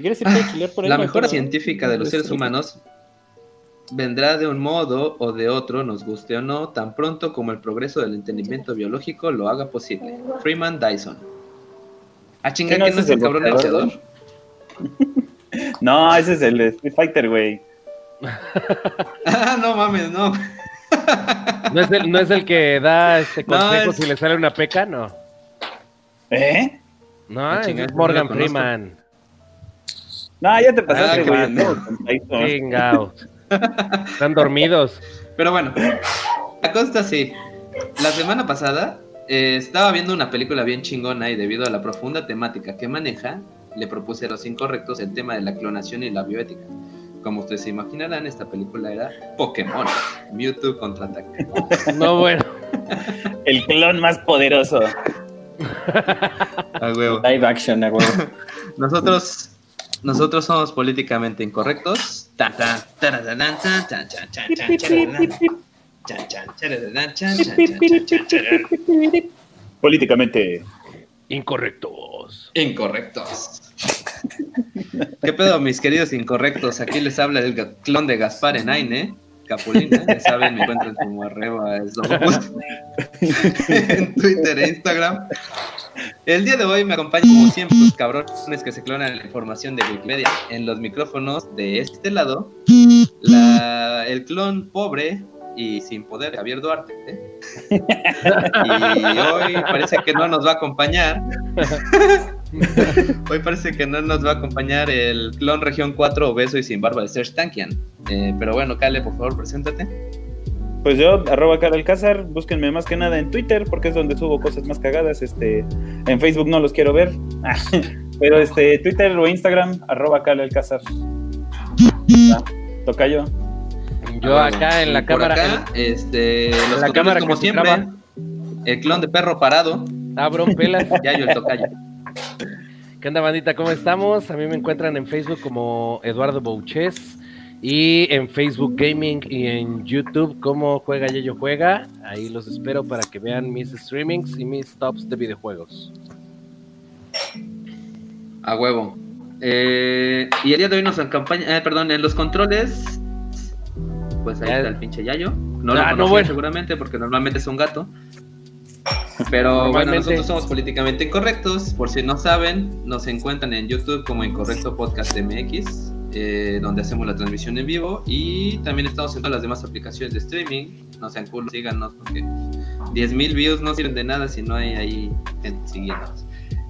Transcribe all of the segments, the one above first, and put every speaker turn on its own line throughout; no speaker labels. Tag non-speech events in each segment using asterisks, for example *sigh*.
quieres irte a chilear por ahí,
La mejora científica de los
Es
seres humanos vendrá de un modo o de otro, nos guste o no, tan pronto como el progreso del entendimiento biológico lo haga posible. Freeman Dyson. Ah, chinga,
Sí, no,
¿que no
es
el cabrón luchador? *laughs*
No, ese es el de Street Fighter, güey.
Ah, *laughs* no mames, no.
¿No es el, no es el que da este
No,
consejo
es-
si le sale una peca? No.
¿Eh?
No,
Ah,
es Morgan. Freeman.
No, ya te pasaste,
Ah,
güey.
Chingados. *laughs* Están dormidos.
Pero bueno, la cosa sí. La semana pasada eh, estaba viendo una película bien chingona y debido a la profunda temática que maneja, le propuse a los incorrectos el tema de la clonación y la bioética. Como ustedes se imaginarán, esta película era Pokémon, Mewtwo contraataca.
No, bueno. *laughs*
El clon más poderoso.
A huevo.
Live action, a huevo. *laughs*
Nosotros, nosotros somos políticamente incorrectos.
Políticamente.
Incorrectos.
Incorrectos. ¿Qué pedo, mis queridos incorrectos? Aquí les habla el clon de Gaspar en Aine, Capulina, ya saben, me encuentran como esdobus *laughs* en Twitter e Instagram. El día de hoy me acompañan como siempre los cabrones que se clonan la información de Wikipedia. En los micrófonos de este lado, la- el clon pobre y sin poder, Javier Duarte. ¿eh? Y hoy parece que no nos va a acompañar. *laughs* Hoy parece que no nos va a acompañar el clon región 4 obeso y sin barba de Serge Tankian. Eh, pero bueno, Kale, por favor, preséntate.
Pues yo, arroba Cara Alcázar, búsquenme más que nada en Twitter, porque es donde subo cosas más cagadas. Este, en Facebook no los quiero ver. *laughs* Pero este, Twitter o Instagram, arroba Cara Alcázar. Ah, Tocayo.
Yo
Ah,
acá en la
por
cámara.
acá, este, los
la cámara
como siempre.
traba.
El clon de perro parado,
el- Abrón Pelas.
Yayo el tocayo.
¿Qué onda, bandita? ¿Cómo estamos? A mí me encuentran en Facebook como Eduardo Bouches y en Facebook Gaming y en YouTube como Juega Yayo Juega. Ahí los espero para que vean mis streamings y mis tops de videojuegos.
A huevo. Eh, y el día de hoy nos acompaña, eh, perdón, en los controles, pues ahí
Ya-
está el pinche Yayo. No
Ah,
lo
no,
conocía
bueno.
seguramente porque normalmente es un gato. Pero bueno, nosotros somos políticamente incorrectos. Por si no saben, nos encuentran en YouTube como Incorrecto Podcast MX, eh, donde hacemos la transmisión en vivo. Y también estamos en todas las demás aplicaciones de streaming. No sean culos, síganos porque 10.000 views no sirven de nada si no hay ahí gente siguiéndonos.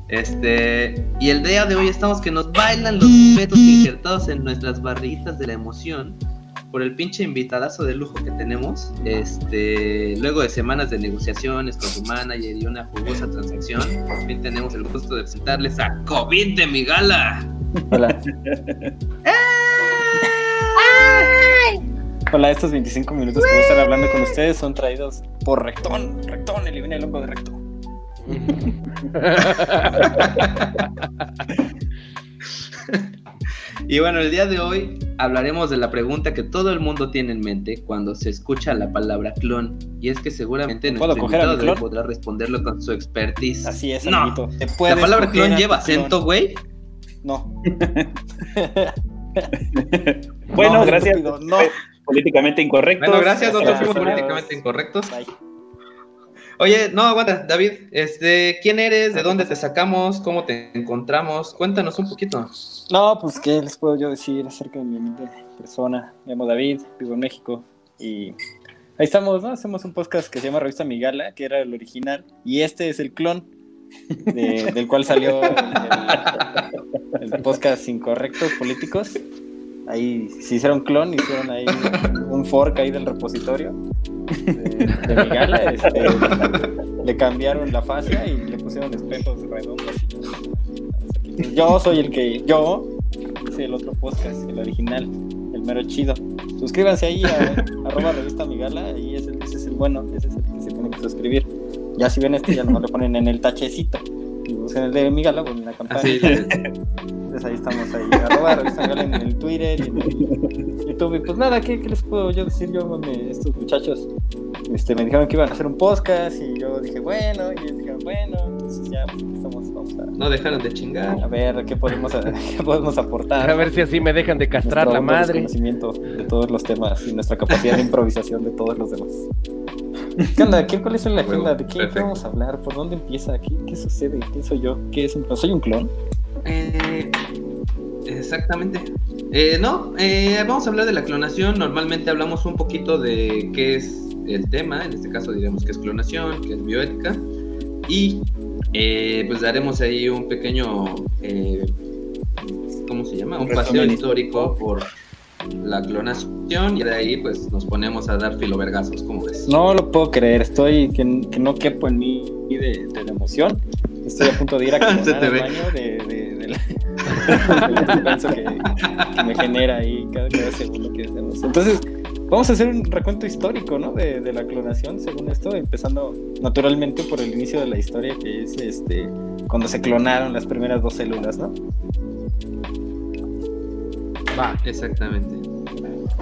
Este, y el día de hoy estamos que nos bailan los petos injertados en nuestras barritas de la emoción por el pinche invitadazo de lujo que tenemos. Este, luego de semanas de negociaciones con su manager y una jugosa transacción, por fin tenemos el gusto de presentarles a COVID de mi gala.
Hola. Hola, estos 25 minutos que voy a estar hablando con ustedes son traídos por Rectón. Rectón, elimina el hongo de Recto. *laughs*
Y bueno, el día de hoy hablaremos de la pregunta que todo el mundo tiene en mente cuando se escucha la palabra clon. Y es que seguramente
¿Puedo
nuestro invitado de hoy
clon?
podrá responderlo con su expertise.
Así es,
No.
amiguito. ¿Te
La palabra clon lleva acento, güey.
No. *laughs*
Bueno,
No,
gracias.
no.
Políticamente incorrecto.
Bueno, gracias, nosotros fuimos políticamente incorrectos.
Bye.
Oye, no, aguanta, David, este, ¿quién eres? ¿De dónde te sacamos? ¿Cómo te encontramos? Cuéntanos un poquito.
No, pues, ¿qué les puedo yo decir acerca de mi persona? Me llamo David, vivo en México y ahí estamos, ¿no? Hacemos un podcast que se llama Revista Migala, que era el original, y este es el clon de- del cual salió el, el podcast Incorrectos Políticos. Ahí se hicieron clon, hicieron ahí un fork ahí del repositorio de, de Migala. este, le cambiaron la fascia y le pusieron espejos redondos. Yo soy el que, yo soy el otro podcast, el original, el mero chido. Suscríbanse ahí a arroba revista Migala y ese, ese es el bueno, ese es el que se tiene que suscribir. Ya si ven este, ya no le ponen en el tachecito. El de Migala con la campana.
Así, *laughs*
Entonces ahí estamos ahí, arroba revista Gala en el Twitter y en el YouTube. Y pues nada, ¿qué, qué les puedo yo decir? Yo, estos muchachos este, me dijeron que iban a hacer un podcast y yo dije, bueno, y ellos dijeron, bueno, entonces ya pues, estamos, vamos a,
No dejaron de chingar.
a ver qué podemos, *laughs* qué podemos aportar.
A ver si así me dejan de castrar
Nuestro
la madre.
desconocimiento de todos los temas y nuestra capacidad de improvisación de todos los demás. ¿Qué onda? ¿Qué, ¿Cuál es la agenda? ¿De qué, qué vamos a hablar? ¿Por dónde empieza? ¿Qué, qué sucede? ¿Quién soy yo? ¿Qué es un clon? ¿Soy un clon?
Eh, exactamente. Eh, no, eh, vamos a hablar de la clonación. Normalmente hablamos un poquito de qué es el tema. En este caso diremos que es clonación, que es bioética. Y eh, pues daremos ahí un pequeño, eh, ¿cómo se llama? Un paseo histórico por la clonación y de ahí pues nos ponemos a dar filovergazos, ¿cómo ves?
No lo puedo creer. Estoy que, que no quepo en mí de, de la emoción. Estoy a punto de ir a *laughs*
te
al
ve.
baño de, de, de la- *laughs* del que, que me genera ahí cada, cada segundo que hacemos. Entonces, vamos a hacer un recuento histórico, ¿no? De, de la clonación, según esto, empezando naturalmente por el inicio de la historia, que es este cuando se clonaron las primeras dos células, ¿no?
Va.
Exactamente.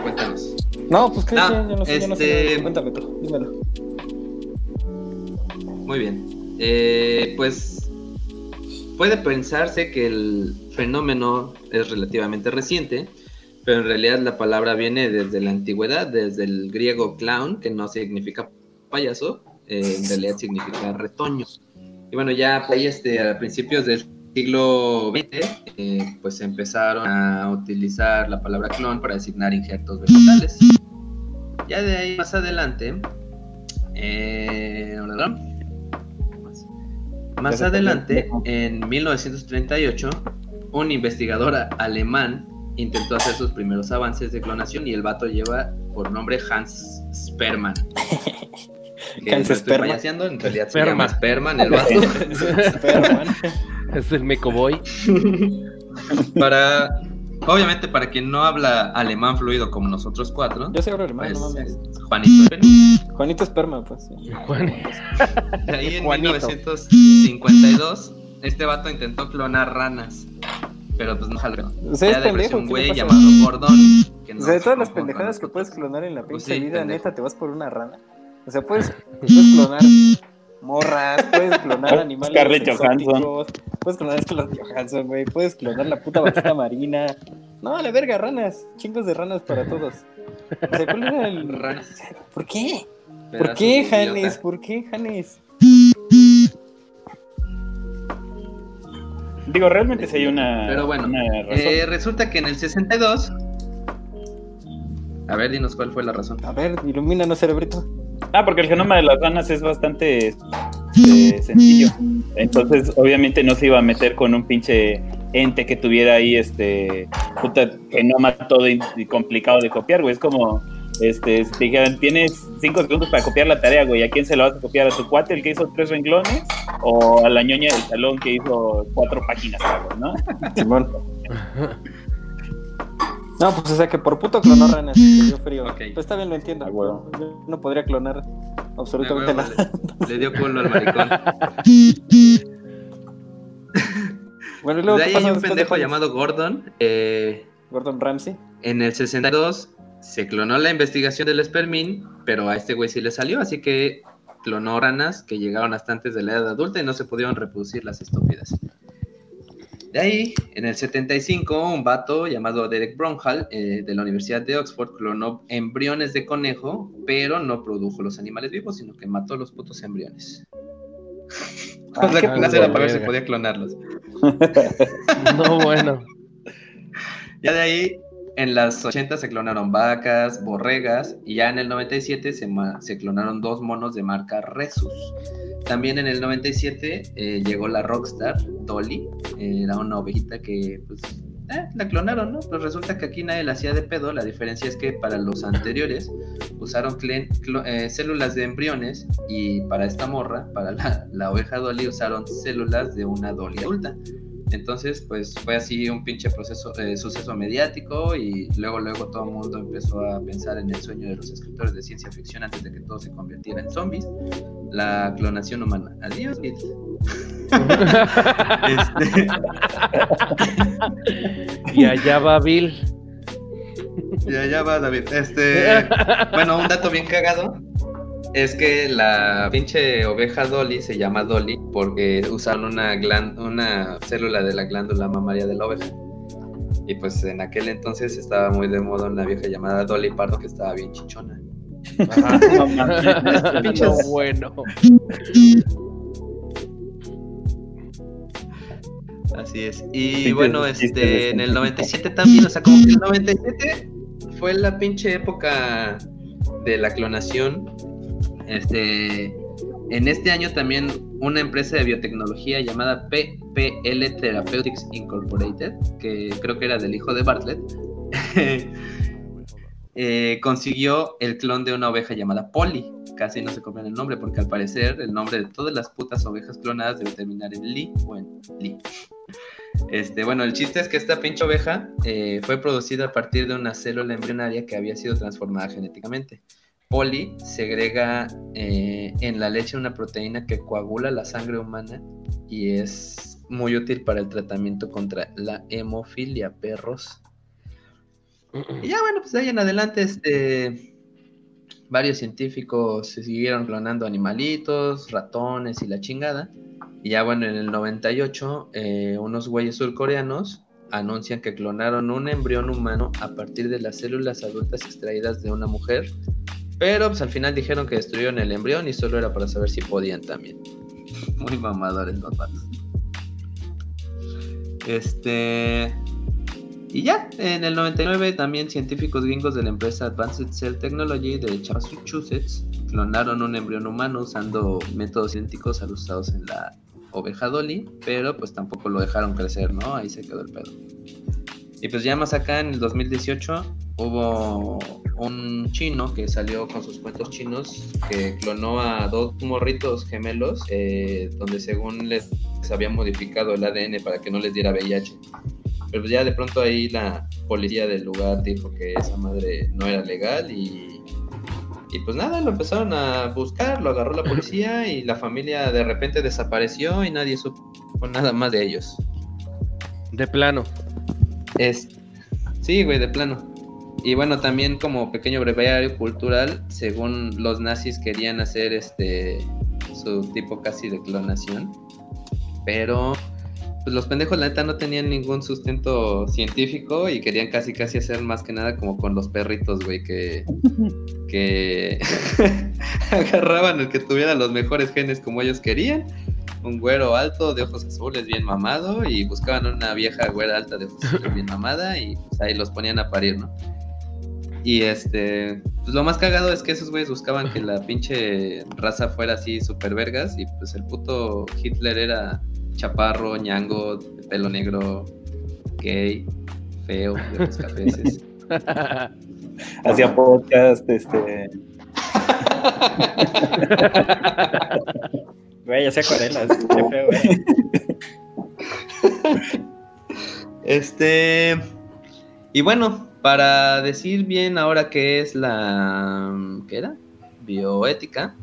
Cuéntanos.
No, pues que
No,
yo no sé, yo no sé
este-
eso. Cuéntame tú, dímelo.
Muy bien. Eh, pues puede pensarse que el fenómeno es relativamente reciente, pero en realidad la palabra viene desde la antigüedad, desde el griego clown, que no significa payaso, eh, en realidad significa retoño. Y bueno, ya este, a principios del siglo XX, eh, pues empezaron a utilizar la palabra clon para designar injertos vegetales. Ya de ahí más adelante, eh, más adelante, en 1938, un investigador alemán intentó hacer sus primeros avances de clonación y el vato lleva por nombre Hans Sperman. *laughs* Que
Hans
estoy
Sperman.
payaseando, en realidad se
Sperman.
llama Sperman el vato. *laughs*
Superman.
Es el Mecoboy. *laughs*
para, obviamente para quien no habla alemán fluido como nosotros cuatro,
Yo soy hablo alemán,
pues,
no mames.
es Juanito Sperman.
Juanito Esperma, pues. sí.
Juan-
Ahí en
Juanito.
1952, este vato intentó clonar ranas. Pero pues no jaló.
O sea, es
Era de
pendejo,
versión
¿qué
güey llamado Gordon. que no
O sea, de todas las pendejadas que puedes
nosotros.
clonar en la
Pues
pinche
sí,
vida,
pendejo.
neta, te vas por una rana. O sea, puedes, puedes clonar *laughs* morras, puedes clonar animales
Scarlett Johansson.
puedes clonar a Scarlett Johansson, güey, puedes clonar la puta vaquita marina. No, a la verga, ranas, chingos de ranas para todos. O sea, ¿cuál era el...
Ranas.
o sea, ¿Por qué? ¿Por qué, Janes? ¿Por qué, Janes?
Digo, realmente sí hay una,
Pero bueno,
una razón.
Eh, resulta que en el 62. A ver, dinos cuál fue la razón.
A ver, ilumínanos, cerebrito.
Ah, porque el genoma de las ranas es bastante este, sencillo. Entonces, obviamente no se iba a meter con un pinche ente que tuviera ahí este puta genoma todo complicado de copiar, güey. Es como este, si te dijeran, tienes cinco segundos para copiar la tarea, güey. ¿A quién se lo vas a copiar? ¿A tu cuate, el que hizo tres renglones? ¿O a la ñoña del salón que hizo cuatro páginas, cabrón, no?
Simón. *laughs* No, pues o sea que por puto clonó ranas, me dio frío. Pues está bien, lo entiendo.
Ah.
Yo no podría clonar absolutamente
Ah, huevo,
nada.
le, le dio culo al maricón. *laughs*
Bueno, y luego,
de
¿qué
ahí hay un pendejo llamado Gordon. eh,
Gordon Ramsay.
en el 62 se clonó la investigación del espermín, pero a este güey sí le salió, así que clonó ranas que llegaron hasta antes de la edad adulta y no se pudieron reproducir las estúpidas. De ahí, en el 75, un vato llamado Derek Bronhall eh, de la Universidad de Oxford clonó embriones de conejo, pero no produjo los animales vivos, sino que mató los putos embriones.
Ah,
o sea, que era para ver si podía clonarlos. *laughs*
No, bueno.
Ya de ahí, en las 80 se clonaron vacas, borregas, y ya en el 97 se, se clonaron dos monos de marca Resus. También en el 97 eh, llegó la Rockstar, Dolly, eh, era una ovejita que, pues, eh, la clonaron, ¿no? Pues resulta que aquí nadie la hacía de pedo, la diferencia es que para los anteriores usaron células de embriones y para esta morra, para la, la oveja Dolly, usaron células de una Dolly adulta. Entonces, pues fue así un pinche proceso, eh, suceso mediático y luego, luego todo el mundo empezó a pensar en el sueño de los escritores de ciencia ficción antes de que todo se convirtiera en zombies, la clonación humana. Adiós. *laughs* Este,
Y allá va Bill.
ya, ya va, David. Este, bueno, un dato bien cagado es que la pinche oveja Dolly se llama Dolly porque usaron una, una célula de la glándula mamaria de la oveja. Y pues en aquel entonces estaba muy de moda una vieja llamada Dolly Pardo que estaba bien chichona.
Ajá. *laughs* Bueno.
Así es. Y bueno, este, en el 97 también, o sea, como que el 97 fue la pinche época de la clonación. Este, en este año también una empresa de biotecnología llamada PPL Therapeutics Incorporated, que creo que era del hijo de Bartlett, *laughs* eh, consiguió el clon de una oveja llamada Polly. Casi no se copian el nombre porque al parecer el nombre de todas las putas ovejas clonadas debe terminar en Lee o en Lee. Este, bueno, el chiste es que esta pinche oveja eh, fue producida a partir de una célula embrionaria que había sido transformada genéticamente. Poli segrega eh, en la leche una proteína que coagula la sangre humana y es muy útil para el tratamiento contra la hemofilia, perros. Y ya bueno, pues de ahí en adelante, este, varios científicos se siguieron clonando animalitos, ratones y la chingada. Y ya bueno, en el 98, eh, unos güeyes surcoreanos anuncian que clonaron un embrión humano a partir de las células adultas extraídas de una mujer. Pero pues al final dijeron que destruyeron el embrión y solo era para saber si podían también. Muy mamadores los vatos. Este. Y ya, en el 99 también científicos gringos de la empresa Advanced Cell Technology de Massachusetts clonaron un embrión humano usando métodos idénticos a los usados en la oveja Dolly, pero pues tampoco lo dejaron crecer, ¿no? Ahí se quedó el pedo. Y pues ya más acá en el 2018 hubo un chino que salió con sus cuentos chinos que clonó a dos morritos gemelos eh, donde según les había modificado el ADN para que no les diera VIH. Pero ya de pronto ahí la policía del lugar dijo que esa madre no era legal y, y pues nada, lo empezaron a buscar, lo agarró la *laughs* policía y la familia de repente desapareció y nadie supo nada más de ellos.
De plano.
Es, sí, güey, de plano. Y bueno, también como pequeño breviario cultural, según los nazis querían hacer este su tipo casi de clonación, pero pues los pendejos la neta no tenían ningún sustento científico y querían casi casi hacer más que nada como con los perritos, güey, que *laughs* que *laughs* agarraban el que tuviera los mejores genes como ellos querían un güero alto de ojos azules bien mamado y buscaban una vieja güera alta de ojos azules bien mamada y pues ahí los ponían a parir, ¿no? Y este, pues lo más cagado es que esos güeyes buscaban que la pinche raza fuera así super vergas y pues el puto Hitler era chaparro, ñango, de pelo negro, gay, feo, de ojos cafeces. *laughs*
Hacía podcast, este. *laughs*
Güey, hacía acuarelas. Qué feo, güey.
Este. Y bueno, para decir bien ahora qué es la. ¿Qué era? Bioética.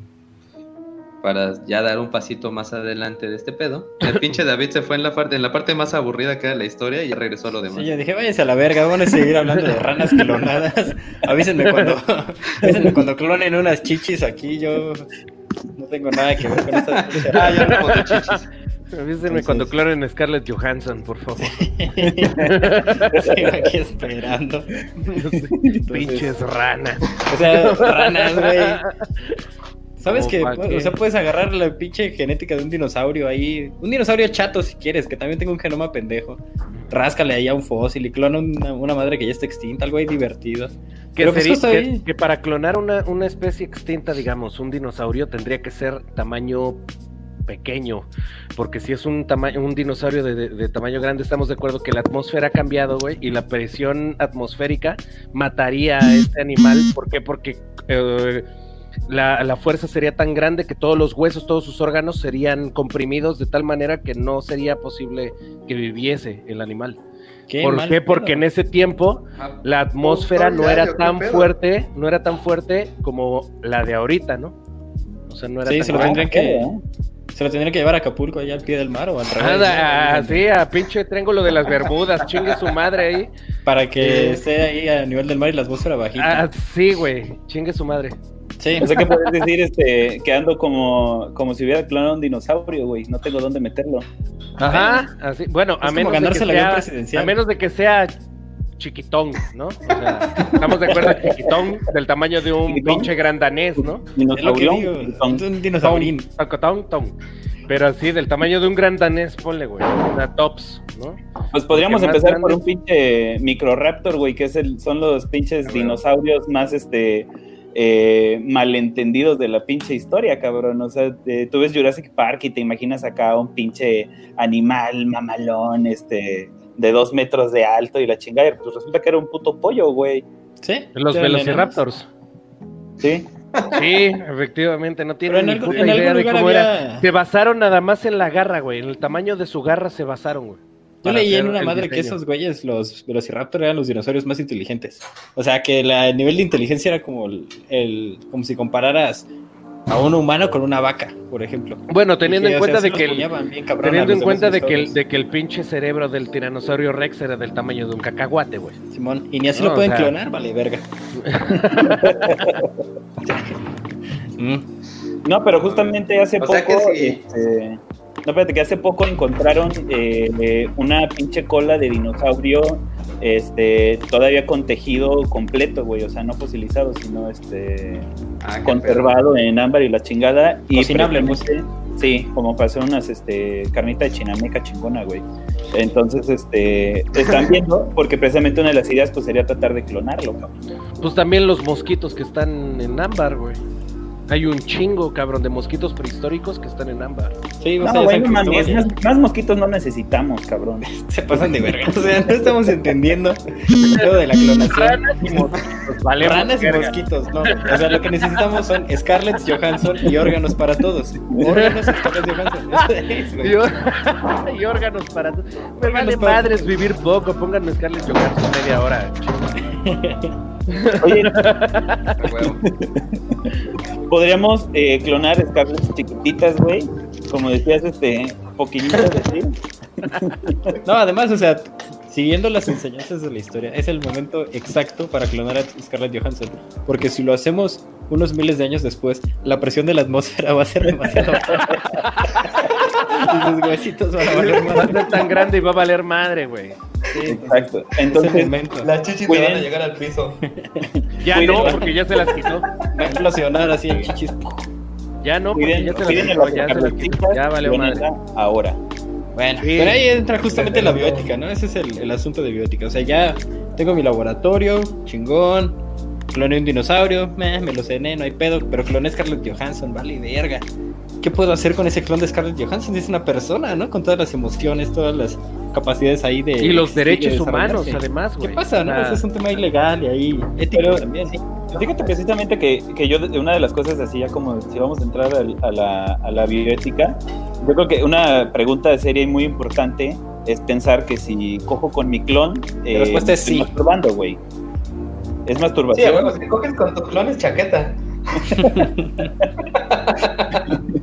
Para ya dar un pasito más adelante de este pedo. El pinche *laughs* David se fue en la parte, en la parte más aburrida que era la historia y ya regresó a lo demás.
Sí, yo dije, váyanse a la verga, van a seguir hablando de ranas clonadas. Avísenme cuando, avísenme cuando clonen unas chichis aquí, yo no tengo nada que ver con estas
Ah, hablamos de chichis.
Avísenme
Entonces-
cuando clonen Scarlett Johansson, por favor. *laughs*
Sigo aquí esperando. *laughs*
Pinches ranas.
O sea, ranas, güey. *laughs* ¿Sabes
¿Cómo
que? O sea, puedes agarrar la pinche genética de un dinosaurio ahí. Un dinosaurio chato si quieres, que también tenga un genoma pendejo. Ráscale ahí a un fósil y clona una, una madre que ya está extinta, algo ahí divertido.
Que,
pues
sería- que- que para clonar una, una especie extinta, digamos, un dinosaurio, tendría que ser tamaño pequeño. Porque si es un tamaño, un dinosaurio de, de- de tamaño grande, estamos de acuerdo que la atmósfera ha cambiado, güey, y la presión atmosférica mataría a este animal. ¿Por qué? Porque eh, la, la fuerza sería tan grande que todos los huesos, todos sus órganos serían comprimidos de tal manera que no sería posible que viviese el animal. ¿Por
mal
qué? Porque
pedo.
en ese tiempo la atmósfera no era
¿qué
tan fuerte, no era tan fuerte como la de ahorita, ¿no? O sea, no era
Sí,
tan
se lo
grande.
tendrían que. Se lo tendrían que llevar a Acapulco, allá al pie del mar o al revés.
Nada,
¿no?
sí, a pinche triángulo de las Bermudas, chingue su madre ahí.
Para que esté ahí a nivel del mar y la atmósfera bajita.
Ah, sí, güey, chingue su madre.
sí.
O sea, que puedes decir este, que ando como, como si hubiera clonado un dinosaurio, güey. No tengo dónde meterlo.
Ajá, así, bueno, a menos, de que sea,
presidencial.
a menos de que sea chiquitón, ¿no? O sea, estamos de acuerdo, chiquitón, del tamaño de un
Chiquitón.
pinche gran danés, ¿no?
Es lo que
Dinosaurio.
un dinosaurín.
Pero así, del tamaño de un gran danés, ponle, güey. Una tops, ¿no?
Pues podríamos empezar por un pinche Microraptor, güey, que es el, son los pinches dinosaurios más este eh, malentendidos de la pinche historia, cabrón. O sea, eh, tú ves Jurassic Park y te imaginas acá un pinche animal mamalón, este, de dos metros de alto y la chingada. Pues resulta que era un puto pollo, güey.
Sí.
Los Velociraptors.
Sí.
Sí, efectivamente, no tienen
en,
ni
algún-
puta idea de
lugar
cómo era. Se basaron nada más en la garra, güey. En el tamaño de su garra se basaron, güey.
Yo leí en una madre que esos güeyes, los Velociraptor, eran los dinosaurios más inteligentes. O sea, que la- el nivel de inteligencia era como el, el- como si compararas a un humano con una vaca, por ejemplo.
Bueno, teniendo
que,
en
o
cuenta
sea,
de que el,
bien cabrón
teniendo en cuenta de que, el, de que el pinche cerebro del tiranosaurio Rex era del tamaño de un cacahuate, güey.
Simón, y ni así
No,
lo pueden
o sea-
clonar, vale, verga. *laughs* *laughs* Mm.
No, pero justamente hace
O
poco.
sea que sí.
este, no, espérate, que hace poco encontraron eh, eh, una pinche cola de dinosaurio este, todavía con tejido completo, güey. O sea, no fosilizado, sino este
Ah,
conservado en ámbar y la chingada. Y
Cocinable,
Sí, como para hacer unas este, carnita de chinameca chingona, güey. Entonces, este, están viendo, *laughs* porque precisamente una de las ideas pues sería tratar de clonarlo, cabrón.
Pues también los mosquitos que están en ámbar, güey. Hay un chingo, cabrón, de mosquitos prehistóricos que están en ámbar.
Sí,
No, güey, no mames, más, más mosquitos no necesitamos, cabrón. *laughs*
se pasan de verga. O sea, no estamos entendiendo pedo de la clonación.
Ranas y mosquitos, vale.
Ranas y mosquitos, no. O sea, lo que necesitamos son Scarlett Johansson y órganos para todos. Órganos Scarlett Johansson. *laughs* Eso es, güey.
Y, *laughs* órganos para... Me vale
para-
madres vivir poco, pónganme Scarlett Johansson media hora.
Oye, podríamos eh, clonar escarlets chiquititas, güey. Como decías, este, poquinitas de *laughs*
No, además, o sea, siguiendo las enseñanzas de la historia, es el momento exacto para clonar a Scarlett Johansson. Porque si lo hacemos unos miles de años después, la presión de la atmósfera va a ser demasiado *laughs* sus huesitos van a valer *laughs*
Va a
más.
ser tan grande y va a valer madre, güey.
Exacto.
Es el
Entonces,
momento.
Las chichis
Cuiden.
te van a llegar al piso. *laughs*
Ya
Cuiden-
no, porque ya se las quitó.
Va a explosionar así en chichis.
Ya no, porque
cuiden,
ya se
cuiden
las quitó. Ya se las quitó. Ya valió madre.
ahora.
Bueno,
Sí.
pero ahí entra justamente la bioética, ¿no? Ese es el, el asunto de bioética. O sea, ya tengo mi laboratorio, chingón, cloné un dinosaurio, meh, me lo cené, no hay pedo, pero cloné Scarlett Johansson, vale, verga. ¿Qué puedo hacer con ese clon de Scarlett Johansson? Es una persona, ¿no? Con todas las emociones, todas las capacidades ahí de...
Y los
de
derechos humanos, además,
¿Qué
güey.
pasa, no?
Sea,
Ese es un tema ilegal y ahí ético
Pero-
también.
Fíjate precisamente que, que yo, de- una de las cosas así, ya como si vamos a entrar a, la, a la bioética, yo creo que una pregunta seria y muy importante es pensar que si cojo con mi clon, eh,
respuesta es
estoy
sí.
masturbando, güey. Es
Sí, a
masturbación.
huevo, si coges con tu clon es chaqueta. *laughs*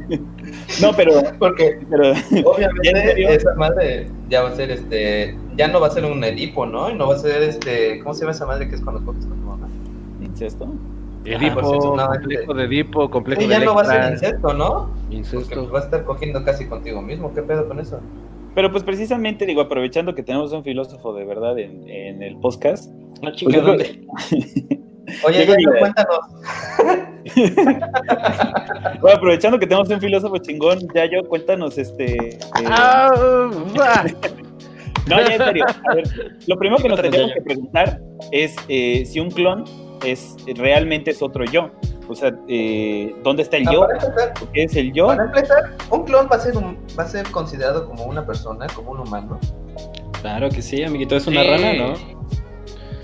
no, pero, *laughs*
Porque
pero *laughs* ¿Ya en
obviamente esa madre ya va a ser este. Ya no va a ser un edipo, ¿no? Y no va a ser este. ¿Cómo se llama esa madre que es cuando coges con tu mamá?
incesto.
Edipo,
Ah, pues
complejo de Edipo, complejo
Sí,
de
ya no va a ser insecto, ¿no? Porque
incesto.
vas a estar cogiendo casi contigo mismo. ¿Qué pedo con eso?
Pero pues precisamente, digo, aprovechando que tenemos un filósofo de verdad en, en el podcast,
No,
pues yo creo-
¿dónde? *laughs*
Oye, ya no, cuéntanos. *laughs*
bueno, aprovechando que tenemos un filósofo chingón, ya yo cuéntanos este... eh,
Ah. *laughs*
No, ya en serio. A ver, lo primero que nos tenemos que preguntar es eh, si un clon es realmente es otro yo. O sea, eh, ¿dónde está el
Ah,
yo?
empezar,
¿Qué es el yo?
para empezar, un clon va a ser un, va a ser considerado como una persona, como un humano.
Claro que sí, amiguito, es una
Sí.
rana, ¿no?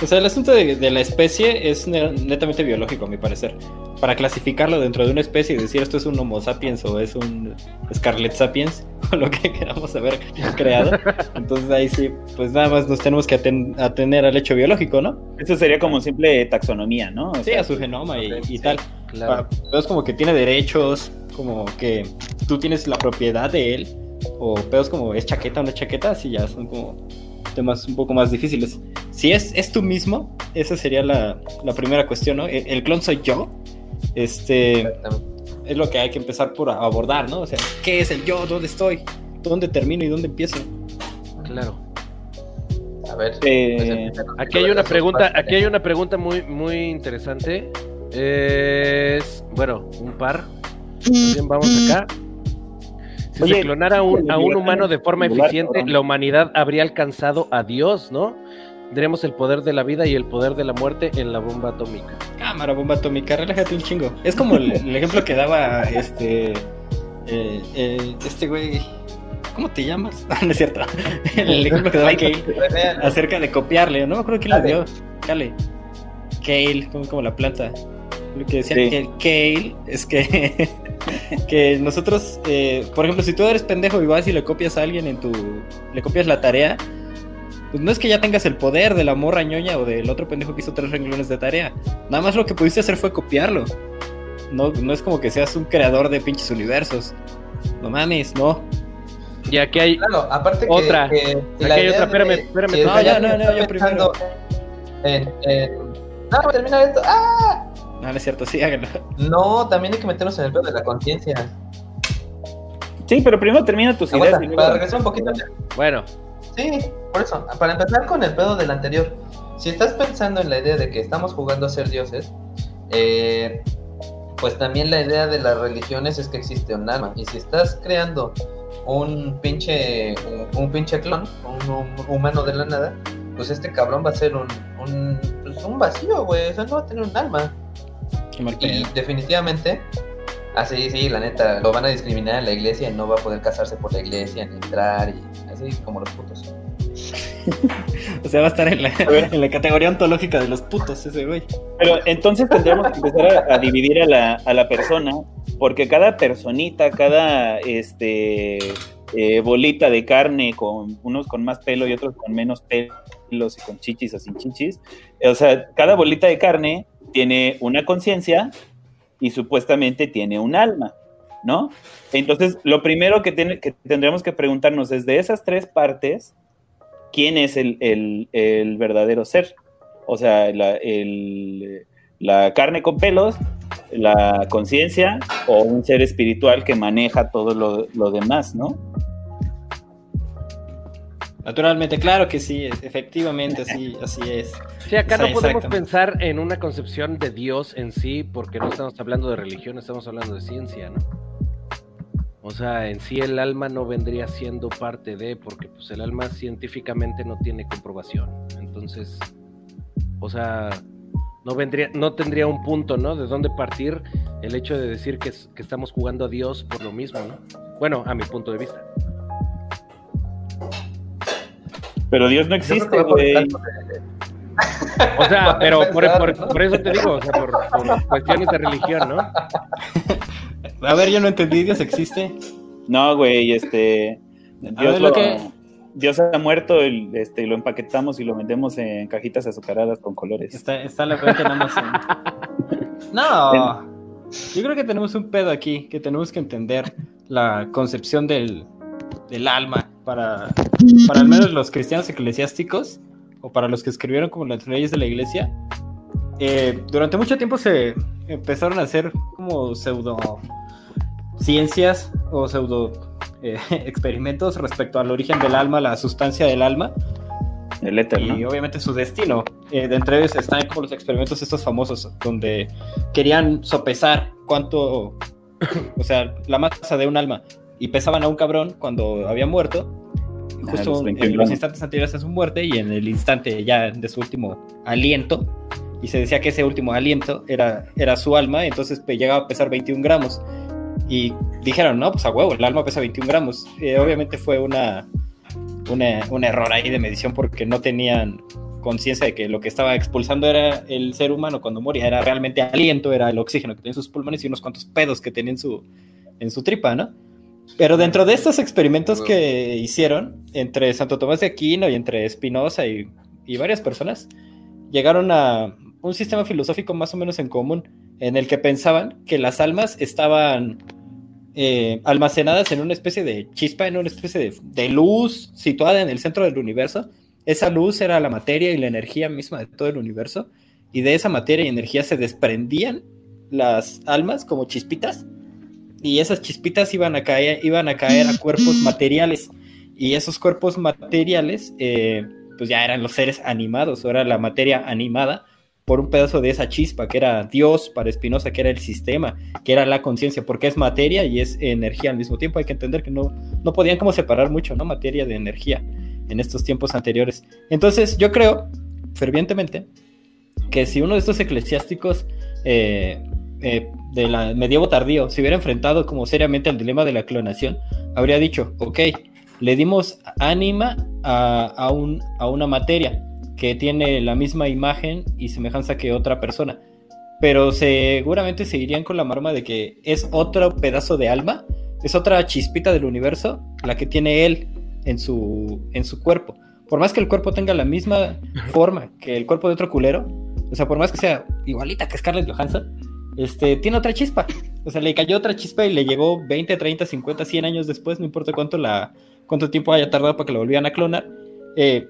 O sea, el asunto de, de la especie es ne- netamente biológico, a mi parecer. Para clasificarlo dentro de una especie y decir esto es un Homo sapiens o es un Scarlet sapiens, *laughs* o lo que queramos haber creado. *laughs* Entonces ahí sí, pues nada más nos tenemos que aten- atener al hecho biológico, ¿no?
Eso sería como simple taxonomía, ¿no? O
Sí,
sea,
a su genoma y, tal.
Claro.
Pedos como que tiene derechos, como que tú tienes la propiedad de él, o pedos como es chaqueta o no es chaqueta, así ya son como temas un poco más difíciles. Si es, es tú mismo, esa sería la, la primera cuestión, ¿no? El, el clon soy yo. Este
Exactamente.
es lo que hay que empezar por abordar, ¿no? O sea, ¿qué es el yo? ¿Dónde estoy? ¿Dónde termino y dónde empiezo?
Claro.
A ver.
Eh,
pues.
Aquí hay una pregunta, aquí hay una pregunta muy, muy interesante. Es, bueno, un par. Bien, vamos acá. Si
Oye,
se clonara un- a un humano de forma eficiente, la humanidad habría alcanzado a Dios, ¿no? Tendremos el poder de la vida y el poder de la muerte en la bomba atómica.
Cámara, bomba atómica, relájate un chingo. Es como el, el ejemplo que daba este. eh, eh, este güey. ¿Cómo te llamas? Ah, *laughs* no es cierto. El ejemplo que daba Kale acerca de copiarle. No me acuerdo quién le
Kale.
dio. Kale. Kale, como, como la planta. Lo que decía
Sí.
que el Kale es que. *laughs* que nosotros. eh, por ejemplo, si tú eres pendejo y vas y le copias a alguien en tu. Le copias la tarea. Pues no es que ya tengas el poder de la morra ñoña o del otro pendejo que hizo tres renglones de tarea. Nada más lo que pudiste hacer fue copiarlo. No, no es como que seas un creador de pinches universos. No mames, no.
Y aquí hay,
Claro, aparte que.
Otra.
que si
Aquí
la
hay
idea
otra, espérame, espérame.
si
No, ya, no, no, yo primero.
En, en- No, voy a terminar esto. ¡Ah!
No, no es cierto, sí, háganlo.
No, también hay que meternos en el pedo de la conciencia.
Sí, pero primero termina tus ideas. Y luego-
para regresar un poquito.
bueno,
Sí, por eso, para empezar con el pedo del anterior, si estás pensando en la idea de que estamos jugando a ser dioses, eh, pues también la idea de las religiones es que existe un alma. Y si estás creando un pinche, un, un pinche clon, un, un humano de la nada, pues este cabrón va a ser un, un, pues un vacío, güey, o sea, no va a tener un alma. Y definitivamente, así, sí, la neta, lo van a discriminar en la iglesia, no va a poder casarse por la iglesia, ni entrar, y así como los putos. *laughs*
O sea, va a estar en la, en la categoría ontológica de los putos ese güey.
Pero entonces tendríamos que empezar a, a dividir a la, a la persona, porque cada personita, cada este eh, bolita de carne, con unos con más pelo y otros con menos pelos y con chichis o sin chichis, o sea, cada bolita de carne tiene una conciencia y supuestamente tiene un alma, ¿no? Entonces, lo primero que, tiene- que tendríamos que preguntarnos es de esas tres partes, ¿quién es el, el- el verdadero ser? O sea, la, el- la carne con pelos, la conciencia o un ser espiritual que maneja todo lo, lo demás, ¿no?
Naturalmente, claro que sí, efectivamente, así, *laughs* así es.
sí, acá no podemos pensar en una concepción de Dios en sí, porque no estamos hablando de religión, estamos hablando de ciencia, ¿no? O sea, en sí el alma no vendría siendo parte de, porque pues el alma científicamente no tiene comprobación. Entonces, o sea, no vendría, no tendría un punto, ¿no? De dónde partir el hecho de decir que, es- que estamos jugando a Dios por lo mismo, ¿no? Bueno, a mi punto de vista.
Pero Dios no existe, güey.
O sea, *laughs* pero por eso te digo, o sea, por, por cuestiones de religión, ¿no? *laughs*
A ver, yo no entendí, Dios existe.
No, güey, este. Dios,
ver, lo
lo-
que-
Dios ha muerto, el- este, lo empaquetamos y lo vendemos en cajitas azucaradas con colores.
Está, está la cuenta en Amazon. No, yo creo que tenemos un pedo aquí, que tenemos que entender la concepción del, del alma para, para al menos los cristianos eclesiásticos o para los que escribieron como las leyes de la iglesia. eh, durante mucho tiempo se empezaron a hacer como pseudo ciencias o pseudo eh, *laughs* experimentos respecto al origen del alma, la sustancia del alma
El éter,
y
¿no?
obviamente su destino. Eh, de entre ellos están como los experimentos estos famosos, donde querían sopesar cuánto, *coughs* o sea, la masa de un alma, y pesaban a un cabrón cuando había muerto,
Ah,
justo
los
en
21
los instantes anteriores a su muerte y en el instante ya de su último aliento, y se decía que ese último aliento era, era su alma, entonces pues, llegaba a pesar 21 gramos. Y dijeron, no, pues a huevo, el alma pesa 21 gramos. Eh, obviamente fue una, una- un error ahí de medición porque no tenían conciencia de que lo que estaba expulsando era el ser humano cuando moría, era realmente aliento, era el oxígeno que tenía en sus pulmones y unos cuantos pedos que tenía en su, en su tripa, ¿no? Pero dentro de estos experimentos que hicieron entre Santo Tomás de Aquino y entre Spinoza y, y varias personas, llegaron a un sistema filosófico más o menos en común, en el que pensaban que las almas estaban eh, almacenadas en una especie de chispa, en una especie de, de, luz situada en el centro del universo. Esa luz era la materia y la energía misma de todo el universo. Y de esa materia y energía se desprendían las almas como chispitas. Y esas chispitas iban a caer, iban a, caer a cuerpos *laughs* materiales. Y esos cuerpos materiales, eh, pues ya eran los seres animados, o era la materia animada por un pedazo de esa chispa, que era Dios para Spinoza, que era el sistema, que era la conciencia, porque es materia y es energía al mismo tiempo. Hay que entender que no, no podían como separar mucho, ¿no? Materia de energía en estos tiempos anteriores. Entonces, yo creo, fervientemente, que si uno de estos eclesiásticos eh, eh, de la medievo tardío se hubiera enfrentado como seriamente al dilema de la clonación, habría dicho, ok, le dimos ánima a, a, un, a una materia, que tiene la misma imagen y semejanza que otra persona. Pero seguramente seguirían con la marma de que es otro pedazo de alma, es otra chispita del universo la que tiene él en su, en su cuerpo. Por más que el cuerpo tenga la misma *laughs* forma que el cuerpo de otro culero, o sea, por más que sea igualita que Scarlett Johansson, este, tiene otra chispa. O sea, le cayó otra chispa y le llegó 20, 30, 50, 100 años después, no importa cuánto, la, cuánto tiempo haya tardado para que lo volvieran a clonar. Eh,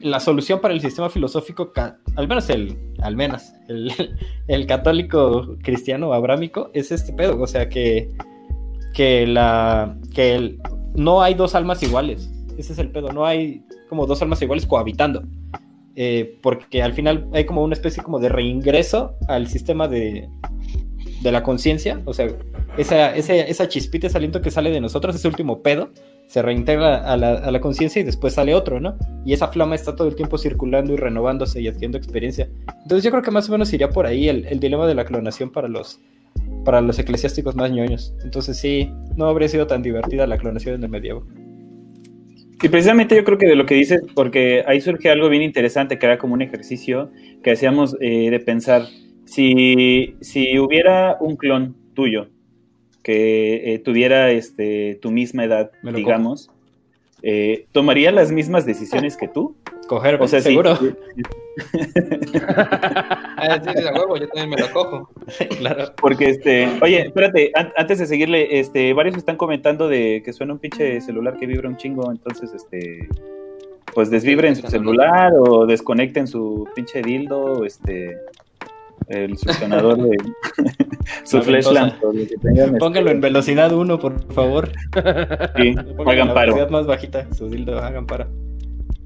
la solución para el sistema filosófico, al menos el, al menos el, *laughs* católico cristiano abrámico, es este pedo. O sea que, que la que no hay dos almas iguales. Ese es el pedo. No hay como dos almas iguales cohabitando. Eh, porque al final hay como una especie como de reingreso al sistema de, de la conciencia. O sea, esa, esa, esa chispita, ese que sale de nosotros, ese último pedo, se reintegra a la, conciencia y después sale otro, ¿no? Y esa flama está todo el tiempo circulando y renovándose y adquiriendo experiencia. Entonces yo creo que más o menos iría por ahí el, dilema de la clonación para los, para los eclesiásticos más ñoños. Entonces sí, no habría sido tan divertida la clonación en el medievo.
Y precisamente yo creo que de lo que dices, porque ahí surge algo bien interesante que era como un ejercicio que hacíamos eh, de pensar, si, si hubiera un clon tuyo, que eh, tuviera este, tu misma edad, digamos, eh, ¿tomaría las mismas decisiones que tú?
Coger, o sea, seguro. Sí. *laughs*
ah, sí, de huevo, yo también me lo cojo. *laughs*
claro. Porque, este, oye, espérate, antes de seguirle, este, varios están comentando de que suena un pinche celular que vibra un chingo, entonces, este, pues desvibren su celular o desconecten su pinche dildo, este, el succionador de *laughs* su flashlamp.
Póngalo en velocidad 1, por favor.
Sí, *laughs* hagan paro.
velocidad más bajita, su dildo, hagan paro.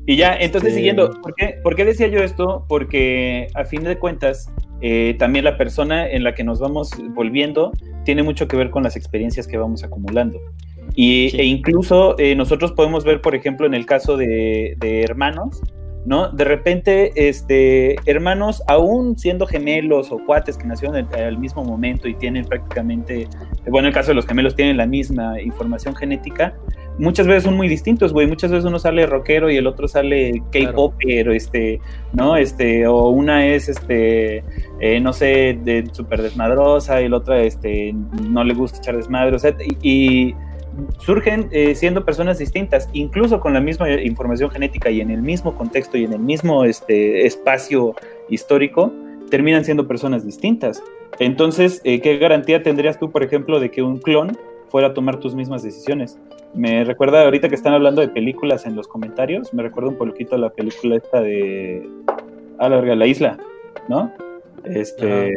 Y ya, entonces siguiendo, ¿por qué, ¿por qué, decía yo esto? Porque a fin de cuentas, eh, también la persona en la que nos vamos volviendo tiene mucho que ver con las experiencias que vamos acumulando. Y, E incluso eh, nosotros podemos ver, por ejemplo, en el caso de, de hermanos, ¿no? De repente, este, hermanos, aún siendo gemelos o cuates que nacieron al mismo momento y tienen prácticamente, bueno, en el caso de los gemelos tienen la misma información genética, muchas veces son muy distintos, güey. Muchas veces uno sale rockero y el otro sale K-popper, este, ¿no? Este, o una es, este, eh, no sé, de súper desmadrosa y la otra, este, no le gusta echar desmadre, o sea, y surgen eh, siendo personas distintas, incluso con la misma información genética y en el mismo contexto y en el mismo este, espacio histórico, terminan siendo personas distintas. Entonces, eh, ¿qué garantía tendrías tú, por ejemplo, de que un clon fuera a tomar tus mismas decisiones? Me recuerda, ahorita que están hablando de películas en los comentarios, me recuerda un poquito la película esta de... a la verga, La Isla, ¿no? Este...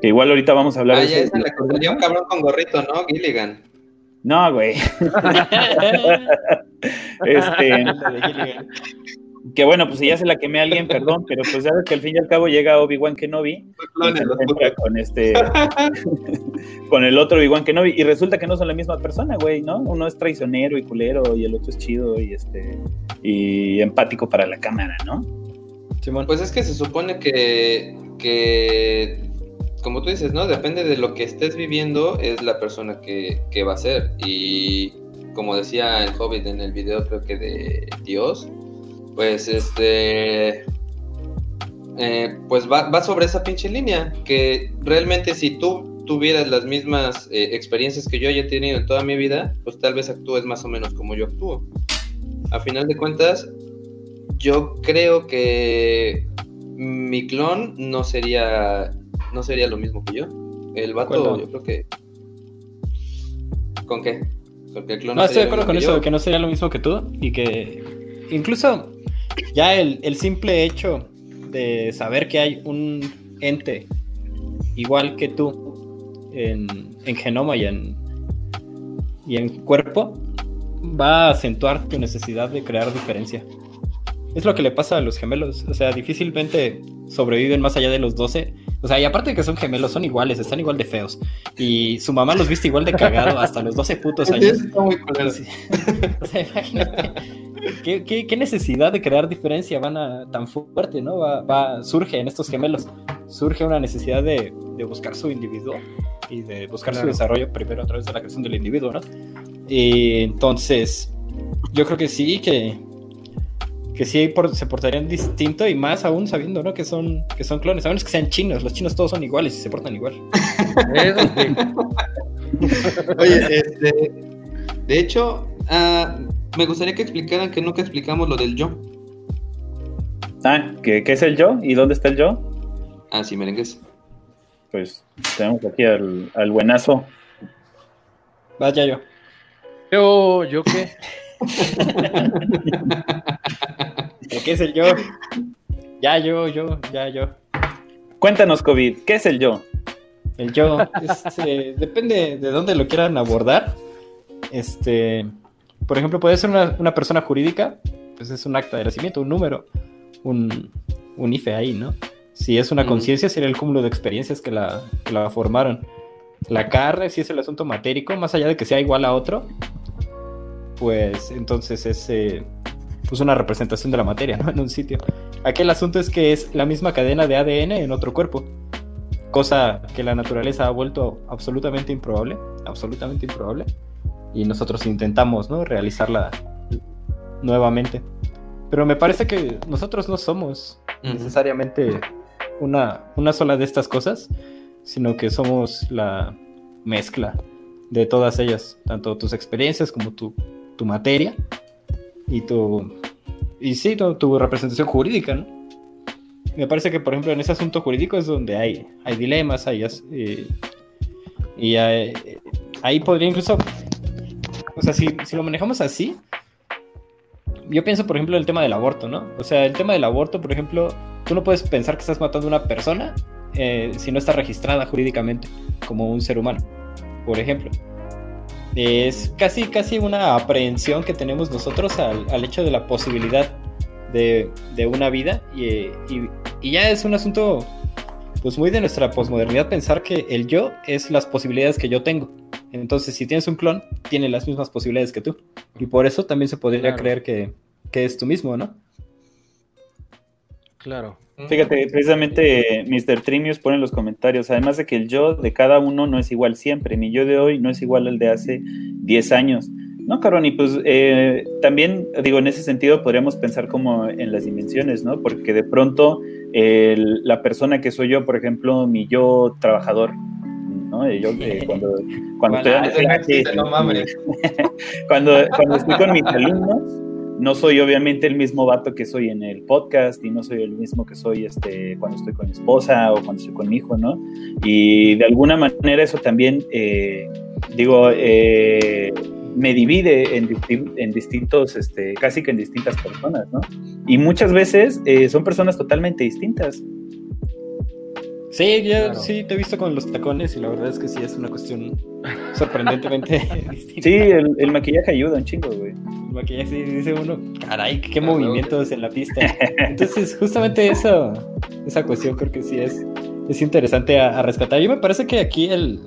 Que igual ahorita vamos a hablar
ah, de... Ya la un cabrón con gorrito, ¿no? Gilligan.
No, güey. *laughs* este. que bueno, pues si ya se la quemé a alguien, perdón, pero pues ya que al fin y al cabo llega Obi-Wan Kenobi con este *laughs* con el otro Obi-Wan Kenobi y resulta que no son la misma persona, güey, ¿no? Uno es traicionero y culero y el otro es chido y este y empático para la cámara, ¿no?
Pues es que se supone que que como tú dices, ¿no? Depende de lo que estés viviendo, es la persona que, va a ser. Y como decía el Hobbit en el video, creo que de Dios, pues este. Eh, pues va, sobre esa pinche línea. Que realmente si tú tuvieras las mismas eh, experiencias que yo haya tenido en toda mi vida, pues tal vez actúes más o menos como yo actúo. A final de cuentas, yo creo que mi clon no sería no sería lo mismo que yo. El vato,
¿Cuándo?
yo creo que. ¿Con qué? El clon
No, estoy de acuerdo con eso, de que no sería lo mismo que tú y que incluso ya el, el simple hecho de saber que hay un ente igual que tú en, en genoma y en, y en cuerpo va a acentuar tu necesidad de crear diferencia. Es lo que le pasa a los gemelos, o sea, difícilmente sobreviven más allá de los 12. O sea, y aparte de que son gemelos, son iguales, están igual de feos. Y su mamá los viste igual de cagado hasta los 12 putos años.
Está muy. *laughs*
O sea, imagínate. ¿Qué, qué, qué necesidad de crear diferencia van a tan fuerte, ¿no? Va, va- surge en estos gemelos. Surge una necesidad de, de buscar su individuo y de buscar su
Claro.
desarrollo primero a través de la creación del individuo, ¿no? Y entonces, yo creo que sí, que, que sí por- se portarían distinto y más aún sabiendo, ¿no? Que son, que son clones. A menos que sean chinos. Los chinos todos son iguales y se portan igual.
Eso sí. *laughs*
Oye, este. De hecho, ah, me gustaría que explicaran que nunca explicamos lo del yo.
Ah, ¿qué, qué es el yo? ¿Y dónde está el yo?
Ah, sí, merengues.
Pues tenemos aquí al, al buenazo.
Vaya yo.
Yo, ¿yo qué? *laughs*
¿De qué es el yo? Ya yo, yo, ya yo.
Cuéntanos, COVID, ¿qué es el yo?
El yo. es, eh, depende de dónde lo quieran abordar. Este, por ejemplo, puede ser una, una persona jurídica, pues es un acta de nacimiento, un número, un, un IFE ahí, ¿no? Si es una
Mm.
conciencia, sería el cúmulo de experiencias que la, que la formaron. La carne, si es el asunto matérico, más allá de que sea igual a otro, pues entonces es eh, pues una representación de la materia, ¿no? *laughs* En un sitio. Aquí el asunto es que es la misma cadena de ADN en otro cuerpo cosa que la naturaleza ha vuelto absolutamente improbable, absolutamente improbable, y nosotros intentamos, ¿no? Realizarla nuevamente. Pero me parece que nosotros no somos necesariamente una, una sola de estas cosas, sino que somos la mezcla de todas ellas, tanto tus experiencias como tu, tu materia y tu y sí, tu, tu representación jurídica, ¿no? Me parece que, por ejemplo, en ese asunto jurídico es donde hay, hay dilemas, hay, eh, y ahí podría incluso, o sea, si, si lo manejamos así, yo pienso, por ejemplo, el tema del aborto, ¿no? O sea, el tema del aborto, por ejemplo, tú no puedes pensar que estás matando a una persona eh, si no está registrada jurídicamente como un ser humano, por ejemplo. Es casi, casi una aprehensión que tenemos nosotros al, al hecho de la posibilidad de, de una vida y, y- y ya es un asunto pues muy de nuestra posmodernidad pensar que el yo es las posibilidades que yo tengo. Entonces, si tienes un clon, tiene las mismas posibilidades que tú. Y por eso también se podría
Claro.
creer que, que es tú mismo, ¿no?
Claro.
Fíjate, precisamente Mr. Trimius pone en los comentarios, además de que el yo de cada uno no es igual siempre, mi yo de hoy no es igual al de hace 10 años. No, Caroni, pues eh, también, digo, en ese sentido podríamos pensar como en las dimensiones, ¿no? Porque de pronto la persona que soy yo, por ejemplo, mi yo trabajador, ¿no? Yo, eh, *laughs* cuando, cuando estoy dando
ese no
clases,
existe, no mames. *laughs*
cuando, cuando estoy con mis alumnos, no soy obviamente el mismo vato que soy en el podcast y no soy el mismo que soy este, cuando estoy con mi esposa o cuando estoy con mi hijo, ¿no? Y de alguna manera eso también, eh, digo, eh, me divide en, disti- en distintos, este, casi que en distintas personas, ¿no? Y muchas veces eh, son personas totalmente distintas.
Sí, yo
Claro.
sí te he visto con los tacones y la verdad es que sí es una cuestión *laughs* sorprendentemente distinta.
Sí, el, el maquillaje ayuda un chingo, güey.
El maquillaje sí dice uno, caray, qué movimientos en la pista. Entonces, justamente eso, esa cuestión creo que sí es, es interesante a, a rescatar. Yo me parece que aquí el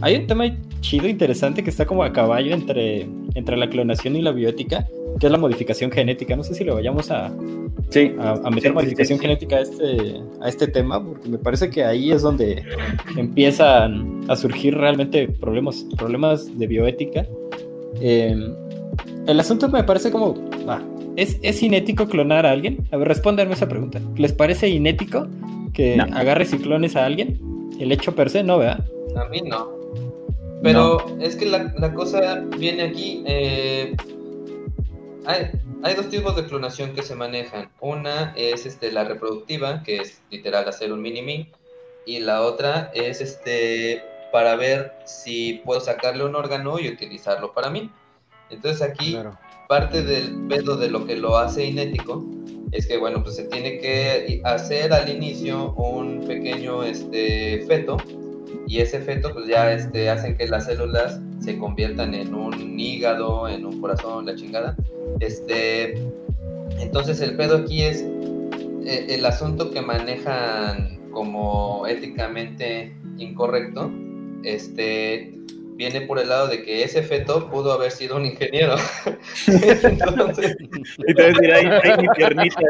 hay un tema chido, interesante, que está como a caballo entre, entre la clonación y la bioética, que es la modificación genética. No sé si le vayamos a,
Sí,
a, a meter
Sí,
modificación
sí.
genética a este, a este tema, porque me parece que ahí es donde empiezan a surgir realmente problemas, problemas de bioética. Eh, el asunto me parece como, ah, ¿es, ¿es inético clonar a alguien? A ver, respóndanme esa pregunta. ¿Les parece inético que
No.
agarres y clones a alguien? El hecho per se, no, ¿verdad?
A mí no. Pero es que la, la cosa viene aquí. eh, hay, hay dos tipos de clonación que se manejan. Una es este, la reproductiva, que es literal hacer un mini-me. y la otra es este para ver si puedo sacarle un órgano y utilizarlo para mí. Entonces aquí parte del pedo de lo que lo hace inético es que bueno, pues se tiene que hacer al inicio un pequeño este feto y ese feto pues ya este hacen que las células se conviertan en un hígado, en un corazón, la chingada. Este entonces el pedo aquí es eh, el asunto que manejan como éticamente incorrecto, este, viene por el lado de que ese feto pudo haber sido un ingeniero. *laughs* Entonces...
Y te decir, ahí, mi piernita.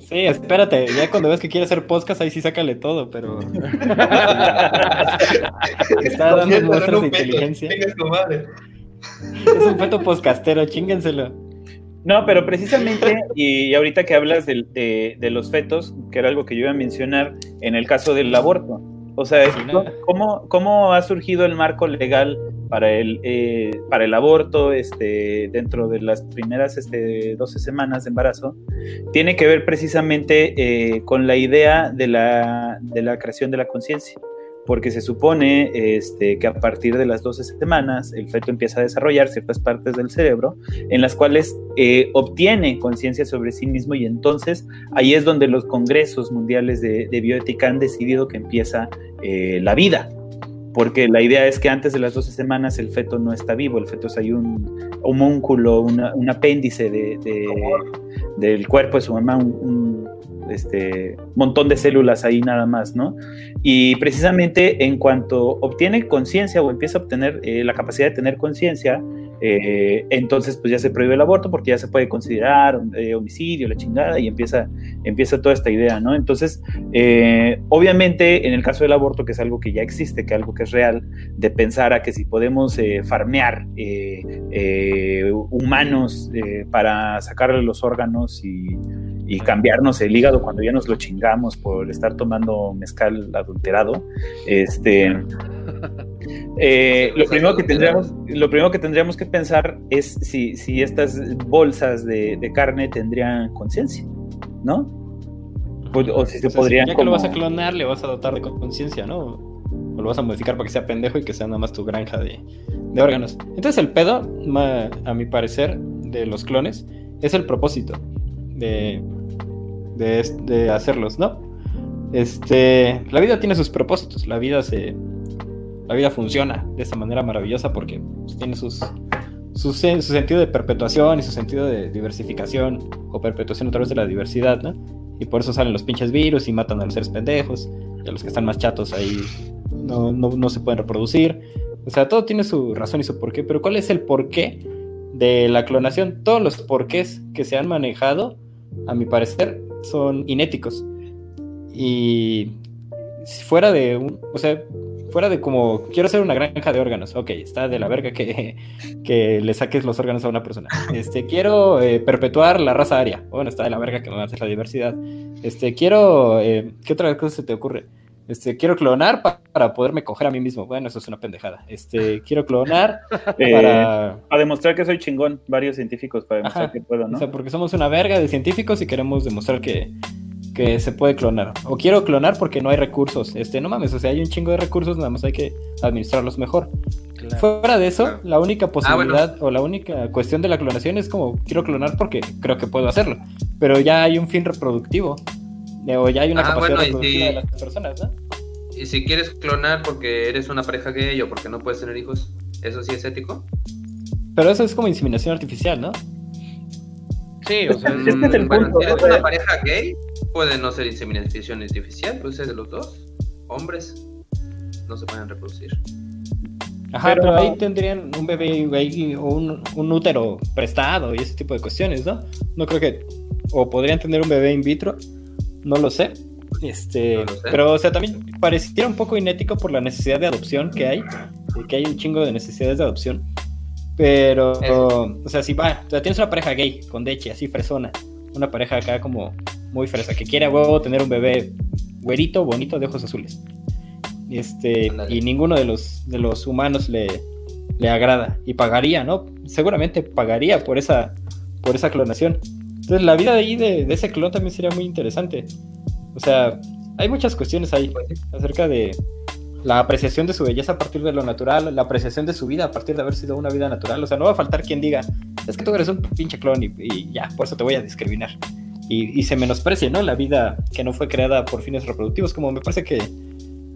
Sí, espérate, ya cuando ves que quiere hacer podcast, ahí sí sácale todo, pero. *laughs* Está dando muestras de inteligencia. Es un feto podcastero, chíngenselo.
No, pero precisamente, y ahorita que hablas de, los fetos, que era algo que yo iba a mencionar en el caso del aborto, o sea, ¿cómo, ¿cómo, ha surgido el marco legal para el, eh, para el aborto este, dentro de las primeras este, 12 semanas de embarazo? Tiene que ver precisamente eh, con la idea de la, de la creación de la conciencia porque se supone este, que a partir de las 12 semanas el feto empieza a desarrollar ciertas partes del cerebro en las cuales eh, obtiene conciencia sobre sí mismo y entonces ahí es donde los congresos mundiales de, bioética han decidido que empieza eh, la vida, porque la idea es que antes de las 12 semanas el feto no está vivo, el feto es ahí un homúnculo, un apéndice de, del cuerpo de su mamá, un este montón de células ahí nada más, ¿no? Y precisamente en cuanto obtiene conciencia o empieza a obtener eh, la capacidad de tener conciencia, eh, entonces pues ya se prohíbe el aborto porque ya se puede considerar eh, homicidio, la chingada, y empieza, empieza toda esta idea, ¿no? Entonces, obviamente en el caso del aborto, que es algo que ya existe, que algo que es real, de pensar a que si podemos farmear humanos para sacarle los órganos y y cambiarnos el hígado cuando ya nos lo chingamos por estar tomando mezcal adulterado. Este, eh, lo, primero que tendríamos, lo primero que tendríamos que pensar es si, si estas bolsas de, carne tendrían conciencia, ¿no?
O, si se podrían. Ya que lo vas a clonar, le vas a dotar de conciencia, ¿no? O lo vas a modificar para que sea pendejo y que sea nada más tu granja de, de órganos. Entonces, el pedo, a mi parecer, de los clones, es el propósito de, de, hacerlos, ¿no? Este, la vida tiene sus propósitos, la vida se, la vida funciona de esa manera maravillosa porque pues, tiene sus, su, sentido de perpetuación y su sentido de diversificación o perpetuación a través de la diversidad, ¿no? Y por eso salen los pinches virus y matan a los seres pendejos y a los que están más chatos ahí no, no, no se pueden reproducir. O sea, todo tiene su razón y su porqué, pero ¿cuál es el porqué de la clonación? Todos los porqués que se han manejado a mi parecer, son inéticos. Y fuera de un, o sea, fuera de como, quiero hacer una granja de órganos, ok, está de la verga que, *laughs* que le saques los órganos a una persona. Este, quiero eh, perpetuar la raza aria, bueno, está de la verga que me hacer la diversidad. Este, quiero, eh, ¿qué otra cosa se te ocurre? Este, quiero clonar para poderme coger a mí mismo. Bueno, eso es una pendejada. Este, quiero clonar *laughs*
eh, para... para demostrar que soy chingón. Varios científicos para demostrar que puedo, ¿no?
O sea, porque somos una verga de científicos y queremos demostrar que, que se puede clonar. O quiero clonar porque no hay recursos. Este, no mames, o sea, hay un chingo de recursos, nada más hay que administrarlos mejor. Fuera de eso, la única ah, posibilidad o la única cuestión de la clonación es como quiero clonar porque creo que puedo hacerlo. Pero ya hay un fin reproductivo. O ya hay una ah, capacidad reproductiva de las personas, ¿no?
Y si quieres clonar porque eres una pareja gay o porque no puedes tener hijos, ¿eso sí es ético?
Pero eso es como inseminación artificial, ¿no?
Sí, o sea, *laughs* es es el punto, si eres una pareja gay, puede no ser inseminación artificial, puede ser de los dos. Hombres no se pueden reproducir.
Ajá, pero, ahí tendrían un bebé gay o un, un útero prestado y ese tipo de cuestiones, ¿no? No creo que. O podrían tener un bebé in vitro no lo sé. Este, pero o sea, también pareciera un poco inético por la necesidad de adopción que hay, que hay un chingo de necesidades de adopción. Pero, o sea, si va, o sea, tienes una pareja gay con deche, así fresona, una pareja acá como muy fresa, que quiere a huevo tener un bebé güerito, bonito, de ojos azules. Este, y ninguno de los, de los humanos le, le agrada. Y pagaría, ¿no? Seguramente pagaría por esa, por esa clonación. Entonces la vida de ahí de, ese clon también sería muy interesante. O sea, hay muchas cuestiones ahí acerca de la apreciación de su belleza a partir de lo natural, la apreciación de su vida a partir de haber sido una vida natural. O sea, no va a faltar quien diga, es que tú eres un pinche clon y, y ya, por eso te voy a discriminar. Y, y, se menosprecia, ¿no? La vida que no fue creada por fines reproductivos, como me parece que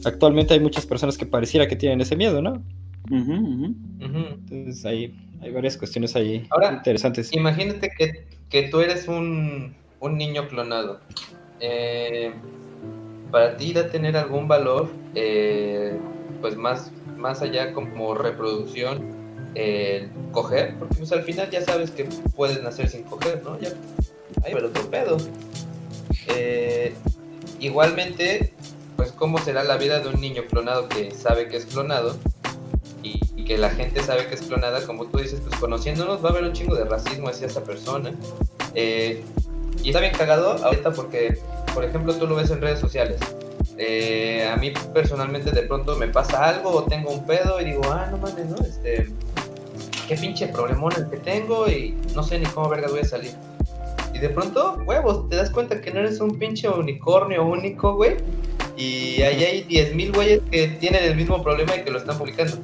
actualmente hay muchas personas que pareciera que tienen ese miedo, ¿no?
Ujú, ujú.
Ujú.
Entonces hay, hay varias cuestiones ahí
Ahora,
interesantes.
Imagínate que, que tú eres un, un niño clonado. Eh, para ti irá a tener algún valor, eh, pues más, más allá como reproducción, eh, coger, porque pues al final ya sabes que puedes nacer sin coger, ¿no? Ya, ay, pero tu pedo. Eh, igualmente, pues cómo será la vida de un niño clonado que sabe que es clonado que la gente sabe que es clonada, como tú dices, pues conociéndonos va a haber un chingo de racismo hacia esa persona. Eh, y está bien cagado ahorita porque, por ejemplo, tú lo ves en redes sociales. Eh, a mí personalmente de pronto me pasa algo o tengo un pedo y digo, ah, no mames, ¿no? Este, qué pinche problemón el que tengo y no sé ni cómo verga voy a salir. Y de pronto, huevos, te das cuenta que no eres un pinche unicornio único, güey. Y ahí hay 10.000 güeyes que tienen el mismo problema y que lo están publicando.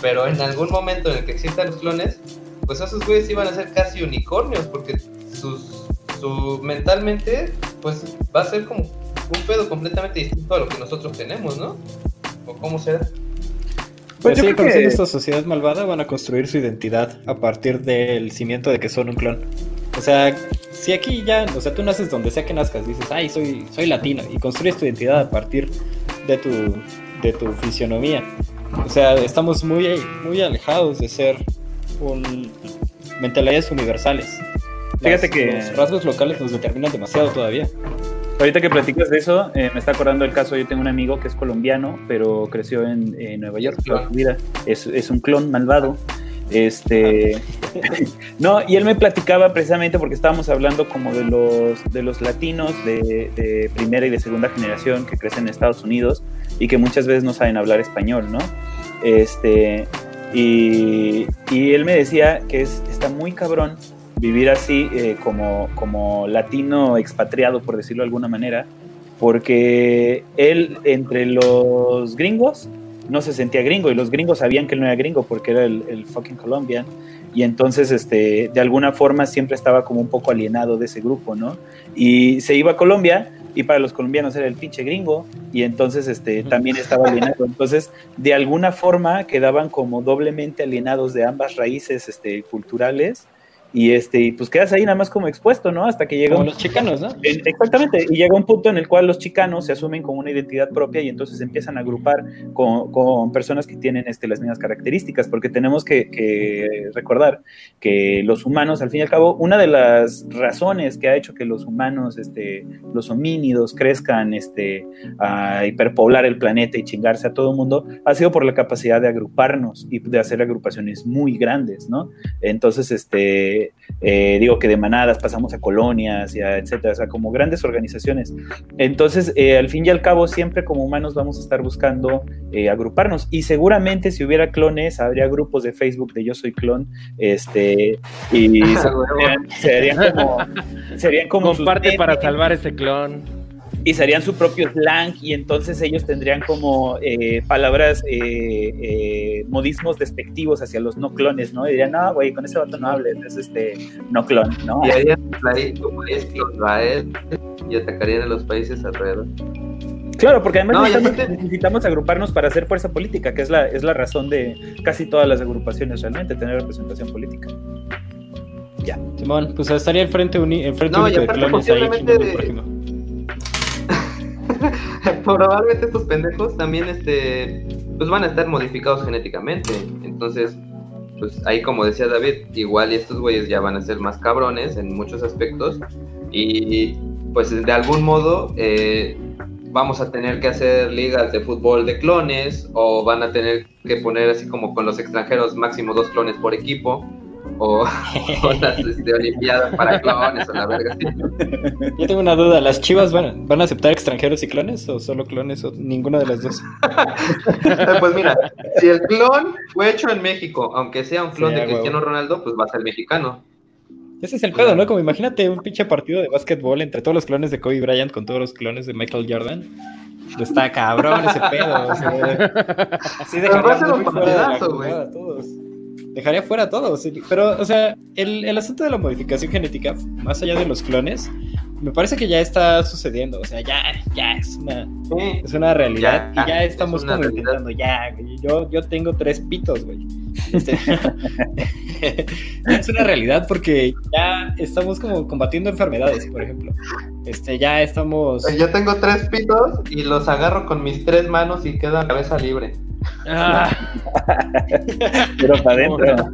Pero en algún momento en el que existan los clones, pues esos güeyes iban a ser casi unicornios porque sus, su mentalmente, pues va a ser como un pedo completamente distinto a lo que nosotros tenemos, ¿no? ¿O cómo será?
Pues
yo
sí,
creo que-
esta sociedad malvada van a construir su identidad a partir del cimiento de que son un clon. O sea, si aquí ya, o sea, tú naces donde sea que nazcas, dices, ay, soy, soy latino, y construyes tu identidad a partir de tu, de tu fisionomía. O sea, estamos muy, muy alejados de ser un mentalidades universales.
Fíjate
Las-
que-
los rasgos locales nos determinan demasiado todavía.
Ahorita que platicas de eso, eh, me está acordando el caso, yo tengo un amigo que es colombiano, pero creció en, en Nueva York toda su vida. Es, es un clon malvado. Este, *laughs* no, y él me platicaba precisamente porque estábamos hablando como de los, de los latinos de, de primera y de segunda generación que crecen en Estados Unidos y que muchas veces no saben hablar español, ¿no? Este, y, y él me decía que es, está muy cabrón vivir así eh, como, como latino expatriado, por decirlo de alguna manera, porque él entre los gringos no se sentía gringo y los gringos sabían que él no era gringo porque era el, el fucking Colombian y entonces este, de alguna forma siempre estaba como un poco alienado de ese grupo, ¿no? Y se iba a Colombia y para los colombianos era el pinche gringo y entonces este, también estaba alienado. Entonces, de alguna forma quedaban como doblemente alienados de ambas raíces este, culturales y este y pues quedas ahí nada más como expuesto, ¿no? Hasta que llega
Como
un
los chicanos, ¿no?
en- Exactamente, y llega un punto en el cual los chicanos se asumen como una identidad propia y entonces empiezan a agrupar con, con personas que tienen este, las mismas características, porque tenemos que, que recordar que los humanos, al fin y al cabo, una de las razones que ha hecho que los humanos, este, los homínidos, crezcan este, a hiperpoblar el planeta y chingarse a todo el mundo, ha sido por la capacidad de agruparnos y de hacer agrupaciones muy grandes, ¿no? Entonces, este, eh, digo que de manadas pasamos a colonias, y a etcétera, o sea, como grandes organizaciones. Entonces, eh, al fin y al cabo, siempre como humanos vamos a estar buscando eh, agruparnos. Y seguramente si hubiera clones, habría grupos de Facebook de Yo Soy Clon, este, y *laughs* serían, serían como, serían como sus
Comparte para salvar ese clon.
Y serían su propio slang y entonces ellos tendrían como eh, palabras, eh, eh, modismos despectivos hacia los no clones, ¿no? Y dirían, no, güey, con ese vato no hables, es este no clon, ¿no?
Y harían ahí tu país Israel y atacarían a los países alrededor.
Claro, porque además
No,
necesitamos, agruparnos para hacer fuerza política, que es la, es la razón de casi todas las agrupaciones realmente, tener representación política. Ya.
Simón, pues estaría el frente, uni el frente
No, y
único de clones ahí
de-
por ejemplo. *laughs*
Probablemente estos pendejos también este pues van a estar modificados genéticamente. Entonces, pues ahí como decía David, igual estos güeyes ya van a ser más cabrones en muchos aspectos. Y pues de algún modo eh, vamos a tener que hacer ligas de fútbol de clones o van a tener que poner así como con los extranjeros máximo dos clones por equipo. O, o *laughs* las este, olimpiadas para clones o la verga así.
Yo tengo una duda, ¿las chivas van, van a aceptar extranjeros y clones o solo clones o ninguna de las dos? *laughs*
Pues mira, si el clon fue hecho en México, aunque sea un clon
Sí,
de
huevo.
Cristiano Ronaldo, pues va a ser mexicano.
Ese es el pedo, ¿no? Como imagínate un pinche partido de básquetbol entre todos los clones de Kobe Bryant con todos los clones de Michael Jordan. Está cabrón ese pedo. O sea, *laughs* sí
Pero va a ser un
de
partidazo, güey.
Dejaría fuera a todos. Pero, o sea, el, el asunto de la modificación genética, más allá de los clones, me parece que ya está sucediendo. O sea, ya, ya es una,
Sí.
es una realidad
Ya,
y ya
es
estamos
una
como
realidad.
intentando, ya, güey, yo, yo tengo tres pitos, güey. Este, *laughs* es una realidad porque ya estamos como combatiendo enfermedades, por ejemplo. Este, ya estamos...
Yo tengo tres pitos y los agarro con mis tres manos y queda cabeza libre.
Ah,
Pero para adentro.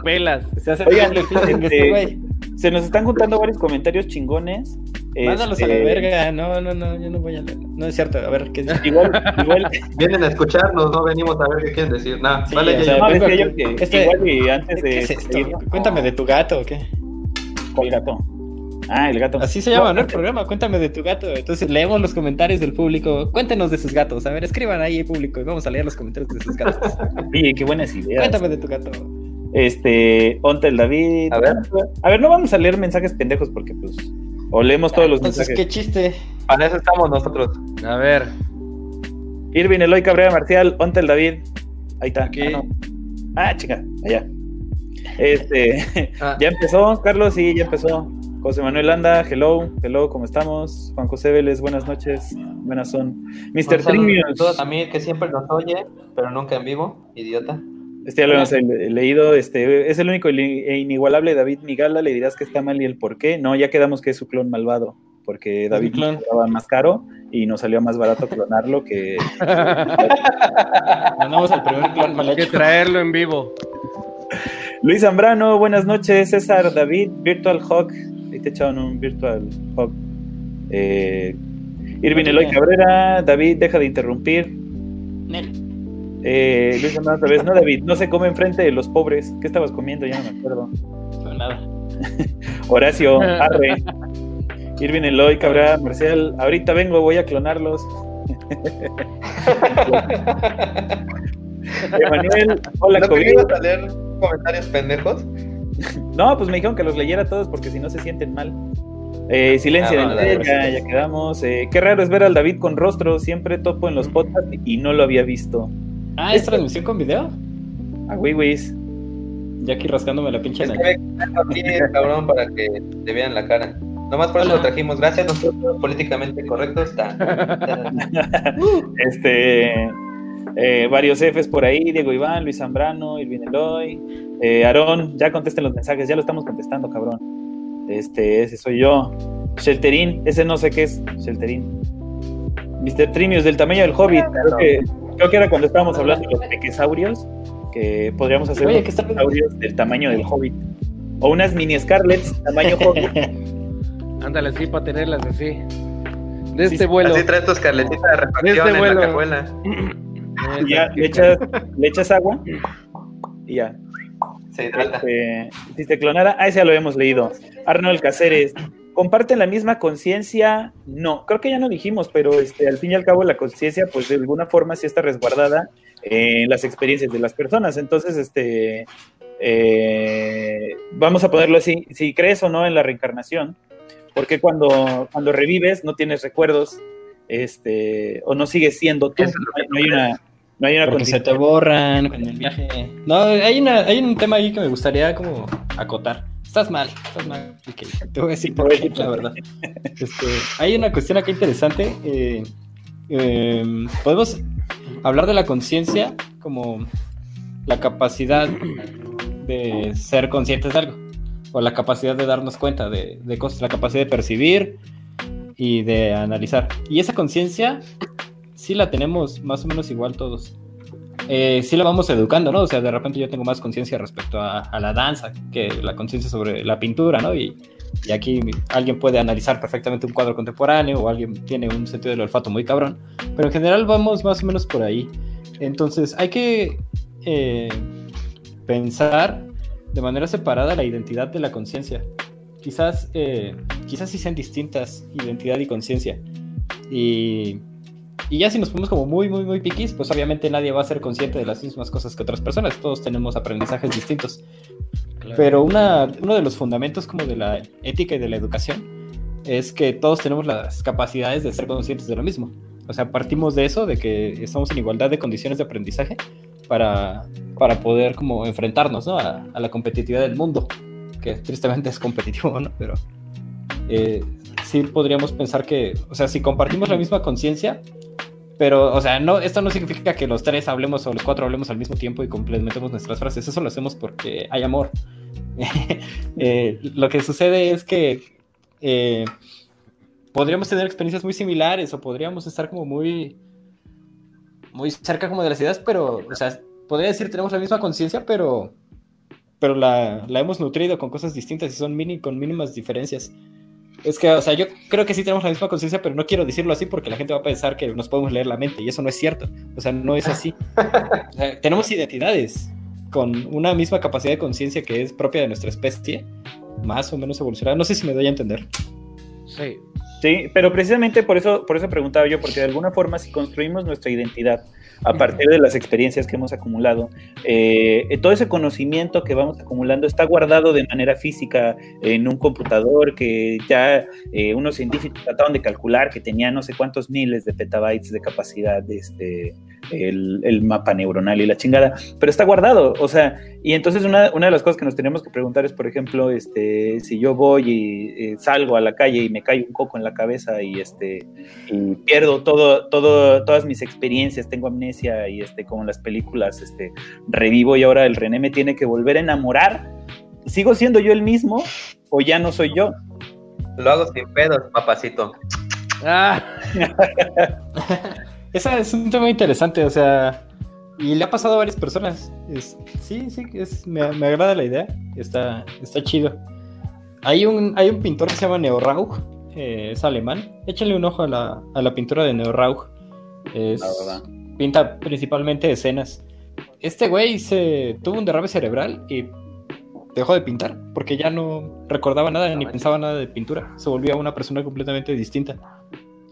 *laughs*
Pelas.
Se hace
Oigan, este,
este.
Se nos están juntando varios comentarios chingones.
Mándalos a
Este,
la verga. No, no, no, yo no voy a leer. No es cierto, a ver qué dice.
Igual, igual,
Vienen a escucharnos, no venimos a ver qué quieren decir. Nah,
Sí,
vale,
o sea,
no, yo que
Este-
igual y antes de
¿Qué es Cuéntame de tu gato, ¿o qué?
¿Cuál gato? Ah, el gato.
Así se llama, ¿no? El programa, cuéntame de tu gato. Entonces leemos los comentarios del público. Cuéntenos de sus gatos. A ver, escriban ahí, público, y vamos a leer los comentarios de sus gatos. *laughs*
Oye, qué buenas ideas.
Cuéntame de tu gato.
Este, Ontel David.
A ver.
A ver, no vamos a leer mensajes pendejos porque, pues, o leemos todos los
Entonces,
mensajes.
qué chiste.
Para eso estamos nosotros.
A ver.
Irvin Eloy Cabrera Marcial, Ontel David. Ahí está.
Aquí.
Ah, no. Ah, chica, allá. Este,
Ah, *laughs*
ya empezó, Carlos, sí, ya empezó. José Manuel Anda, hello, hello, ¿cómo estamos? Juan José Vélez, buenas noches, buenas son. Mr.
saludo a mí que siempre nos oye, pero nunca en vivo, idiota.
este ya lo hemos le- leído, este, es el único e inigualable David Migala, le dirás que está mal y el por qué. No, ya quedamos que es su clon malvado, porque David
clon.
cobraba más caro y nos salió más barato clonarlo que... *laughs*
Mandamos al primer clon mal
Hay que traerlo en vivo.
Luis Zambrano, buenas noches. César David, Virtual Hawk. Ahí te echaron un Virtual Hawk. Eh, Irvin Eloy Cabrera, David, deja de interrumpir.
Nel.
Eh, Luis Zambrano otra vez, no David, no se come enfrente de los pobres. ¿Qué estabas comiendo? Ya no me acuerdo.
No, nada. *laughs*
Horacio, Arre. Irvin Eloy Cabrera, Marcial, ahorita vengo, voy a clonarlos. *laughs* Emanuel, hola
¿No
COVID.
a leer comentarios pendejos?
No, pues me dijeron que los leyera todos porque si no se sienten mal. Eh, silencio
Ah,
Rey,
vale,
ya, ya quedamos. Eh, qué raro es ver al David con rostro, siempre topo en los podcasts y no lo había visto.
Ah, ¿es transmisión con video?
A Wiwis.
Ya aquí rascándome la pinche
Es que *laughs* cabrón, para que te vean la cara. Nomás por eso
Hola.
lo trajimos. Gracias, nosotros políticamente correctos. Está. *laughs*
Este, eh, varios Fs por ahí, Diego Iván, Luis Zambrano, Irvin Eloy, eh, Aarón, ya contesten los mensajes, ya lo estamos contestando, cabrón. Este, ese soy yo. Shelterín, ese no sé qué es, Shelterín. Mr. Trimius, del tamaño del Hobbit, creo que, creo que era cuando estábamos hablando de los pequesaurios, que podríamos hacer
Oye,
unos
¿qué está-
pequesaurios del tamaño del Hobbit. O unas mini Scarlets, tamaño Hobbit. *laughs*
Ándale así para tenerlas así. De
Sí,
este vuelo.
Así traes tus carletitas de refacción
Este
en
vuelo.
la cajuela. *clears throat*
Y ya le echas, le echas agua y ya.
Se hidrata.
Este, si te clonara, ah, ese ya lo habíamos leído. Arnold Cáceres, ¿comparten la misma conciencia? No, creo que ya no dijimos, pero este, al fin y al cabo la conciencia, pues de alguna forma sí está resguardada en las experiencias de las personas. Entonces, este, eh, vamos a ponerlo así, si crees o no en la reencarnación, porque cuando, cuando revives no tienes recuerdos, este, o no sigues siendo tú, no hay una, no hay una
Porque se te borran con el viaje. No, hay, una, hay un tema ahí que me gustaría como acotar. Estás mal, estás mal. ok. Te voy a decir por qué, la verdad. Este, hay una cuestión acá interesante. eh, eh, podemos hablar de la conciencia como la capacidad de ser conscientes de algo. O la capacidad de darnos cuenta de, de cosas, la capacidad de percibir y de analizar. Y esa conciencia sí la tenemos más o menos igual todos. Eh, sí la vamos educando, ¿no? O sea, de repente yo tengo más conciencia respecto a, a la danza que la conciencia sobre la pintura, ¿no? Y, y aquí alguien puede analizar perfectamente un cuadro contemporáneo o alguien tiene un sentido del olfato muy cabrón. Pero en general vamos más o menos por ahí. Entonces hay que eh, pensar de manera separada la identidad de la conciencia. Quizás, eh, quizás sí sean distintas identidad y conciencia. Y, y ya si nos ponemos como muy, muy, muy piquis, pues obviamente nadie va a ser consciente de las mismas cosas que otras personas. Todos tenemos aprendizajes distintos.
claro.
Pero una, uno de los fundamentos como de la ética y de la educación es que todos tenemos las capacidades de ser conscientes de lo mismo. O sea, partimos de eso, de que estamos en igualdad de condiciones de aprendizaje para, para poder como enfrentarnos ¿no? a, a la competitividad del mundo, que tristemente es competitivo, ¿no? Pero eh, sí podríamos pensar que, o sea, si compartimos la misma conciencia, pero, o sea, no, esto no significa que los tres hablemos o los cuatro hablemos al mismo tiempo y complementemos nuestras frases. Eso lo hacemos porque hay amor. *laughs* Eh, lo que sucede es que eh, podríamos tener experiencias muy similares o podríamos estar como muy, muy cerca como de las ideas, pero, o sea, podría decir tenemos la misma conciencia, pero, pero la, la hemos nutrido con cosas distintas y son mini, con mínimas diferencias. Es que, o sea, yo creo que sí tenemos la misma conciencia, pero no quiero decirlo así porque la gente va a pensar que nos podemos leer la mente y eso no es cierto. O sea, no es así. *laughs* O sea, tenemos identidades con una misma capacidad de conciencia que es propia de nuestra especie, más o menos evolucionada. No sé si me doy a entender.
Sí.
Sí, pero precisamente por eso, por eso preguntaba yo, porque de alguna forma si construimos nuestra identidad a partir de las experiencias que hemos acumulado, eh, todo ese conocimiento que vamos acumulando está guardado de manera física en un computador que ya eh, unos científicos trataron de calcular que tenía no sé cuántos miles de petabytes de capacidad de este, el, el mapa neuronal y la chingada, pero está guardado, o sea, y entonces una, una de las cosas que nos tenemos que preguntar es, por ejemplo, este, si yo voy y eh, salgo a la calle y me cae un coco en la cabeza y, este, y pierdo todo, todo, todas mis experiencias, tengo amnesia y este, como en las películas, este, revivo y ahora el René me tiene que volver a enamorar, ¿sigo siendo yo el mismo o ya no soy yo?
Lo hago sin pedos, papacito.
Ah, *laughs*
Ese es un tema interesante, o sea, y le ha pasado a varias personas. Es- sí, sí, es, me, me agrada la idea, está, está chido. Hay un, hay un pintor que se llama Neo Rauch, eh, es alemán. Échale un ojo a la, a la pintura de Neo Rauch. Es,
La verdad.
Pinta principalmente escenas. Este güey se tuvo un derrame cerebral y dejó de pintar porque ya no recordaba nada ni pensaba nada de pintura. Se volvía una persona completamente distinta.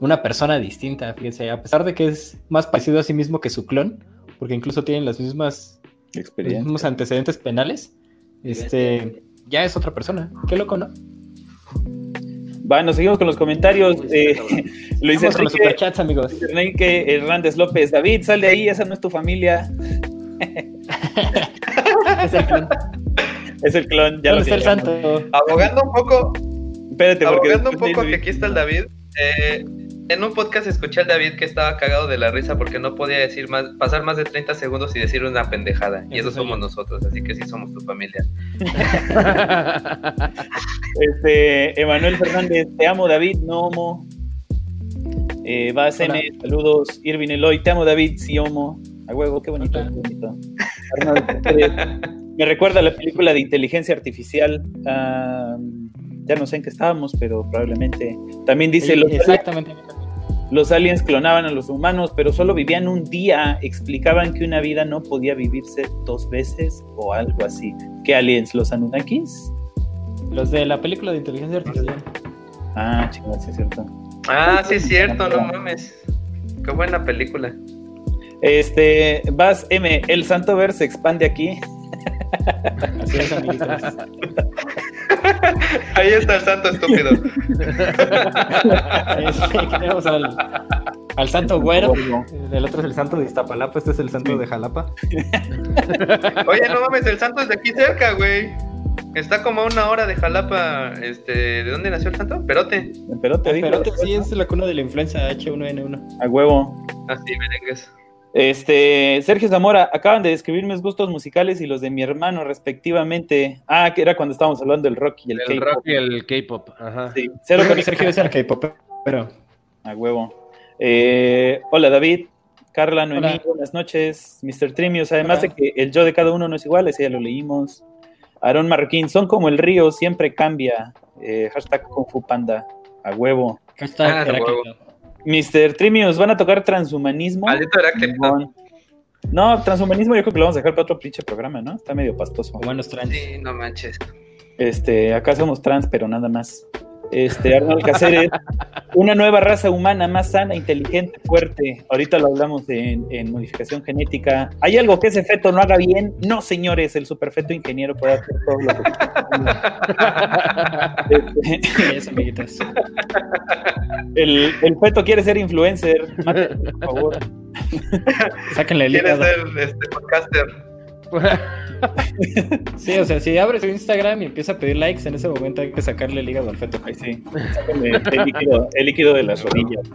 Una persona distinta, fíjense, a pesar de que es más parecido a sí mismo que su clon, porque incluso tienen las mismas los
Experiencia.
mismos antecedentes penales. Este ya es otra persona. Qué loco, ¿no?
Bueno, seguimos con los comentarios. Eh, Luis *laughs*
Vamos con los
Enrique,
superchats, amigos.
Luis Enrique Hernández López, David, sal de ahí, esa no es tu familia. *laughs*
Es el clon. *laughs*
Es el clon, ya
¿Dónde
lo
el santo?
Abogando un poco,
Espérate, porque
abogando un poco que aquí está el David. eh, en un podcast escuché al David que estaba cagado de la risa porque no podía decir más, pasar más de 30 segundos y decir una pendejada. Y
Eso
somos nosotros, así que sí somos tu familia. *laughs*
Este, Emanuel Fernández, te amo David, no homo. Eh. M, saludos. Irvin Eloy, te amo David, sí homo. A huevo, qué bonito, qué bonito. Me recuerda a la película de inteligencia artificial. ah, ya no sé en qué estábamos, pero probablemente. También dice,
Sí,
los,
exactamente.
los aliens clonaban a los humanos, pero solo vivían un día. Explicaban que una vida no podía vivirse dos veces o algo así. ¿Qué aliens? ¿Los Anunnakis?
Los de la película de inteligencia artificial.
Ah, chingada, sí es cierto.
Ah, sí es cierto, no mames. Qué buena película.
Este, vas M, el Santo Ver se expande aquí.
Así es, amiguitos. *laughs*
Ahí está el santo estúpido. *laughs*
Tenemos al, al santo güero. El otro es el santo de Iztapalapa. Este es el santo de Jalapa.
Oye, no mames, el santo es de aquí cerca, güey. Está como a una hora de Jalapa. Este, ¿de dónde nació el santo? Perote.
Pero te digo,
Pero este sí es la cuna de la influenza H1N1.
a huevo.
Así, merengues.
Este, Sergio Zamora, acaban de describir mis gustos musicales y los de mi hermano respectivamente. Ah, que era cuando estábamos hablando del rock y el,
el
K-pop.
rock y el K-pop. Ajá.
Sí, cero
que
con
Sergio es el K-pop, pero
A huevo. Eh, hola David, Carla, Noemí,
Hola.
buenas noches. Mr. Trimios, además
Hola.
de que el yo de cada uno no es igual, ese ya lo leímos. Aarón Marroquín, son como el río, siempre cambia. Eh, hashtag Kung Fu Panda, a huevo.
hashtag
Ah.
Mr. Trimios, ¿van a tocar transhumanismo?
Maldito Heráclito.
No, transhumanismo yo creo que lo vamos a dejar para otro pinche programa, ¿no? Está medio pastoso.
O buenos trans.
Sí, no manches.
Este, acá somos trans, pero nada más. Este, Arnold Cáceres, una nueva raza humana más sana, inteligente, fuerte. Ahorita lo hablamos en, en modificación genética. ¿Hay algo que ese feto no haga bien? No, señores, el superfeto ingeniero puede hacer todo lo que Este,
Eso, amiguitas.
el, el feto quiere ser influencer. Mátenlo, por favor.
Sáquenle el
Quiere ser este podcaster. *laughs*
Sí, o sea, si abre su Instagram y empieza a pedir likes, en ese momento hay que sacarle el hígado al feto.
Ay, sí. El líquido, el líquido de las rodillas.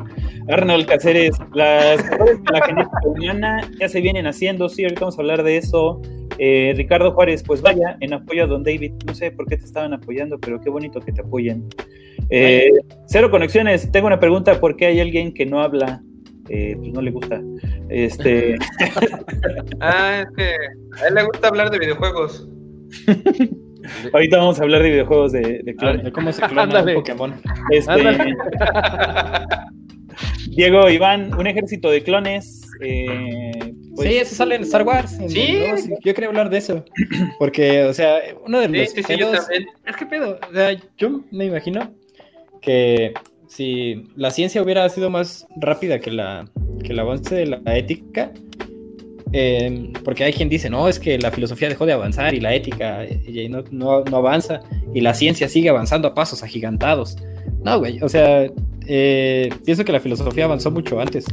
Arnold Cáceres, las mejoras en la genética humana ya se vienen haciendo, sí, ahorita vamos a hablar de eso. Eh, Ricardo Juárez, pues vaya, en apoyo a Don David. No sé por qué te estaban apoyando, pero qué bonito que te apoyen. Eh, cero conexiones, tengo una pregunta, ¿por qué hay alguien que no habla? Eh, pues no le gusta. Este, *laughs*
Ah, es que a él le gusta hablar de videojuegos. *laughs*
ahorita vamos a hablar de videojuegos de, de clones.
de cómo se clona un Pokémon.
Este. *laughs* Diego, Iván, un ejército de clones. eh, pues,
sí, eso sale en Star Wars. en
Sí.
el dos, Yo quería hablar de eso. Porque, o sea, uno de los
sí, sí, yo
pedos-
también.
Es que pedo, o sea, yo me imagino que si la ciencia hubiera sido más rápida que la que el avance de la ética, eh, porque hay quien dice, no, es que la filosofía dejó de avanzar y la ética eh, no, no, no avanza y la ciencia sigue avanzando a pasos agigantados. No, güey, o sea, eh, pienso que la filosofía avanzó mucho antes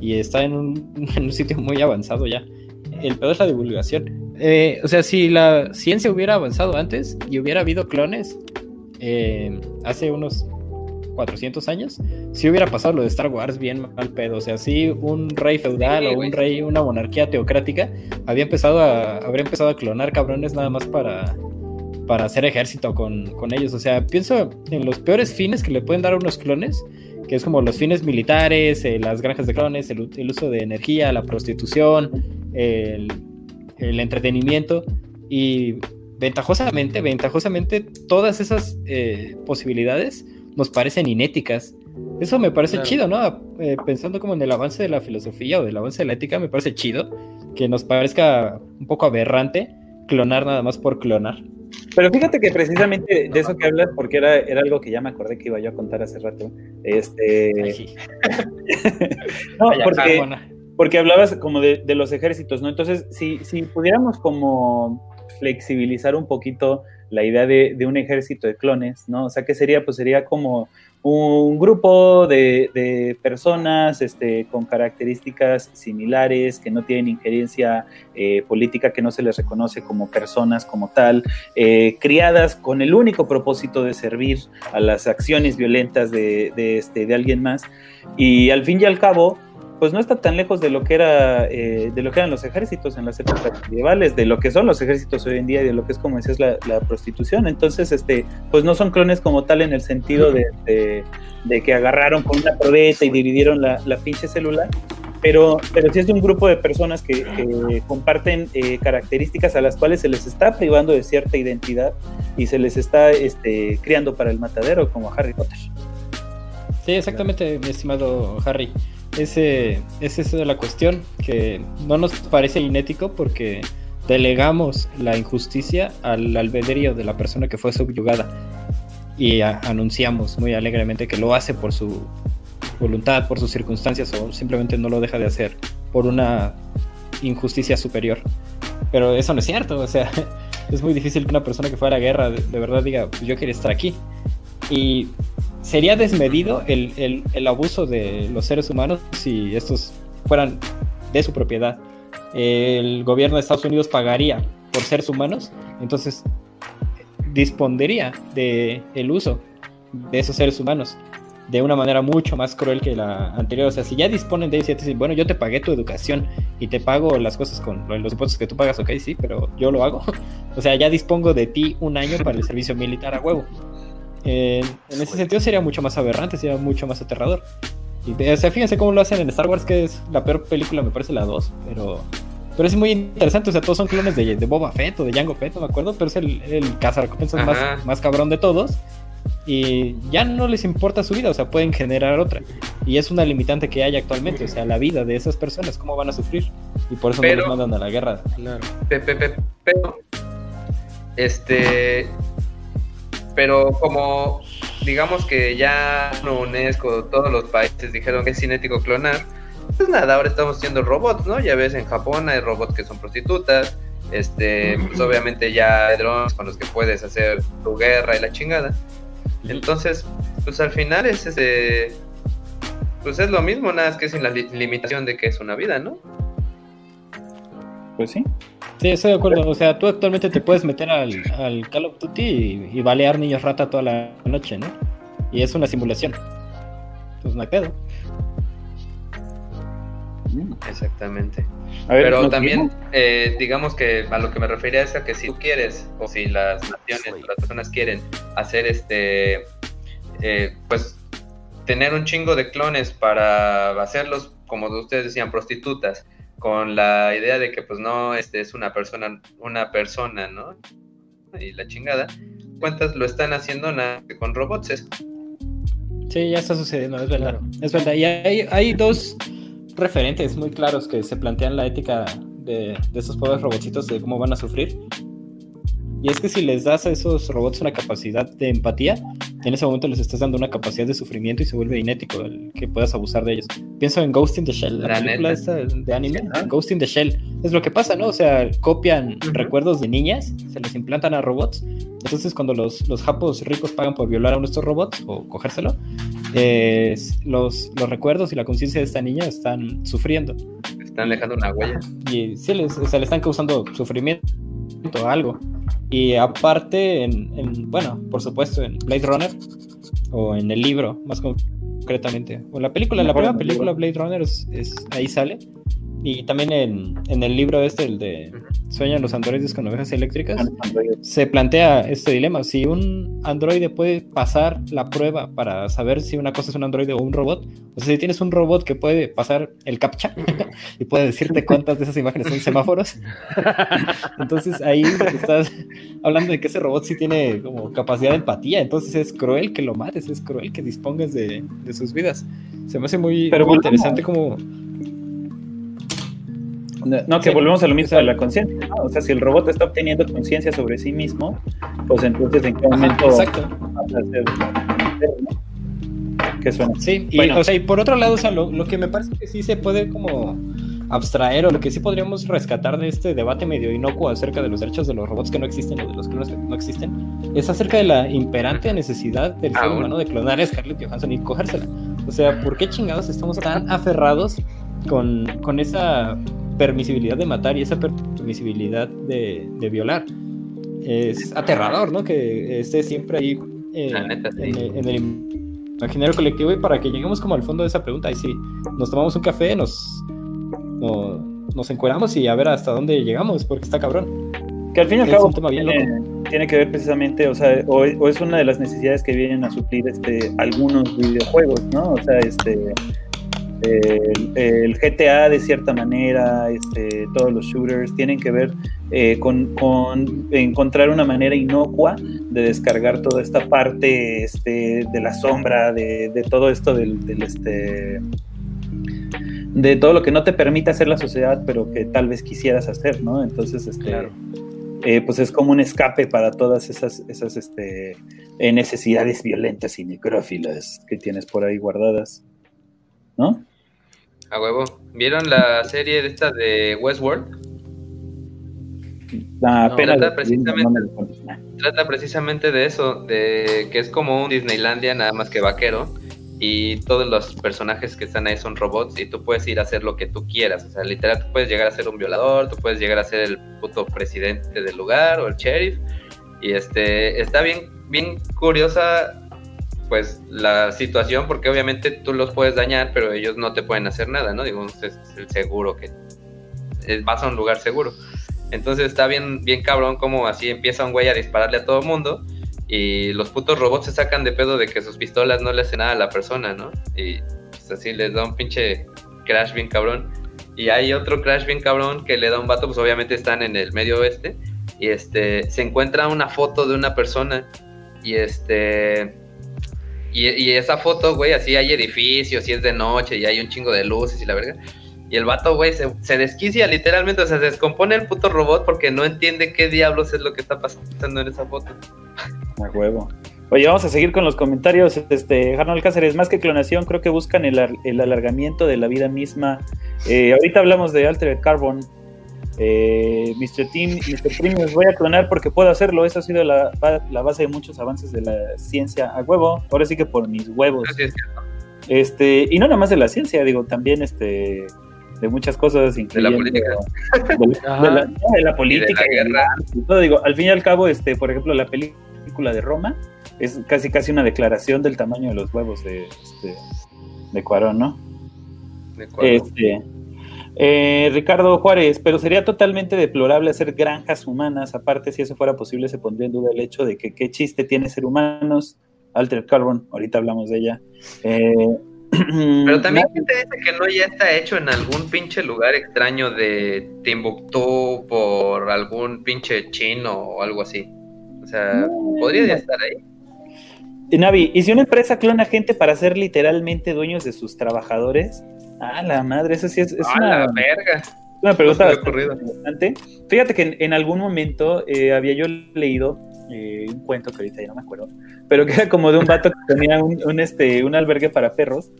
y está en un, *laughs* en un sitio muy avanzado ya. El peor es la divulgación. Eh, o sea, si la ciencia hubiera avanzado antes y hubiera habido clones hace unos 400 años, si hubiera pasado lo de Star Wars bien mal pedo. O sea, si un rey feudal
Sí,
o un rey, una monarquía teocrática, había empezado a, habría empezado a clonar cabrones nada más para, para hacer ejército con, con ellos. O sea, pienso en los peores fines que le pueden dar a unos clones, que es como los fines militares, eh, las granjas de clones, el, el uso de energía, la prostitución, el, el entretenimiento y ventajosamente, ventajosamente todas esas eh, posibilidades nos parecen inéticas. Eso me parece
Claro.
chido, ¿no? Eh, pensando como en el avance de la filosofía o del avance de la ética, me parece chido que nos parezca un poco aberrante clonar nada más por clonar.
Pero fíjate que precisamente de eso que hablas, porque era, era algo que ya me acordé que iba yo a contar hace rato. Este,
Ay, sí. *laughs*
no, porque, porque hablabas como de, de los ejércitos, ¿no? Entonces, si, si pudiéramos como flexibilizar un poquito la idea de, de un ejército de clones, ¿no? O sea, ¿qué sería? Pues sería como un grupo de, de personas este, con características similares, que no tienen injerencia eh, política, que no se les reconoce como personas como tal, eh, criadas con el único propósito de servir a las acciones violentas de, de, este, de alguien más. Y al fin y al cabo, pues no está tan lejos de lo que era eh, de lo que eran los ejércitos en las épocas medievales, de lo que son los ejércitos hoy en día y de lo que es como decías la, prostitución. Entonces, este, pues no son clones como tal en el sentido de, que agarraron con una probeta y dividieron la, la pinche célula, pero, pero sí es de un grupo de personas que, comparten eh, características a las cuales se les está privando de cierta identidad y se les está este, criando para el matadero, como Harry Potter.
Sí, exactamente, mi estimado Harry. Ese, es eso de la cuestión, que no nos parece inético porque delegamos la injusticia al albedrío de la persona que fue subyugada y anunciamos muy alegremente que lo hace por su voluntad, por sus circunstancias o simplemente no lo deja de hacer por una injusticia superior. Pero eso no es cierto, o sea, *laughs* es muy difícil que una persona que fue a la guerra de, verdad diga, pues yo quería estar aquí. Y sería desmedido el, el- el abuso de los seres humanos si estos fueran de su propiedad. El gobierno de Estados Unidos pagaría por seres humanos, entonces dispondría de el uso de esos seres humanos de una manera mucho más cruel que la anterior. O sea, si ya disponen de ellos y dicen, bueno, yo te pagué tu educación y te pago las cosas con los impuestos que tú pagas, ok, sí, pero yo lo hago. *laughs* o sea, ya dispongo de ti un año para el servicio militar a huevo. Eh, en ese sentido sería mucho más aberrante, sería mucho más aterrador. Y, o sea, fíjense cómo lo hacen en Star Wars, que es la peor película, me parece la 2, pero, pero es muy interesante. O sea, todos son clones de, de Boba Fett o de Jango Fett, no me acuerdo, pero es el, el cazarrecompensas más, más cabrón de todos. Y ya no les importa su vida, o sea, pueden generar otra. Y es una limitante que hay actualmente, o sea, la vida de esas personas, cómo van a sufrir. Y por eso
Pero-
no los mandan a la guerra.
Claro.
Pe- pe- pe- Pero, este, pero como digamos que ya UNESCO, todos los países dijeron que es cinético clonar, pues nada, ahora estamos haciendo robots, ¿no? Ya ves, en Japón hay robots que son prostitutas, este, pues obviamente ya hay drones con los que puedes hacer tu guerra y la chingada. Entonces, pues al final es ese, pues es lo mismo, nada más que sin la li- limitación de que es una vida, ¿no?
Pues sí.
Sí, estoy de acuerdo. O sea, tú actualmente te puedes meter al, al Call of Duty y, y balear niños rata toda la noche, ¿no? Y es una simulación. Pues no hay pedo.
Exactamente.
A ver,
Pero
¿nos
también, eh, digamos que a lo que me refería es a que si tú quieres, o si las naciones, o las personas quieren hacer este, eh, pues, tener un chingo de clones para hacerlos, como ustedes decían, prostitutas, con la idea de que, pues, no, este es una persona, una persona, ¿no? Y la chingada, cuentas lo están haciendo con robots.
Sí, ya está sucediendo, es verdad. Es verdad. Y hay, hay dos referentes muy claros que se plantean la ética de, de esos pobres robotcitos de cómo van a sufrir. Y es que si les das a esos robots una capacidad de empatía, en ese momento les estás dando una capacidad de sufrimiento y se vuelve inético el que puedas abusar de ellos. Pienso en Ghost in the Shell, la,
La
película
neta.
esta de anime. Ghost in the Shell. Es lo que pasa, ¿no? O sea, copian recuerdos de niñas, se los implantan a robots. Entonces, cuando los, los japos ricos pagan por violar a uno de estos robots o cogérselo, eh, los, los recuerdos y la conciencia de esta niña están sufriendo.
Están dejando una huella.
Y sí, les, o sea, le están causando sufrimiento o algo. Y aparte, en, en- bueno, por supuesto, en Blade Runner, o en el libro, más concretamente, o en la película, en la primera película. Blade Runner, es, es- ahí sale. Y también en, en el libro este, el de Sueñan los androides con ovejas eléctricas, se plantea este dilema. Si un androide puede pasar la prueba para saber si una cosa es un androide o un robot, o sea, si tienes un robot que puede pasar el captcha *laughs* y puede decirte cuántas de esas imágenes son semáforos, *laughs* entonces ahí estás hablando de que ese robot sí tiene como capacidad de empatía, entonces es cruel que lo mates, es cruel que dispongas de, de sus vidas. Se me hace muy,
Pero
muy interesante como...
No, que
Sí,
volvemos a lo mismo de la conciencia, ¿no? O sea, si el robot está obteniendo conciencia sobre sí mismo, pues entonces en qué momento
Exacto.
pasa a ser- ¿no? ¿Qué suena?
Sí, y,
Bueno.
o sea, y por otro lado, o sea, lo, lo que me parece que sí se puede como abstraer o lo que sí podríamos rescatar de este debate medio inocuo acerca de los derechos de los robots que no existen o de los clones que no existen, es acerca de la imperante necesidad del ser humano de clonar a Scarlett Johansson y cogérsela. O sea, ¿por qué chingados estamos tan aferrados con, con esa permisibilidad de matar y esa permisibilidad de, de violar? Es aterrador, ¿no? Que esté siempre ahí eh,
neta, sí.
en, el- en el imaginario colectivo y para que lleguemos como al fondo de esa pregunta, y sí, nos tomamos un café, nos, no- nos encueramos y a ver hasta dónde llegamos, porque está cabrón.
Que al fin y al cabo
un tema bien
tiene, tiene que ver precisamente, o sea, o, o es una de las necesidades que vienen a suplir este algunos videojuegos, ¿no? O sea, este el, el GTA de cierta manera, este, todos los shooters tienen que ver eh, con, con encontrar una manera inocua de descargar toda esta parte este, de la sombra, de, de todo esto del, del, este de todo lo que no te permite hacer la sociedad, pero que tal vez quisieras hacer, ¿no? Entonces, este,
Claro.
eh, pues es como un escape para todas esas, esas este, eh, necesidades violentas y necrófilas que tienes por ahí guardadas, ¿no?
A huevo. ¿Vieron la serie de esta de Westworld?
La
No,
pena
trata precisamente-
no.
Trata precisamente de eso, de que es como un Disneylandia nada más que vaquero y todos los personajes que están ahí son robots y tú puedes ir a hacer lo que tú quieras, o sea, literal tú puedes llegar a ser un violador, tú puedes llegar a ser el puto presidente del lugar o el sheriff y este está bien bien curiosa pues la situación porque obviamente tú los puedes dañar, pero ellos no te pueden hacer nada, ¿no? Digamos, es el seguro que vas a un lugar seguro. Entonces está bien, bien cabrón como así empieza un güey a dispararle a todo mundo y los putos robots se sacan de pedo de que sus pistolas no le hacen nada a la persona, ¿no? Y pues, así les da un pinche crash bien cabrón. Y hay otro crash bien cabrón que le da un vato, pues obviamente están en el medio oeste y este se encuentra una foto de una persona y este y, y esa foto, güey, así hay edificios y es de noche y hay un chingo de luces y la verga. Y el vato, güey, se, desquicia literalmente, o sea, se descompone el puto robot porque no entiende qué diablos es lo que está pasando en esa foto.
A huevo. Oye, vamos a seguir con los comentarios. Este, Arnold Cáceres, más que clonación, creo que buscan el, el alargamiento de la vida misma. Eh, ahorita hablamos de Altered Carbon. Eh, Mr. Team, Mr. Premium, voy a clonar porque puedo hacerlo. Eso ha sido la, ba- la base de muchos avances de la ciencia a huevo. Ahora sí que por mis huevos.
Así es cierto.
Este, y no nada más de la ciencia, digo, también este, de muchas cosas, incluyendo
política.
de la, de la- no, de la política,
Y de la guerra.
y todo. Digo, al fin y al cabo, este, por ejemplo, la película de Roma es casi casi una declaración del tamaño de los huevos de, este, de Cuarón, ¿no?
De acuerdo.
Este, eh, Ricardo Juárez, pero sería totalmente deplorable hacer granjas humanas. Aparte, si eso fuera posible, se pondría en duda el hecho de que qué chiste tiene ser humanos. Altered Carbon, ahorita hablamos de ella. Eh, *clears throat*
Pero también gente dice que no ya está hecho en algún pinche lugar extraño de Timbuktu por algún pinche chino o algo así. O sea, podría ya estar ahí.
Y Navi, ¿y si una empresa clona gente para ser literalmente dueños de sus trabajadores? Ah, la madre, eso sí es, es
¡A
una,
la verga!
una pregunta bastante interesante. Fíjate que en, en algún momento eh, había yo leído eh, un cuento que ahorita ya no me acuerdo, pero que era como de un vato que tenía un, un, este, un albergue para perros,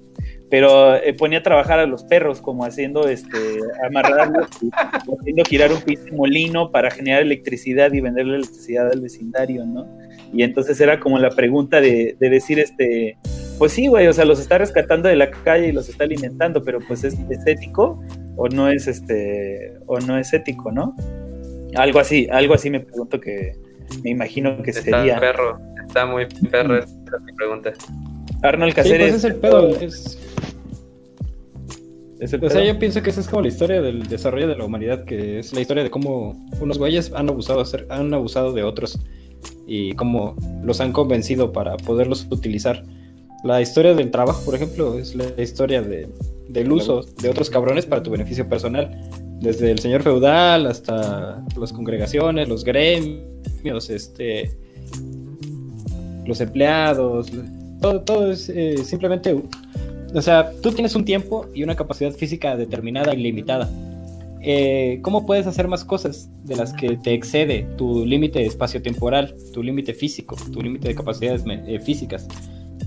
pero eh, ponía a trabajar a los perros como haciendo este amarrarlos y haciendo girar un pinche molino para generar electricidad y venderle electricidad al vecindario, ¿no? Y entonces era como la pregunta de, de decir, este, pues sí, güey, o sea, los está rescatando de la calle y los está alimentando, pero pues es estético o no es este, o no es ético, ¿no? Algo así, algo así me pregunto que me imagino que
Está
sería.
perro, está muy perro esa es mi pregunta.
Arnold
Sí, pues
Caceres.
es el pedo. es-
es el
o sea, yo pienso que esa es como la historia del desarrollo de la humanidad, que es la historia de cómo unos güeyes han abusado, hacer- han abusado de otros y cómo los han convencido para poderlos utilizar. La historia del trabajo, por ejemplo, es la historia de, del uso de otros cabrones para tu beneficio personal. Desde el señor feudal hasta las congregaciones, los gremios, este, los empleados, todo, todo es eh, simplemente o sea, tú tienes un tiempo y una capacidad física determinada y limitada. Eh, ¿Cómo puedes hacer más cosas de las que te excede tu límite espacio-temporal, tu límite físico, tu límite de capacidades eh, físicas?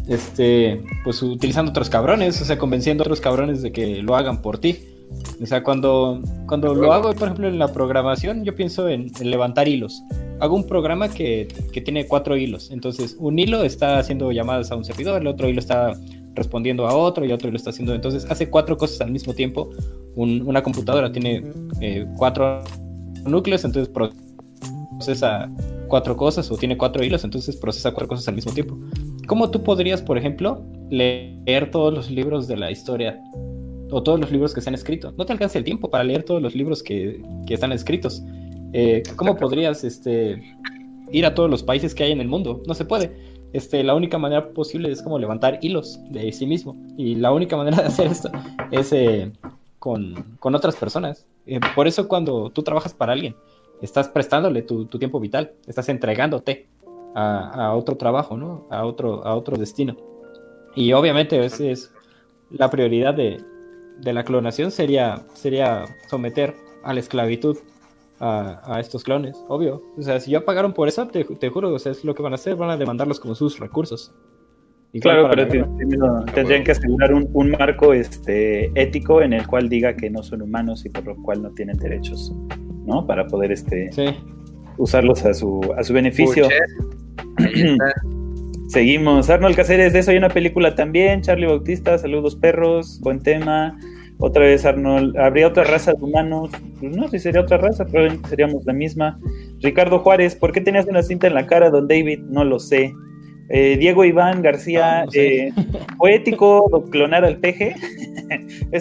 Este, pues utilizando otros cabrones, o sea, convenciendo a otros cabrones de que lo hagan por ti. O sea, cuando, cuando lo hago, por ejemplo, en la programación, yo pienso en, levantar hilos. Hago un programa que, que tiene cuatro hilos. Entonces, un hilo está haciendo llamadas a un servidor, el otro hilo está respondiendo a otro y otro lo está haciendo. Entonces hace cuatro cosas al mismo tiempo. Un- una computadora tiene eh, cuatro núcleos, entonces procesa cuatro cosas o tiene cuatro hilos, entonces procesa cuatro cosas al mismo tiempo. ¿Cómo tú podrías, por ejemplo, leer todos los libros de la historia o todos los libros que se han escrito? No te alcanza el tiempo para leer todos los libros que, que están escritos. Eh, ¿Cómo *laughs* podrías este, ir a todos los países que hay en el mundo? No se puede este, la única manera posible es como levantar hilos de sí mismo. Y la única manera de hacer esto es eh, con, con, otras personas. Eh, por eso cuando tú trabajas para alguien, estás prestándole tu, tu tiempo vital, estás entregándote a, a, otro trabajo, ¿no? A otro, a otro destino. Y obviamente esa es la prioridad de, de la clonación, sería, sería someter a la esclavitud a, a, estos clones, obvio. O sea, si ya pagaron por eso, te, te, juro, o sea, es lo que van a hacer, van a demandarlos como sus recursos.
Igual claro, pero primero tendrían que asegurar un, un, marco este, ético en el cual diga que no son humanos y por lo cual no tienen derechos, ¿no? Para poder este,
sí.
usarlos a su, a su beneficio. *clears throat* Seguimos. Arnold Cáceres, de eso hay una película también. Charlie Bautista, saludos perros, buen tema. Otra vez Arnold, ¿habría otra raza de humanos? Pues no, si sería otra raza, probablemente seríamos la misma. Ricardo Juárez, ¿por qué tenías una cinta en la cara, don David? No lo sé. Eh, Diego Iván García,
no, no sé.
eh, ¿poético clonar al peje? *laughs* Ya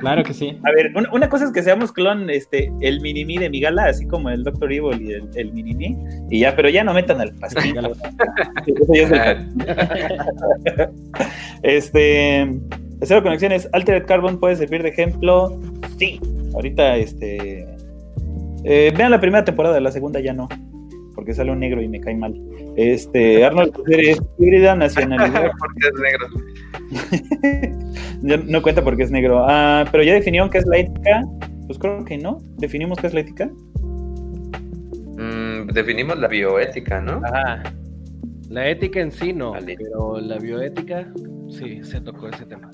claro que sí.
A ver, una, una, cosa es que seamos clon, este, el mini-me de Migala, así como el Doctor Evil y el, el mini-me, y ya, pero ya no metan al es el... *laughs* este, cero conexiones, Altered Carbon puede servir de ejemplo. Sí, ahorita, este, eh, vean la primera temporada, la segunda ya no, porque sale un negro y me cae mal. Este, Arnold es híbrida nacionalidad. *laughs*
porque es negro. *laughs*
no cuenta porque es negro. Ah, pero ya definieron qué es la ética. Pues creo que no. ¿Definimos qué es la ética?
Mm, definimos la bioética, ¿no?
Ajá. La ética en sí no,
Vale.
pero la bioética sí se tocó ese tema.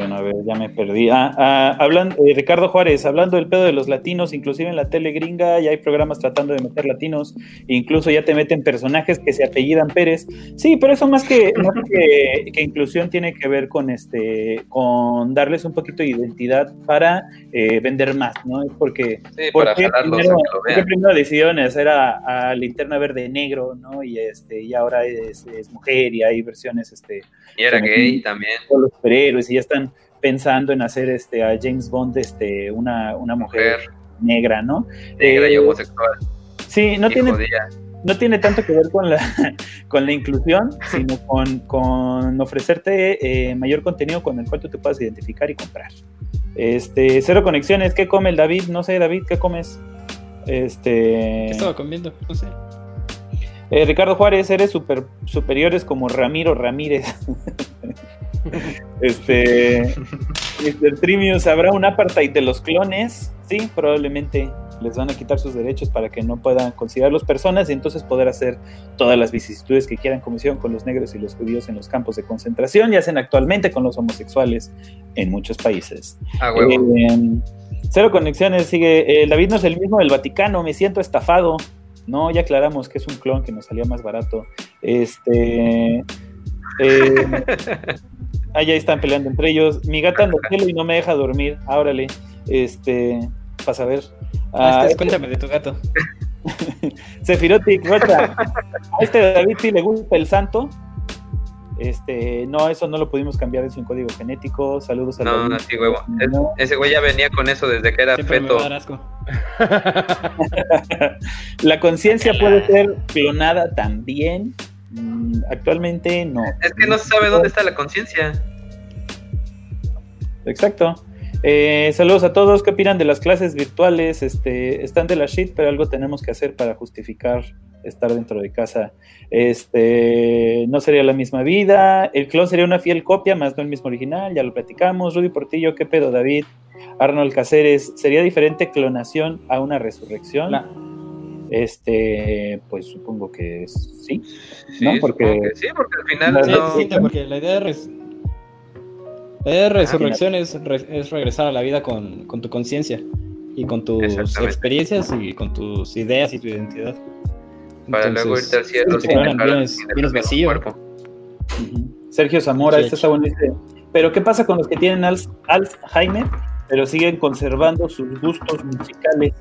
Bueno, a ver, ya me perdí. Ah, ah, hablando, eh, Ricardo Juárez, hablando del pedo de los latinos, inclusive en la tele gringa ya hay programas tratando de meter latinos, incluso ya te meten personajes que se apellidan Pérez. Sí, pero eso más que, más que, que inclusión tiene que ver con este, con darles un poquito de identidad para eh, vender más, ¿no? Es porque
Sí,
¿Por
para
primero,
a que
primero decidieron hacer a, a Linterna Verde negro, ¿no? Y este, y ahora es, es mujer y hay versiones, este,
Y era gay también.
todos los superhéroes y ya están pensando en hacer este a James Bond este una, una mujer,
Mujer,
negra, ¿no?
negra y
Eh,
homosexual.
Sí, no
y
tiene,
judía.
no tiene tanto que ver con la, *laughs* con la inclusión, sino *laughs* con, con ofrecerte eh, mayor contenido con el cual tú te puedas identificar y comprar. Este, cero conexiones, ¿qué come el David? No sé, David, ¿qué comes? Este,
¿Qué estaba comiendo? No sé.
Eh, Ricardo Juárez, eres super, superiores como Ramiro Ramírez. *laughs* este, Mr. Trimius, ¿habrá un apartheid de los clones? Sí, probablemente les van a quitar sus derechos para que no puedan considerarlos personas y entonces poder hacer todas las vicisitudes que quieran como hicieron con los negros y los judíos en los campos de concentración y hacen actualmente con los homosexuales en muchos países.
Ah.
Eh, cero conexiones, sigue. eh, David no es el mismo del Vaticano, me siento estafado. No, ya aclaramos que es un clon que nos salía más barato. Este. eh, ah, ya están peleando entre ellos. Mi gata anda cielo y no me deja dormir. Árale. Este. Para saber.
Ah,
Ah,
este, cuéntame de tu gato. *laughs*
Sefirotic. A este David sí le gusta el santo. Este, no, eso no lo pudimos cambiar en su código genético. Saludos a
No, no, sí, huevo. Es-
No.
ese güey ya venía con eso desde que era
Siempre me
feto.
va a dar asco. *laughs*
La conciencia puede ser clonada también. Mm, Actualmente no.
Es que no se sabe dónde está la conciencia.
Exacto. Eh, saludos a todos. ¿Qué opinan de las clases virtuales? Este, están de la shit, pero algo tenemos que hacer para justificar estar dentro de casa. Este, no sería la misma vida. El clon sería una fiel copia, más no el mismo original. Ya lo platicamos. Rudy Portillo, ¿qué pedo, David? Arnold Caceres, ¿sería diferente clonación a una resurrección?
La-
Este, pues supongo que sí.
Sí,
No, porque-
que sí, porque al final
La-
Sí,
no.
sí, porque la idea de, res- la idea de resurrección es, re- es regresar a la vida con, con tu conciencia y con tus experiencias y con tus ideas y tu identidad.
Para luego irte al cielo
te
sin dejar- sin
vacío.
cuerpo.
Sergio Zamora,
Sí,
este está bueno. dice, Pero ¿qué pasa con los que tienen Al- Alzheimer, pero siguen conservando sus gustos musicales?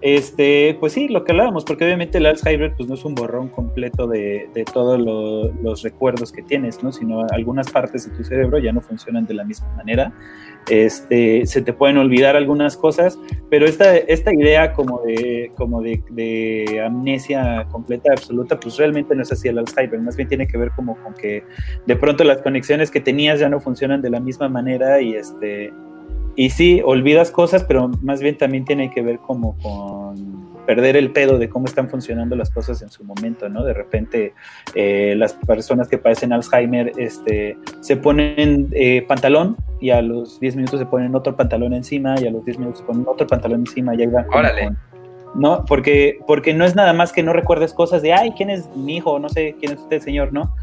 Este, pues sí, lo que hablábamos, porque obviamente el Alzheimer pues no es un borrón completo de, de todos lo- los recuerdos que tienes, ¿no? Sino algunas partes de tu cerebro ya no funcionan de la misma manera. Este, se te pueden olvidar algunas cosas, pero esta, esta idea como de, como de, de amnesia completa, absoluta, pues realmente no es así el Alzheimer, más bien tiene que ver como con que de pronto las conexiones que tenías ya no funcionan de la misma manera y este y sí, olvidas cosas, pero más bien también tiene que ver como con perder el pedo de cómo están funcionando las cosas en su momento, ¿no? De repente eh, las personas que padecen Alzheimer este, se ponen eh, pantalón y a los 10 minutos se ponen otro pantalón encima y a los 10 minutos se ponen otro pantalón encima y ahí van
Órale.
con- ¿no? Porque, porque no es nada más que no recuerdes cosas de, ay, ¿quién es mi hijo? No sé quién es usted, señor, ¿no?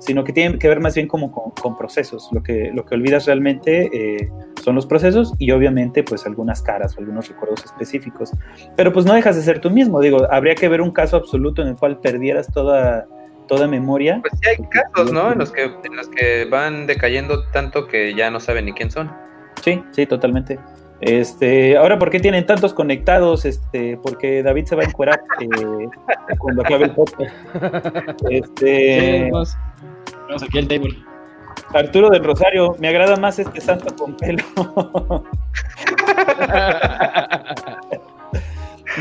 Sino que tiene que ver más bien como con, con procesos. Lo que, lo que olvidas realmente eh, son los procesos y obviamente pues algunas caras o algunos recuerdos específicos. Pero pues no dejas de ser tú mismo. Digo, habría que ver un caso absoluto en el cual perdieras toda, toda memoria.
Pues sí hay casos, ¿no? En los que en los que van decayendo tanto que ya no saben ni quién son.
Sí, sí, totalmente. Este, ahora, ¿por qué tienen tantos conectados? Este, porque David se va a encuerar eh, cuando acabe el podcast. Este,
Sí, vamos, vamos aquí al table.
Arturo del Rosario, me agrada más este santo con pelo. *laughs*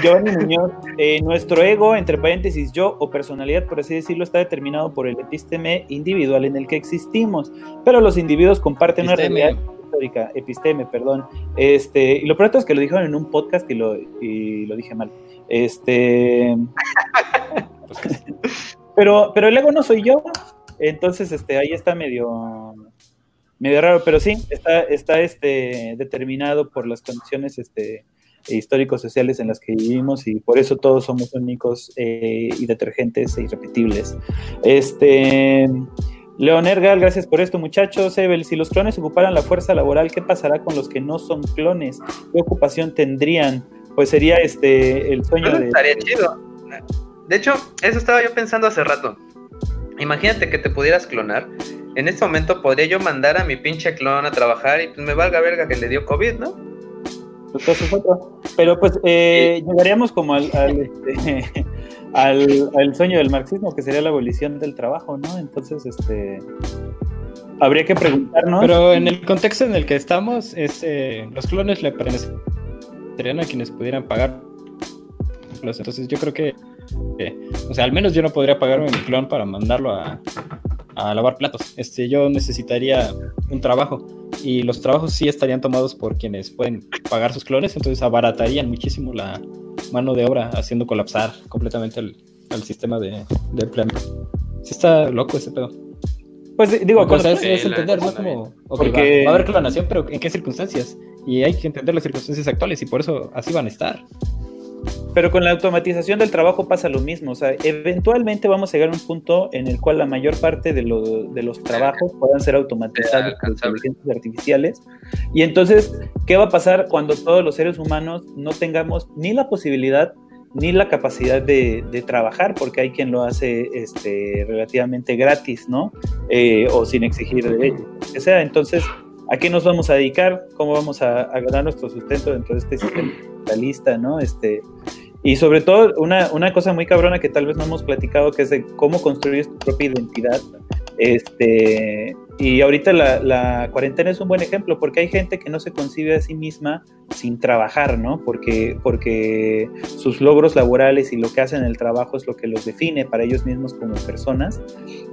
Giovanni Muñoz, eh, nuestro ego, entre paréntesis yo o personalidad, por así decirlo, está determinado por el episteme individual en el que existimos, pero los individuos comparten una realidad histórica, episteme, perdón. Este, y lo pronto es que lo dijeron en un podcast y lo, y lo dije mal. Este, pero, pero el ego no soy yo, entonces este, ahí está medio, medio raro, pero sí, está, está este, determinado por las condiciones este, históricos sociales en las que vivimos y por eso todos somos únicos eh, y detergentes e irrepetibles. Este, Leon Ergal, gracias por esto, muchachos. Evel, si los clones ocuparan la fuerza laboral, ¿qué pasará con los que no son clones? ¿Qué ocupación tendrían? Pues sería este el sueño de.
estaría chido. De hecho, eso estaba yo pensando hace rato. Imagínate que te pudieras clonar. En este momento podría yo mandar a mi pinche clon a trabajar y pues me valga verga que le dio COVID, ¿no?
Pero pues eh, llegaríamos como al, al, este, *laughs* al, al sueño del marxismo, que sería la abolición del trabajo, ¿no? Entonces, este habría que preguntarnos.
Pero en el contexto en el que estamos, es, eh, los clones le pertenecerían a quienes pudieran pagar. Entonces yo creo que, que, o sea, al menos yo no podría pagarme mi clon para mandarlo a, a lavar platos. Este, yo necesitaría un trabajo y los trabajos sí estarían tomados por quienes pueden pagar sus clones, entonces abaratarían muchísimo la mano de obra, haciendo colapsar completamente el, el sistema de, de empleo. Sí está loco ese pedo.
Pues digo,
O sea, es, es entender, ¿no? Como, ok,
Porque-
va, va a haber clonación, pero ¿en qué circunstancias? Y hay que entender las circunstancias actuales y por eso así van a estar.
Pero con la automatización del trabajo pasa lo mismo. O sea, eventualmente vamos a llegar a un punto en el cual la mayor parte de, lo- de los trabajos puedan ser automatizados por inteligencias artificiales. Y entonces, ¿qué va a pasar cuando todos los seres humanos no tengamos ni la posibilidad ni la capacidad de, de trabajar? Porque hay quien lo hace este, relativamente gratis, ¿no? Eh, o sin exigir derechos, que sea. Entonces, ¿a qué nos vamos a dedicar? ¿Cómo vamos a, ganar nuestro sustento dentro de este sistema capitalista, ¿no? Este, y sobre todo, una, una cosa muy cabrona que tal vez no hemos platicado, que es de cómo construyes tu propia identidad. Este, y ahorita la, la cuarentena es un buen ejemplo, porque hay gente que no se concibe a sí misma sin trabajar, ¿no? Porque, porque sus logros laborales y lo que hacen en el trabajo es lo que los define para ellos mismos como personas.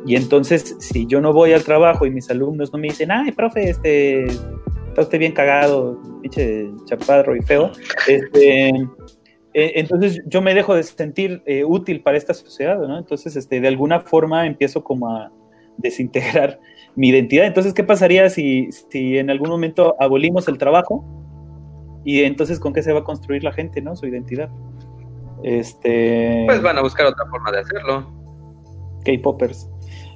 Y entonces, si yo no voy al trabajo y mis alumnos no me dicen, ay, profe, este, está usted bien cagado, pinche chaparro y feo, este, eh, entonces yo me dejo de sentir eh, útil para esta sociedad, ¿no? Entonces, este, de alguna forma empiezo como a desintegrar mi identidad. Entonces, ¿qué pasaría si, si en algún momento abolimos el trabajo? Y entonces, ¿con qué se va a construir la gente, no? Su identidad. Este...
Pues van a buscar otra forma de hacerlo.
K-Poppers.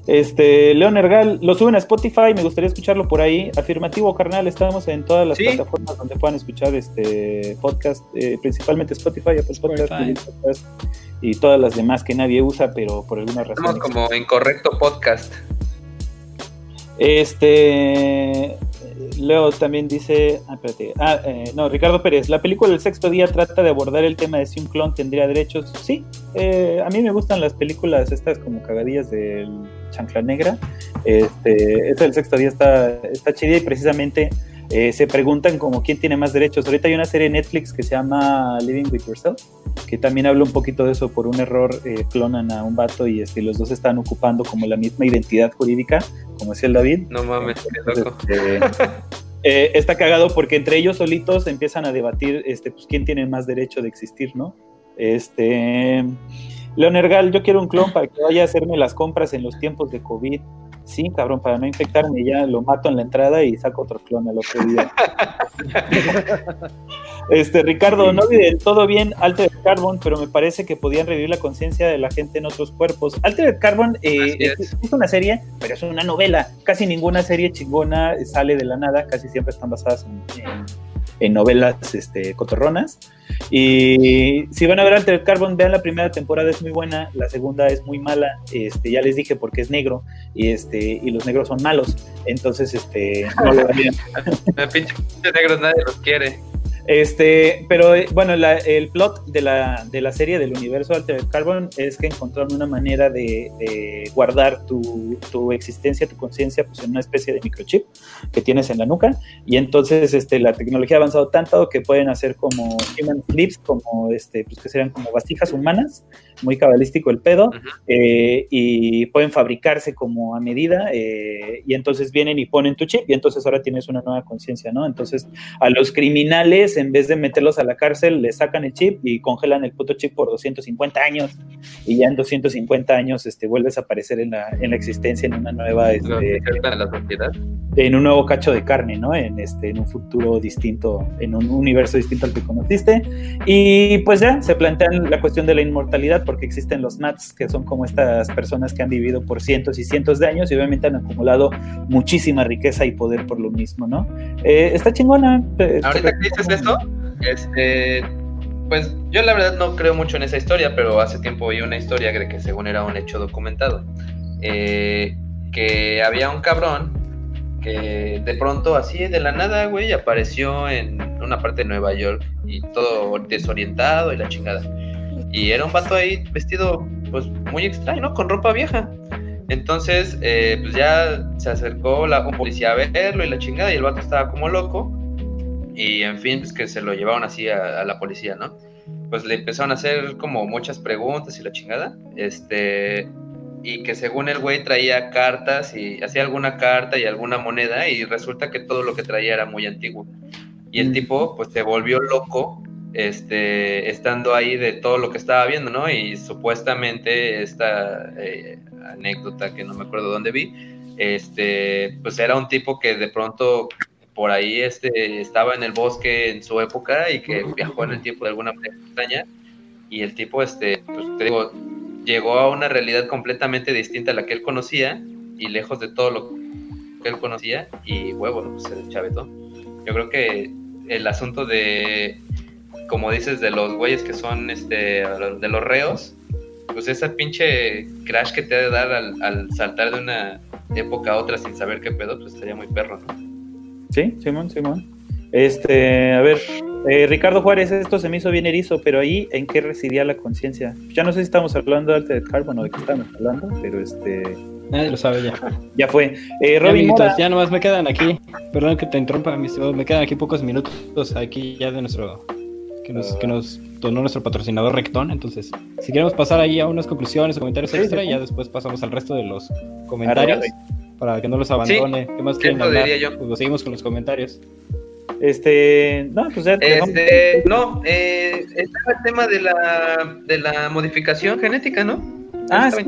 Este, Leon Ergal, lo suben a Spotify, me gustaría escucharlo por ahí. Afirmativo, carnal, estamos en todas las
Sí.
plataformas donde puedan escuchar este podcast, eh, principalmente Spotify, Apple Podcast, Podcast y todas las demás que nadie usa, pero por alguna razón.
Estamos como Incorrecto Podcast.
Este, Leo también dice, ah, ah, eh, no, Ricardo Pérez, la película El sexto día trata de abordar el tema de si un clon tendría derechos. Sí, eh, a mí me gustan las películas estas como cagadillas del Chancla Negra. Este, esa del sexto día está, está chida y precisamente eh, se preguntan como quién tiene más derechos. Ahorita hay una serie en Netflix que se llama Living with Yourself, que también habla un poquito de eso. Por un error eh, clonan a un vato y este, los dos están ocupando como la misma identidad jurídica, como decía el David.
No mames, qué loco.
este, eh, está cagado porque entre ellos solitos empiezan a debatir este, pues, quién tiene más derecho de existir, ¿no? Este, Leon Ergal, yo quiero un clon para que vaya a hacerme las compras en los tiempos de COVID. Sí, cabrón, para no infectarme, ya lo mato en la entrada y saco otro clon al otro día. *laughs* este, Ricardo, no vi del todo bien Altered Carbon, pero me parece que podían revivir la conciencia de la gente en otros cuerpos. Altered Carbon eh, es.
es.
es una serie, pero es una novela. Casi ninguna serie chingona sale de la nada, casi siempre están basadas en, en- en novelas este, cotorronas. Y si van a ver Altered Carbon, vean la primera temporada, es muy buena, la segunda es muy mala, este, ya les dije porque es negro, y, este, y los negros son malos, entonces este, no lo *laughs*
pinche negros nadie los quiere.
Este, pero eh, bueno, la- el plot de la, de la serie del universo Altered Carbon es que encontraron una manera de, de guardar tu, tu existencia, tu conciencia, pues en una especie de microchip que tienes en la nuca. Y entonces este, la tecnología ha avanzado tanto que pueden hacer como human flips, como este, pues que serían como vasijas humanas, muy cabalístico el pedo, eh, y pueden fabricarse como a medida, eh, y entonces vienen y ponen tu chip, y entonces ahora tienes una nueva conciencia, ¿no? Entonces a los criminales en vez de meterlos a la cárcel, le sacan el chip y congelan el puto chip por 250 años. Y ya en 250 años este, vuelves a aparecer en la, en la existencia en una nueva. Este,
la sociedad.
En un nuevo cacho de carne, ¿no? En, este, en un futuro distinto, en un universo distinto al que conociste. Y pues ya se plantean la cuestión de la inmortalidad, porque existen los Nats, que son como estas personas que han vivido por cientos y cientos de años y obviamente han acumulado muchísima riqueza y poder por lo mismo, ¿no? Eh, está chingona.
Eh, Ahorita que dices esto, este, pues yo la verdad no creo mucho en esa historia, pero hace tiempo vi una historia que según era un hecho documentado, eh, que había un cabrón que de pronto así de la nada, güey, apareció en una parte de Nueva York y todo desorientado y la chingada. Y era un vato ahí vestido pues muy extraño, ¿no? Con ropa vieja. Entonces, eh, pues ya se acercó la policía a verlo y la chingada, y el vato estaba como loco. Y en fin, pues que se lo llevaron así a, la policía, ¿no? Pues le empezaron a hacer como muchas preguntas y la chingada. Este. Y que según el güey traía cartas y hacía alguna carta y alguna moneda, y resulta que todo lo que traía era muy antiguo. Y el mm. tipo, pues se volvió loco este, estando ahí de todo lo que estaba viendo, ¿no? Y supuestamente esta eh, anécdota que no me acuerdo dónde vi, este, pues era un tipo que de pronto por ahí este, estaba en el bosque en su época y que viajó en el tiempo de alguna manera extraña y el tipo, este, pues te digo, llegó a una realidad completamente distinta a la que él conocía y lejos de todo lo que él conocía y huevo, pues el chavetón. Yo creo que el asunto de, como dices, de los güeyes que son, este, de los reos, pues esa pinche crash que te ha de dar al, saltar de una época a otra sin saber qué pedo, pues estaría muy perro, ¿no?
Sí, Simón, Simón. Este, a ver, eh, Ricardo Juárez, esto se me hizo bien erizo, pero ahí, ¿en qué residía la conciencia? Ya no sé si estamos hablando de Altered Carbon o de qué estamos hablando, pero este...
Nadie lo sabe ya.
Ya fue.
Eh, Robin ya, ya nomás me quedan aquí, perdón que te interrumpa, me quedan aquí pocos minutos aquí ya de nuestro que nos, que nos donó nuestro patrocinador Recton. Entonces, si queremos pasar ahí a unas conclusiones o comentarios extra, y ya después pasamos al resto de los comentarios para que no los abandone. ¿Qué más quieren hablar? Pues seguimos con los comentarios.
Este, no, pues ya
este, no, eh, está el tema de la, de la modificación genética, ¿no?
Ah, sí,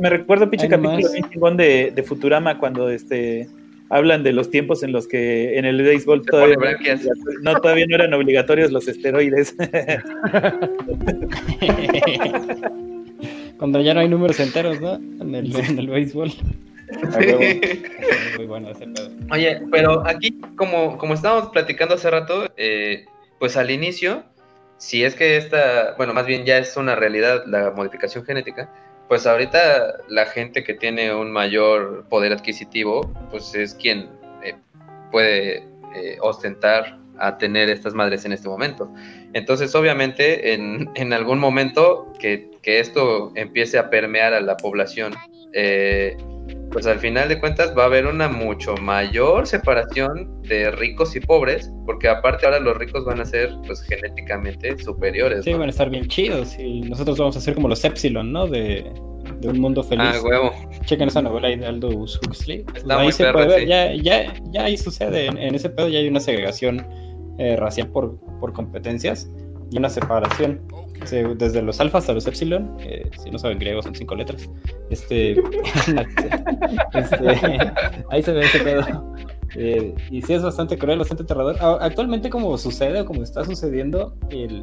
me recuerdo pinche capítulo de, de Futurama cuando este hablan de los tiempos en los que en el béisbol todavía no, todavía no eran obligatorios los esteroides. *laughs*
Cuando ya no hay números enteros, ¿no? En el, en el béisbol.
Muy bueno ese pedo. Oye, pero aquí, como, como estábamos platicando hace rato, eh, pues al inicio, si es que esta, bueno, más bien ya es una realidad la modificación genética, pues ahorita la gente que tiene un mayor poder adquisitivo, pues es quien eh, puede eh, ostentar a tener estas madres en este momento. Entonces, obviamente, en, *laughs* en algún momento que, que, esto empiece a permear a la población, eh, pues al final de cuentas va a haber una mucho mayor separación de ricos y pobres, porque aparte ahora los ricos van a ser pues genéticamente superiores.
Sí, van a estar bien chidos y nosotros vamos a ser como los Epsilon, ¿no? De, un mundo feliz.
Ah, huevo.
Chequen esa novela de Aldous Huxley. ahí se puede ver, ya, ya, ya ahí sucede, en, ese pedo ya hay una segregación eh, racial por, por competencias y una separación desde los alfa hasta los epsilon, eh, si no saben griego son cinco letras. Este, *laughs* este ahí se ve ese pedo. Eh, y sí es bastante cruel, bastante aterrador. Actualmente como sucede o como está sucediendo, el,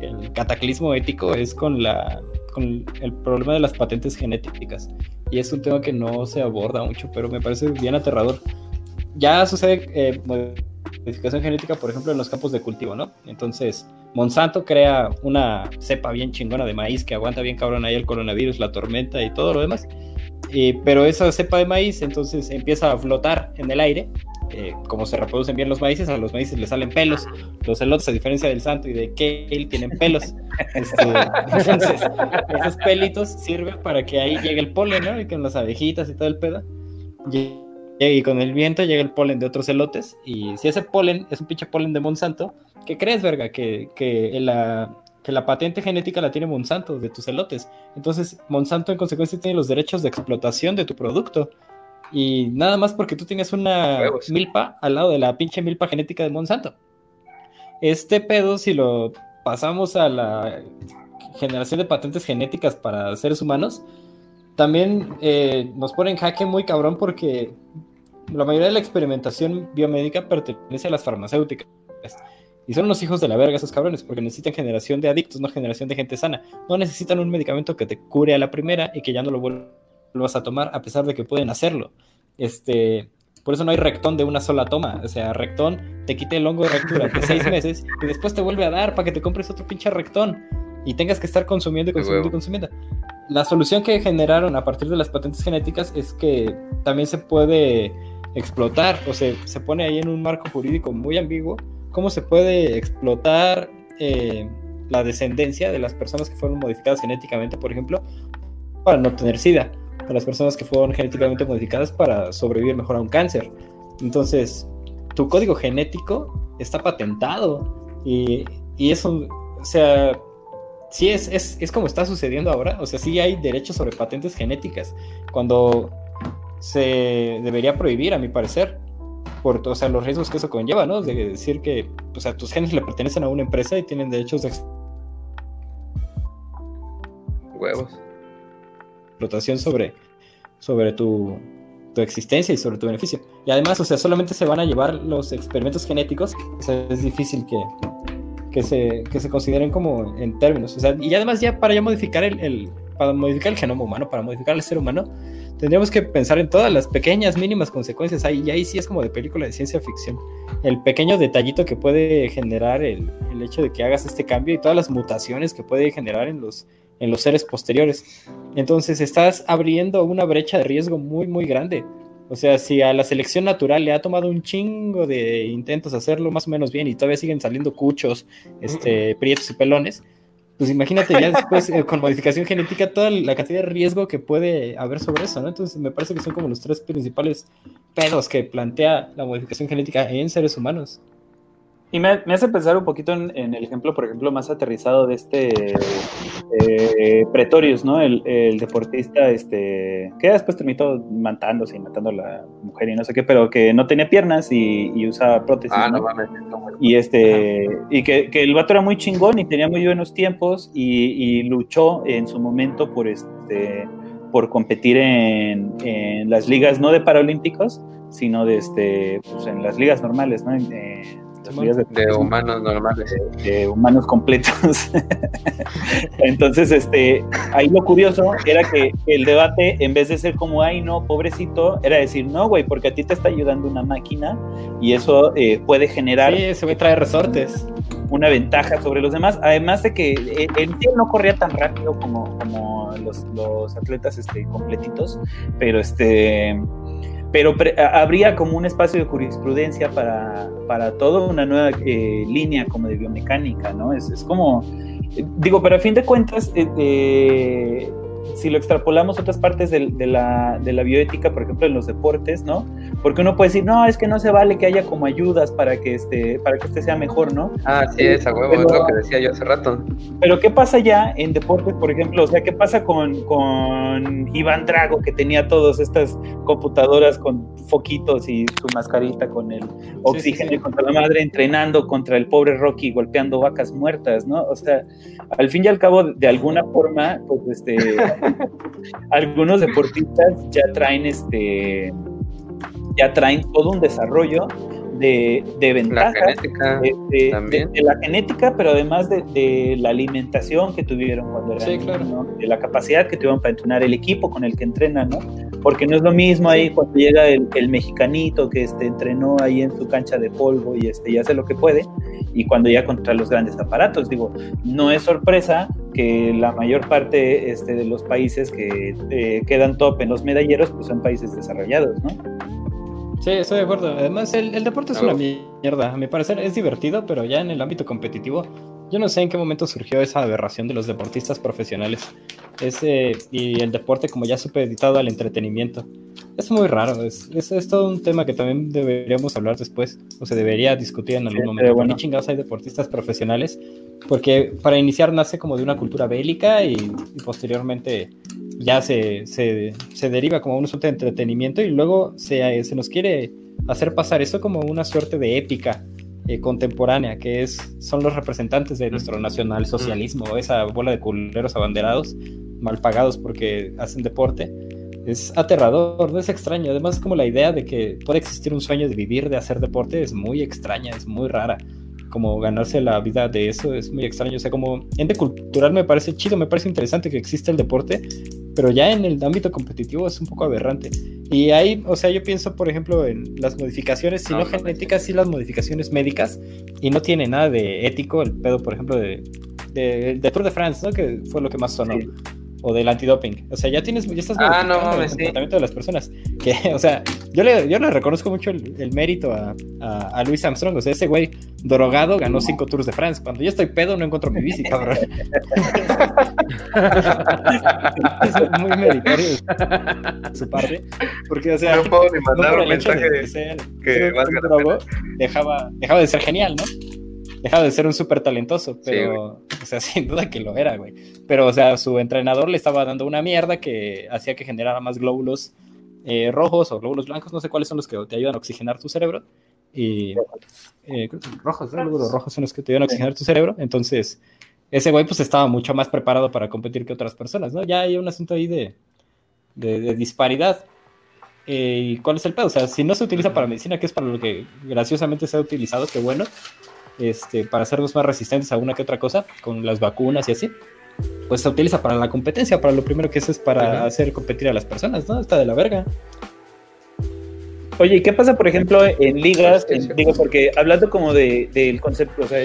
el cataclismo ético es con la con el problema de las patentes genéticas. Y es un tema que no se aborda mucho, pero me parece bien aterrador. Ya sucede eh, modificación genética, por ejemplo, en los campos de cultivo, ¿no? Entonces, Monsanto crea una cepa bien chingona de maíz que aguanta bien cabrón ahí el coronavirus, la tormenta y todo lo demás. pero esa cepa de maíz entonces empieza a flotar en el aire. Eh, como se reproducen bien los maíces, a los maíces les salen pelos. Los elotes, a diferencia del santo y de kale, tienen pelos. *laughs* Este, entonces, esos pelitos sirven para que ahí llegue el polen, ¿no? Y con las abejitas y todo el pedo. Y con el viento llega el polen de otros elotes. Y si ese polen es un pinche polen de Monsanto, ¿qué crees, verga? Que, que, la, que la patente genética la tiene Monsanto de tus elotes. Entonces, Monsanto en consecuencia tiene los derechos de explotación de tu producto. Y nada más porque tú tienes una milpa al lado de la pinche milpa genética de Monsanto. este pedo, si lo pasamos a la generación de patentes genéticas para seres humanos, también eh, nos pone en jaque muy cabrón porque la mayoría de la experimentación biomédica pertenece a las farmacéuticas. Y son los hijos de la verga esos cabrones, porque necesitan generación de adictos, no generación de gente sana. No necesitan un medicamento que te cure a la primera y que ya no lo vuelvas a tomar, a pesar de que pueden hacerlo. Este, por eso no hay rectón de una sola toma. O sea, rectón te quita el hongo de rectura de seis meses y después te vuelve a dar para que te compres otro pinche rectón y tengas que estar consumiendo y consumiendo y consumiendo. La solución que generaron a partir de las patentes genéticas es que también se puede explotar, o sea, se pone ahí en un marco jurídico muy ambiguo, cómo se puede explotar eh, la descendencia de las personas que fueron modificadas genéticamente, por ejemplo, para no tener SIDA a las personas que fueron genéticamente modificadas para sobrevivir mejor a un cáncer. Entonces, tu código genético está patentado y, y eso, o sea, sí es, es, es, como está sucediendo ahora, o sea, sí hay derechos sobre patentes genéticas, cuando se debería prohibir, a mi parecer, por o sea, los riesgos que eso conlleva, ¿no? De decir que, o sea, tus genes le pertenecen a una empresa y tienen derechos de
huevos
explotación sobre, sobre tu, tu, existencia y sobre tu beneficio. Y además, o sea, solamente se van a llevar los experimentos genéticos, o sea, es difícil que, que, se, que se consideren como en términos. O sea, y además ya para ya modificar el, el, para modificar el genoma humano, para modificar el ser humano, tendríamos que pensar en todas las pequeñas, mínimas consecuencias. Ahí, y ahí sí es como de película de ciencia ficción. El pequeño detallito que puede generar el, el hecho de que hagas este cambio y todas las mutaciones que puede generar en los en los seres posteriores. Entonces estás abriendo una brecha de riesgo muy, muy grande. O sea, si a la selección natural le ha tomado un chingo de intentos hacerlo más o menos bien y todavía siguen saliendo cuchos, este, prietos y pelones, pues imagínate ya después eh, con modificación genética toda la cantidad de riesgo que puede haber sobre eso, ¿no? Entonces me parece que son como los tres principales pedos que plantea la modificación genética en seres humanos.
Y me, hace pensar un poquito en, el ejemplo, por ejemplo, más aterrizado de este eh, Pretorius, ¿no? El, deportista, este, que después terminó matándose y matando a la mujer y no sé qué, pero que no tenía piernas y, y usaba prótesis. Ah, no, mames. Y este, y que, el vato era muy chingón y tenía muy buenos tiempos y, luchó en su momento por este por competir en, en, las ligas no de paralímpicos, sino de este, pues en las ligas normales, ¿no?
De, humanos normales.
De, humanos completos. *laughs* Entonces, este, ahí lo curioso era que el debate, en vez de ser como, ay, no, pobrecito, era decir, no, güey, porque a ti te está ayudando una máquina y eso eh, puede generar.
Sí, se a traer resortes.
Una ventaja sobre los demás. Además de que eh, el no corría tan rápido como, como los, los atletas este, completitos, pero este pero habría como un espacio de jurisprudencia para, para toda una nueva eh, línea como de biomecánica, ¿no? Es, es como, digo, pero a fin de cuentas, eh, eh si lo extrapolamos a otras partes de, la, de, la, bioética, por ejemplo, en los deportes, ¿no? Porque uno puede decir, no, es que no se vale que haya como ayudas para que este, para que este sea mejor, ¿no?
Ah, sí, esa huevo, es lo que decía yo hace rato.
Pero ¿qué pasa ya en deportes, por ejemplo? O sea, ¿qué pasa con, con Iván Drago, que tenía todas estas computadoras con foquitos y su mascarita con el oxígeno contra la madre, entrenando contra el pobre Rocky, golpeando vacas muertas, ¿no? O sea, al fin y al cabo, de alguna forma, pues este *laughs* algunos deportistas ya traen este ya traen todo un desarrollo de, de ventaja de, la genética, pero además de, la alimentación que tuvieron cuando eran de la capacidad que tuvieron para entrenar el equipo con el que entrenan, ¿no? Porque no es lo mismo ahí cuando llega el, mexicanito que este, entrenó ahí en su cancha de polvo y este, y hace lo que puede, y cuando ya contra los grandes aparatos, digo, no es sorpresa que la mayor parte este, de los países que eh, quedan top en los medalleros pues son países desarrollados, ¿no?
Sí, estoy de acuerdo. Además, el, deporte es una mierda. A mi parecer es divertido, pero ya en el ámbito competitivo, yo no sé en qué momento surgió esa aberración de los deportistas profesionales. Ese, y el deporte como ya supeditado al entretenimiento. Es muy raro. Es, es, todo un tema que también deberíamos hablar después, o se debería discutir en algún momento. Bueno. chingados hay deportistas profesionales? Porque para iniciar nace como de una cultura bélica y, y posteriormente ya se, se, deriva como un asunto de entretenimiento y luego se, se, nos quiere hacer pasar eso como una suerte de épica eh, contemporánea, que es, son los representantes de nuestro nacionalsocialismo, esa bola de culeros abanderados, mal pagados porque hacen deporte. Es aterrador, no es extraño. Además, como la idea de que puede existir un sueño de vivir, de hacer deporte, es muy extraña, es muy rara. Como ganarse la vida de eso es muy extraño. O sea, como ente cultural me parece chido, me parece interesante que exista el deporte, pero ya en el ámbito competitivo es un poco aberrante. Y ahí, o sea, yo pienso, por ejemplo, en las modificaciones, si no, genéticas, sí las modificaciones médicas, y no tiene nada de ético el pedo, por ejemplo, de, de, Tour de France, ¿no? Que fue lo que más sonó o del antidoping. O sea, ya tienes, ya estás
ah, no,
el comportamiento de las personas. Que, *laughs* o sea, yo le, yo le reconozco mucho el, mérito a, a, Luis Armstrong. O sea, ese güey drogado ganó cinco Tours de France. Cuando yo estoy pedo no encuentro mi bici, *laughs* cabrón. *laughs* es muy meritorio su parte. Porque, o sea,
no puedo ni mandar un mensaje que,
dejaba, dejaba de ser genial, ¿no? Dejaba de ser un súper talentoso, pero, o sea, *laughs* sin duda que lo era, güey. Pero, o sea, su entrenador le estaba dando una mierda que hacía que generara más glóbulos eh, rojos o glóbulos blancos, no sé cuáles son los que te ayudan a oxigenar tu cerebro. Y eh, rojos, glóbulos rojos son los que te ayudan a oxigenar tu cerebro. Entonces, ese güey pues estaba mucho más preparado para competir que otras personas, ¿no? Ya hay un asunto ahí de, de, disparidad. Eh, ¿Y cuál es el pedo? O sea, si no se utiliza para medicina, que es para lo que graciosamente se ha utilizado, qué bueno, este, para hacernos más resistentes a una que otra cosa, con las vacunas y así, pues se utiliza para la competencia, para lo primero que es es para hacer competir a las personas, ¿no? Está de la verga.
Oye, ¿y qué pasa, por ejemplo, en ligas? digo, porque hablando como de, del concepto, o sea,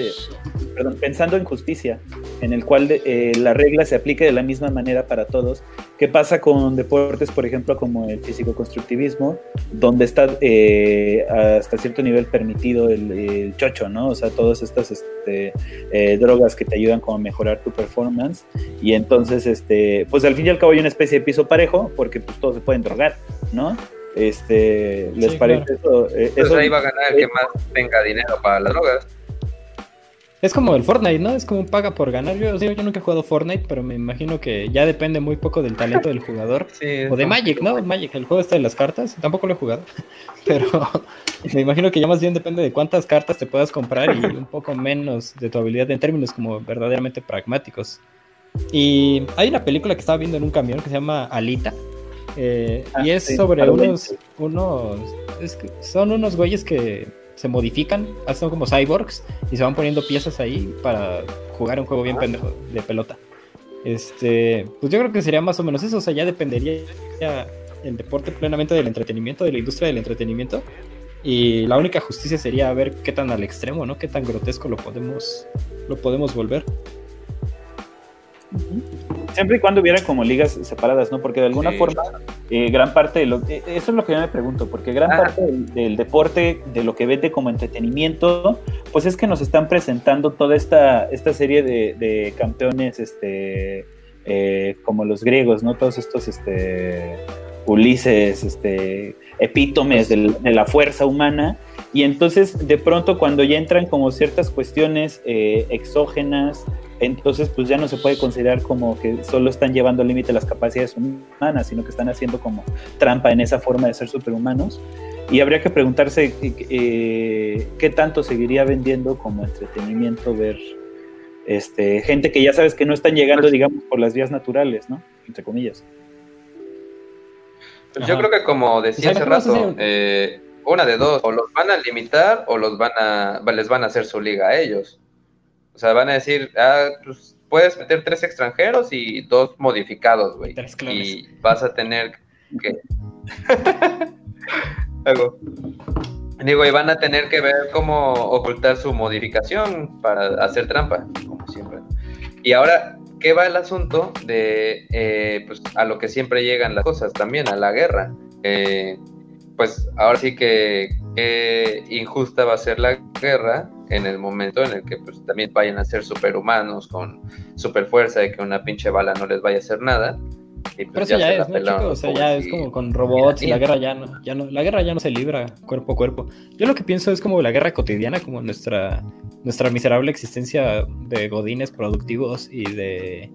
perdón, pensando en justicia, en el cual eh, la regla se aplique de la misma manera para todos, ¿qué pasa con deportes, por ejemplo, como el físico-constructivismo, donde está eh, hasta cierto nivel permitido el, chocho, ¿no? O sea, todas estas este, eh, drogas que te ayudan como a mejorar tu performance, y entonces, este, pues al fin y al cabo hay una especie de piso parejo, porque pues todos se pueden drogar, ¿no? Este, ¿Les parece eso?
Eh, eso? ahí va a ganar el que más tenga dinero para las drogas.
Es como el Fortnite, ¿no? Es como un paga por ganar. Yo nunca he jugado Fortnite, pero me imagino que ya depende muy poco del talento del jugador. o de Magic, ¿no? Magic, el juego está de las cartas. Tampoco lo he jugado. *laughs* Pero me imagino que ya más bien depende de cuántas cartas te puedas comprar y un poco menos de tu habilidad en términos como verdaderamente pragmáticos. Y hay una película que estaba viendo en un camión que se llama Alita, eh, y ah, es sobre unos, unos son unos güeyes que se modifican, hacen como cyborgs y se van poniendo piezas ahí para jugar un juego bien ah. pendejo de pelota. Este, pues yo creo que sería más o menos eso, o sea, ya dependería el deporte plenamente del entretenimiento, de la industria del entretenimiento. Y la única justicia sería ver qué tan al extremo, ¿no? Qué tan grotesco lo podemos, lo podemos volver.
Siempre y cuando hubiera como ligas separadas, ¿no? Porque de alguna forma, eh, gran parte de lo eh, eso es lo que yo me pregunto, porque gran ah. parte del, deporte, de lo que vete como entretenimiento, pues es que nos están presentando toda esta, esta serie de, campeones, este, eh, como los griegos, ¿no? Todos estos, este, Ulises, este, epítomes de la fuerza humana. Y entonces, de pronto, cuando ya entran como ciertas cuestiones exógenas, entonces pues ya no se puede considerar como que solo están llevando al límite las capacidades humanas, sino que están haciendo como trampa en esa forma de ser superhumanos. Y habría que preguntarse eh, qué tanto seguiría vendiendo como entretenimiento ver este, gente que ya sabes que no están llegando, pues digamos, por las vías naturales, ¿no? Entre comillas.
Pues yo creo que como decía hace rato, eh, una de dos, o los van a limitar o los van a, les van a hacer su liga a ellos. O sea, van a decir, ah, pues puedes meter tres extranjeros y dos modificados, güey. Y vas a tener que... *laughs* Algo. Digo, y van a tener que ver cómo ocultar su modificación para hacer trampa, como siempre. Y ahora, ¿qué va el asunto de, eh, pues, a lo que siempre llegan las cosas también, a la guerra? Eh, pues ahora sí que, que injusta va a ser la guerra en el momento en el que pues también vayan a ser superhumanos con super fuerza y que una pinche bala no les vaya a hacer nada.
Y pues Pero eso ya, es, ¿no, chicos? O sea, ya es como con robots y la guerra ya no, ya no, la guerra ya no se libra cuerpo a cuerpo. Yo lo que pienso es como la guerra cotidiana, como nuestra, nuestra miserable existencia de godines productivos y de,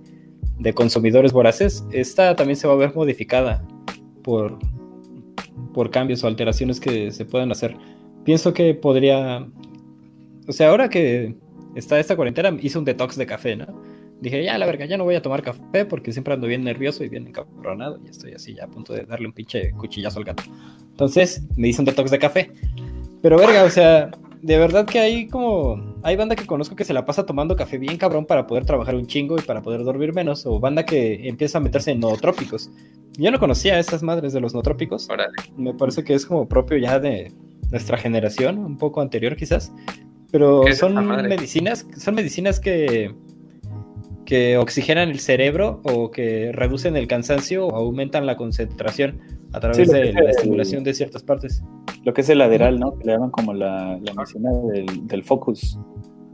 de consumidores voraces. Esta también se va a ver modificada por, por cambios o alteraciones que se puedan hacer. Pienso que podría o sea, ahora que está esta cuarentena, hice un detox de café, ¿no? Dije, ya, la verga, ya no voy a tomar café porque siempre ando bien nervioso y bien encabronado y estoy así ya a punto de darle un pinche cuchillazo al gato. Entonces, me hice un detox de café. Pero verga, o sea, de verdad que hay como. Hay banda que conozco que se la pasa tomando café bien cabrón para poder trabajar un chingo y para poder dormir menos. O banda que empieza a meterse en nootrópicos. Yo no conocía a esas madres de los nootrópicos. Me parece que es como propio ya de nuestra generación, un poco anterior quizás. Pero son medicinas, son medicinas que que oxigenan el cerebro o que reducen el cansancio o aumentan la concentración a través de la estimulación de ciertas partes.
Lo que es el lateral, ¿no? Que le llaman como la, la medicina del, focus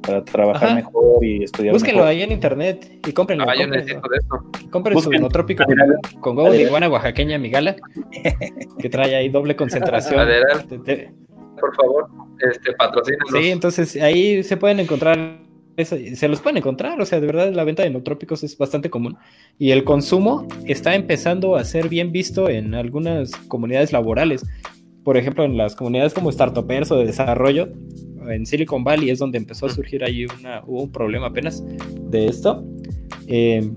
para trabajar mejor y estudiar
Búsquenlo ahí en internet y cómprenlo. Ah, Compren su monotrópico con, con de iguana oaxaqueña migala, que trae ahí doble concentración.
Por favor, este, patrocínanos.
Sí, entonces ahí se pueden encontrar se los pueden encontrar, o sea, de verdad la venta de nootrópicos es bastante común y el consumo está empezando a ser bien visto en algunas comunidades laborales. Por ejemplo, en las comunidades como startupers o de desarrollo, en Silicon Valley es donde empezó a surgir ahí una, hubo un problema apenas de esto, eh,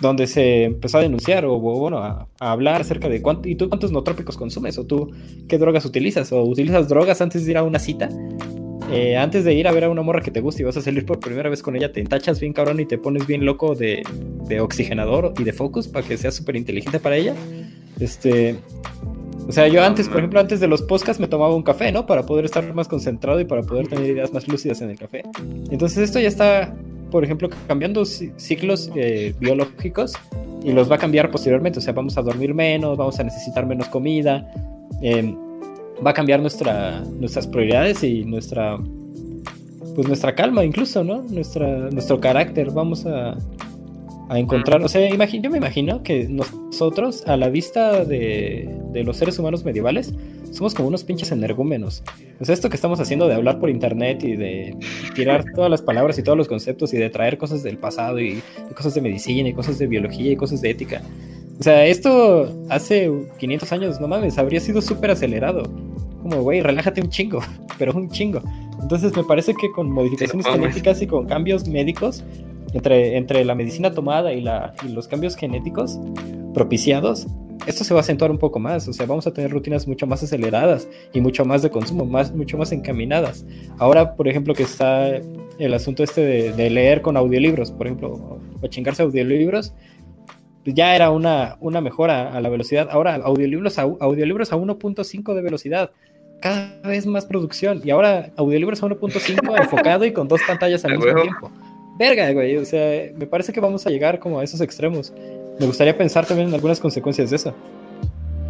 donde se empezó a denunciar o bueno, a, hablar acerca de cuánto, y tú cuántos nootrópicos consumes o tú qué drogas utilizas o utilizas drogas antes de ir a una cita eh, antes de ir a ver a una morra que te gusta y vas a salir por primera vez con ella, te entachas bien cabrón y te pones bien loco de, oxigenador y de focus para que seas súper inteligente para ella. Este. O sea, yo antes, por ejemplo, antes de los podcasts me tomaba un café, ¿no? Para poder estar más concentrado y para poder tener ideas más lúcidas en el café. Entonces esto ya está, por ejemplo, cambiando ciclos eh, biológicos y los va a cambiar posteriormente. O sea, vamos a dormir menos, vamos a necesitar menos comida. Eh, va a cambiar nuestra, nuestras prioridades y nuestra pues nuestra calma incluso, ¿no? Nuestra, nuestro carácter, vamos a, a encontrar, o sea, yo me imagino que nosotros a la vista de, de, los seres humanos medievales somos como unos pinches energúmenos. O sea, esto que estamos haciendo de hablar por internet y de tirar *laughs* todas las palabras y todos los conceptos y de traer cosas del pasado y, y cosas de medicina y cosas de biología y cosas de ética. O sea, esto hace 500 años, no mames, habría sido súper acelerado como, güey, relájate un chingo, *laughs* pero un chingo. Entonces me parece que con modificaciones genéticas y con cambios médicos, entre, entre la medicina tomada y, la, y los cambios genéticos propiciados, esto se va a acentuar un poco más, o sea, vamos a tener rutinas mucho más aceleradas y mucho más de consumo, más, mucho más encaminadas. Ahora, por ejemplo, que está el asunto este de, leer con audiolibros, por ejemplo, o chingarse audiolibros, pues ya era una, una mejora a la velocidad. Ahora, audiolibros a, audiolibros a 1.5 de velocidad cada vez más producción. Y ahora audiolibros a 1.5 *laughs* enfocado y con dos pantallas al mismo tiempo. Verga, güey. O sea, me parece que vamos a llegar como a esos extremos. Me gustaría pensar también en algunas consecuencias de eso.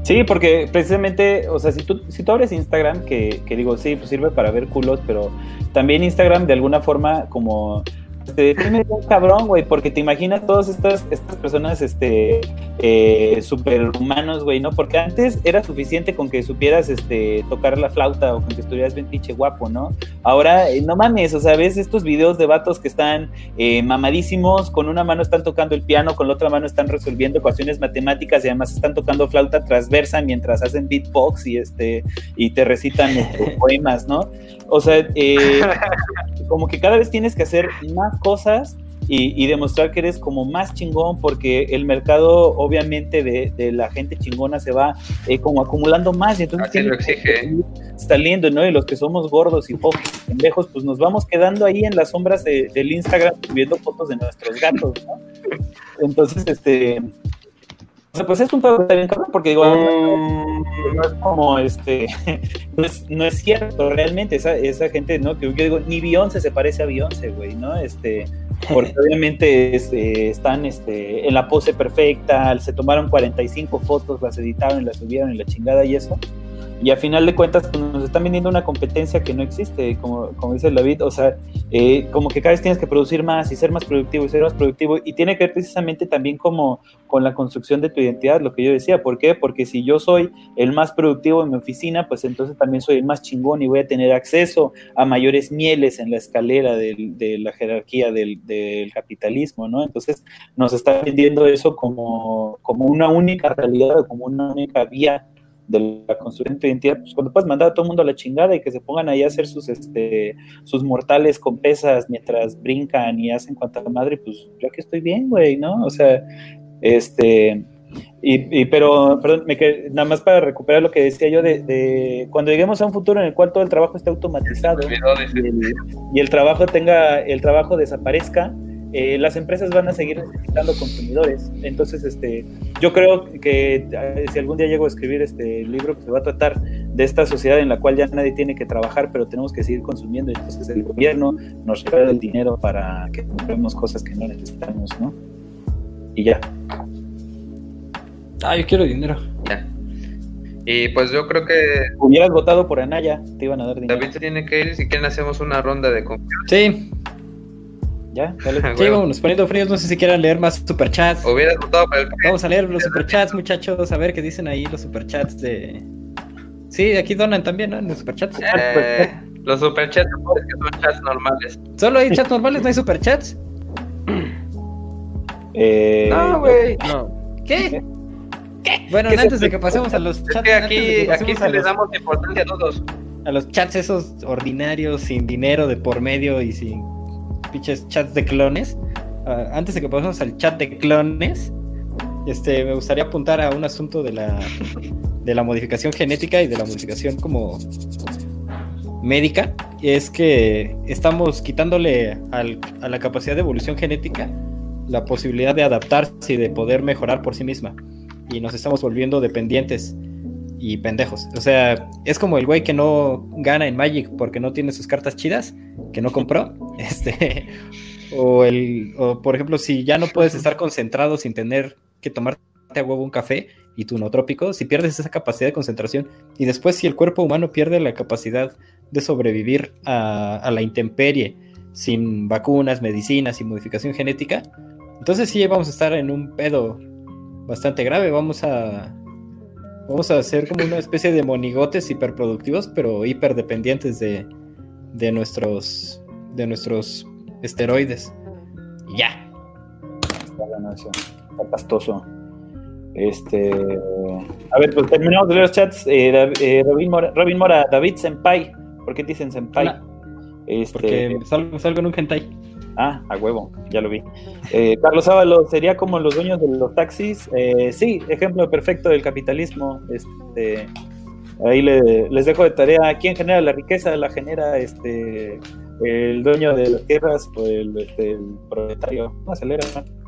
Sí, porque precisamente, o sea, si tú, si tú abres Instagram, que, que digo, sí, pues sirve para ver culos, pero también Instagram de alguna forma como te deprime un cabrón, güey, porque te imaginas todas estas, estas personas, este, eh, superhumanos, güey, ¿no? Porque antes era suficiente con que supieras, este, tocar la flauta o con que estuvieras bien pinche guapo, ¿no? Ahora, eh, no mames, o sea, ves estos videos de vatos que están eh, mamadísimos, con una mano están tocando el piano, con la otra mano están resolviendo ecuaciones matemáticas y además están tocando flauta transversa mientras hacen beatbox y, este, y te recitan *laughs* poemas, ¿no? O sea, eh, *laughs* como que cada vez tienes que hacer más cosas y, demostrar que eres como más chingón porque el mercado obviamente de, la gente chingona se va eh, como acumulando más y entonces
Así lo exige.
saliendo, ¿no? Y los que somos gordos y pocos pendejos, pues nos vamos quedando ahí en las sombras del Instagram subiendo fotos de nuestros gatos, ¿no? Entonces, este, o sea, pues es un pedo bien cabrón, porque digo, no, es como este, *laughs* no es, no es cierto realmente, esa, esa gente, ¿no? Que yo digo, ni Beyoncé se parece a Beyoncé, güey, ¿no? Este, porque *laughs* obviamente este, están este, en la pose perfecta, se tomaron 45 fotos, las editaron y las subieron y la chingada y eso y a final de cuentas pues, nos están vendiendo una competencia que no existe, como, como dice David, o sea, eh, como que cada vez tienes que producir más y ser más productivo y ser más productivo y tiene que ver precisamente también como con la construcción de tu identidad, lo que yo decía, ¿por qué? Porque si yo soy el más productivo en mi oficina, pues entonces también soy el más chingón y voy a tener acceso a mayores mieles en la escalera de la jerarquía del, del, capitalismo, ¿no? Entonces nos está vendiendo eso como, como una única realidad, como una única vía de la construcción de tu identidad, pues cuando puedes mandar a todo el mundo a la chingada y que se pongan ahí a hacer sus, este, sus mortales con pesas mientras brincan y hacen cuanta madre, pues yo aquí estoy bien, güey, ¿no? O sea, este, y, pero, perdón, me nada más para recuperar lo que decía yo de, de, cuando lleguemos a un futuro en el cual todo el trabajo esté automatizado y el, y el trabajo tenga, el trabajo desaparezca, eh, las empresas van a seguir necesitando consumidores. Entonces, este, yo creo que eh, si algún día llego a escribir este libro, pues se va a tratar de esta sociedad en la cual ya nadie tiene que trabajar, pero tenemos que seguir consumiendo. Entonces, el gobierno nos regala el dinero para que compremos cosas que no necesitamos, ¿no? Y ya.
Ah, yo quiero dinero.
Ya. Y pues yo creo que.
Hubieras votado por Anaya, te iban a dar dinero.
David se tiene que ir. Si quieren, hacemos una ronda de confianza.
Sí.
¿Ya? Dale. *laughs*
Sí, vámonos poniendo fríos. No sé si quieran leer más superchats.
Hubieras votado por el.
Vamos a leer los superchats, muchachos. A ver qué dicen ahí los superchats de. Sí, aquí donan también, ¿no? En los superchats.
Eh, los superchats es que son chats normales.
¿Solo hay chats normales? ¿No hay superchats?
Eh,
No, güey.
No. ¿Qué?
¿Qué?
Bueno,
¿Qué
antes de que pasemos a los
Es
chats.
que aquí,
que
aquí
a
se les damos importancia a todos.
a los chats esos ordinarios, sin dinero de por medio y sin pinches chats de clones. ah, antes de que pasemos al chat de clones, este, me gustaría apuntar a un asunto de la, de la modificación genética y de la modificación como médica. Es que estamos quitándole al- a la capacidad de evolución genética la posibilidad de adaptarse y de poder mejorar por sí misma. Y nos estamos volviendo dependientes y pendejos. O sea, es como el güey que no gana en Magic porque no tiene sus cartas chidas, que no compró. *laughs* Este, o el, o por ejemplo, si ya no puedes estar concentrado sin tener que tomarte a huevo un café y tu nootrópico, si pierdes esa capacidad de concentración y después si el cuerpo humano pierde la capacidad de sobrevivir a, a la intemperie sin vacunas, medicinas y modificación genética, entonces sí vamos a estar en un pedo bastante grave. Vamos a vamos a ser como una especie de monigotes hiperproductivos, pero hiperdependientes de, de nuestros de nuestros esteroides. Y ya.
Está eso. Está pastoso. Este. A ver, pues terminamos de leer los chats. Eh, eh, Robin, Mora, Robin Mora, David Senpai. ¿Por qué te dicen Senpai?
Hola.
Este,
Porque salgo, salgo en un hentai.
Ah, a huevo, ya lo vi. Eh, Carlos Ábalos, ¿sería como los dueños de los taxis? Eh, sí, ejemplo perfecto del capitalismo. Este, ahí le- les dejo de tarea. ¿Quién genera la riqueza? La genera este, el dueño de las tierras o el, este, el proletario. No acelera, ¿no?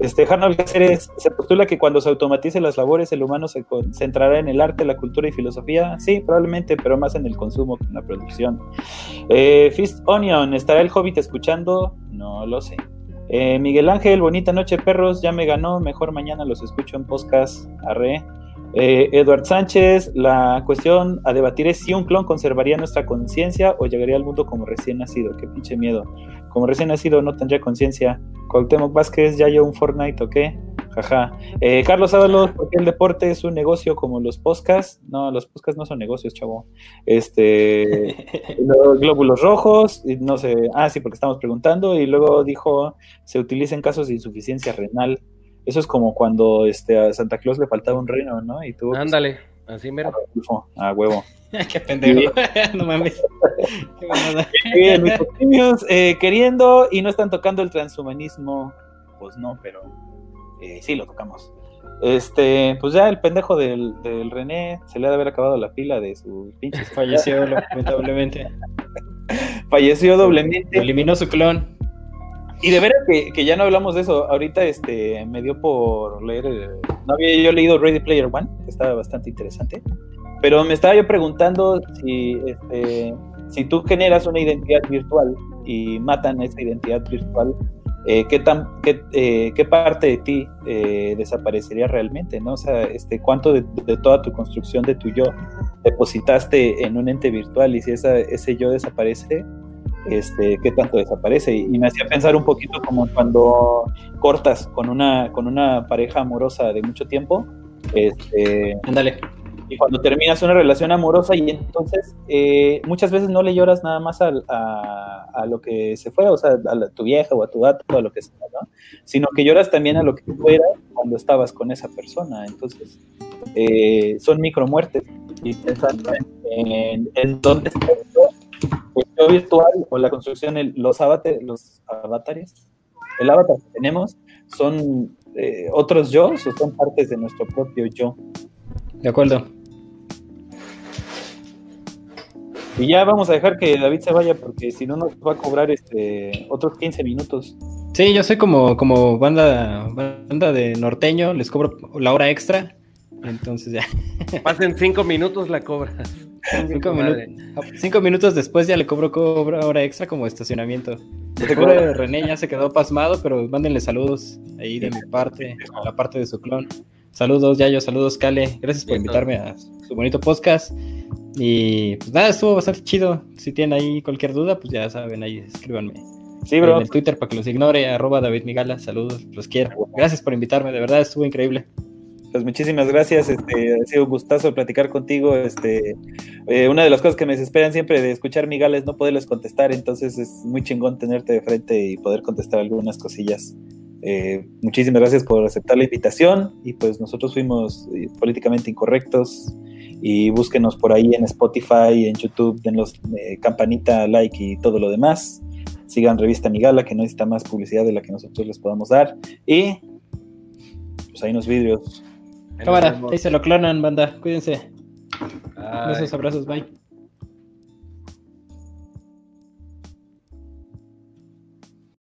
Este, Arnold Cáceres se postula que cuando se automaticen las labores, el humano se concentrará en el arte, la cultura y filosofía. Sí, probablemente, pero más en el consumo que en la producción. Eh, Fist Onion, ¿estará el Hobbit escuchando? No lo sé. Eh, Miguel Ángel, bonita noche, perros. Ya me ganó. Mejor mañana los escucho en podcast. Arre. Eh, Edward Sánchez, la cuestión a debatir es si un clon conservaría nuestra conciencia o llegaría al mundo como recién nacido. Qué pinche miedo. Como recién nacido no tendría conciencia. Cuauhtémoc Vázquez, ya yo un Fortnite o qué. Jaja. Eh, Carlos Ábalos, ¿por qué el deporte es un negocio como los podcasts? No, los podcasts no son negocios, chavo. Este, *laughs* los glóbulos rojos, no sé, ah, sí, porque estamos preguntando, y luego dijo, se utiliza en casos de insuficiencia renal. Eso es como cuando este, a Santa Claus le faltaba un reno, ¿no? Y tuvo que
Ándale, así mero.
Ah, huevo. *laughs*
Qué pendejo. *laughs* no mames.
Bien, mis opinions, eh, queriendo y no están tocando el transhumanismo. Pues no, pero eh, sí lo tocamos. Este, pues ya el pendejo del, del René se le ha de haber acabado la pila de su pinche.
Falleció lamentablemente. *laughs*
Falleció doblemente.
Eliminó su clon.
Y de veras que, que ya no hablamos de eso. Ahorita este me dio por leer. no había yo leído Ready Player One, que estaba bastante interesante. Pero me estaba yo preguntando si, este, si tú generas una identidad virtual y matan esa identidad virtual, eh, ¿qué, tan, qué, eh, qué parte de ti eh, desaparecería realmente? ¿no? O sea, este, ¿cuánto de, de toda tu construcción de tu yo depositaste en un ente virtual? Y si esa, ese yo desaparece, este, qué tanto desaparece. Y, y me hacía pensar un poquito como cuando cortas con una, con una pareja amorosa de mucho tiempo, este,
Ándale.
y cuando terminas una relación amorosa y entonces eh, muchas veces no le lloras nada más al- a, a lo que se fue, o sea, a la- tu vieja o a tu gato, a lo que sea, ¿no? Sino que lloras también a lo que tú eras cuando estabas con esa persona. Entonces, eh, son micromuertes y pensando en, en dónde está el yo, el yo virtual o la construcción, el- los, avatares, los avatares, el avatar que tenemos son eh, otros yo o son partes de nuestro propio yo.
De acuerdo.
Y ya vamos a dejar que David se vaya porque si no nos va a cobrar este otros 15 minutos.
Sí, yo soy como, como banda, banda de norteño, les cobro la hora extra. Entonces ya. *laughs*
Pasen cinco minutos la cobras.
Cinco, minutos, cinco minutos después ya le cobro, cobro hora extra como estacionamiento. El pobre René ya se quedó pasmado, pero mándenle saludos ahí de mi parte, a la parte de su clon. Saludos, Yayo, saludos, Kale. Gracias por invitarme a su bonito podcast. Y pues nada, estuvo bastante chido. Si tienen ahí cualquier duda, pues ya saben, ahí escríbanme.
Sí, bro.
En el Twitter para que los ignore, arroba David Migala. Saludos, los quiero. Gracias por invitarme, de verdad estuvo increíble.
Pues muchísimas gracias, este, ha sido un gustazo platicar contigo. Este, eh, una de las cosas que me desesperan siempre de escuchar mi gala es no poderles contestar, entonces es muy chingón tenerte de frente y poder contestar algunas cosillas. Eh, muchísimas gracias por aceptar la invitación y pues nosotros fuimos eh, políticamente incorrectos y búsquenos por ahí en Spotify, en YouTube, denos eh, campanita, like y todo lo demás. Sigan Revista Migala que no necesita más publicidad de la que nosotros les podamos dar y pues hay unos vidrios.
Cámara, ahí se lo clonan, banda. Cuídense. Besos, abrazos, bye.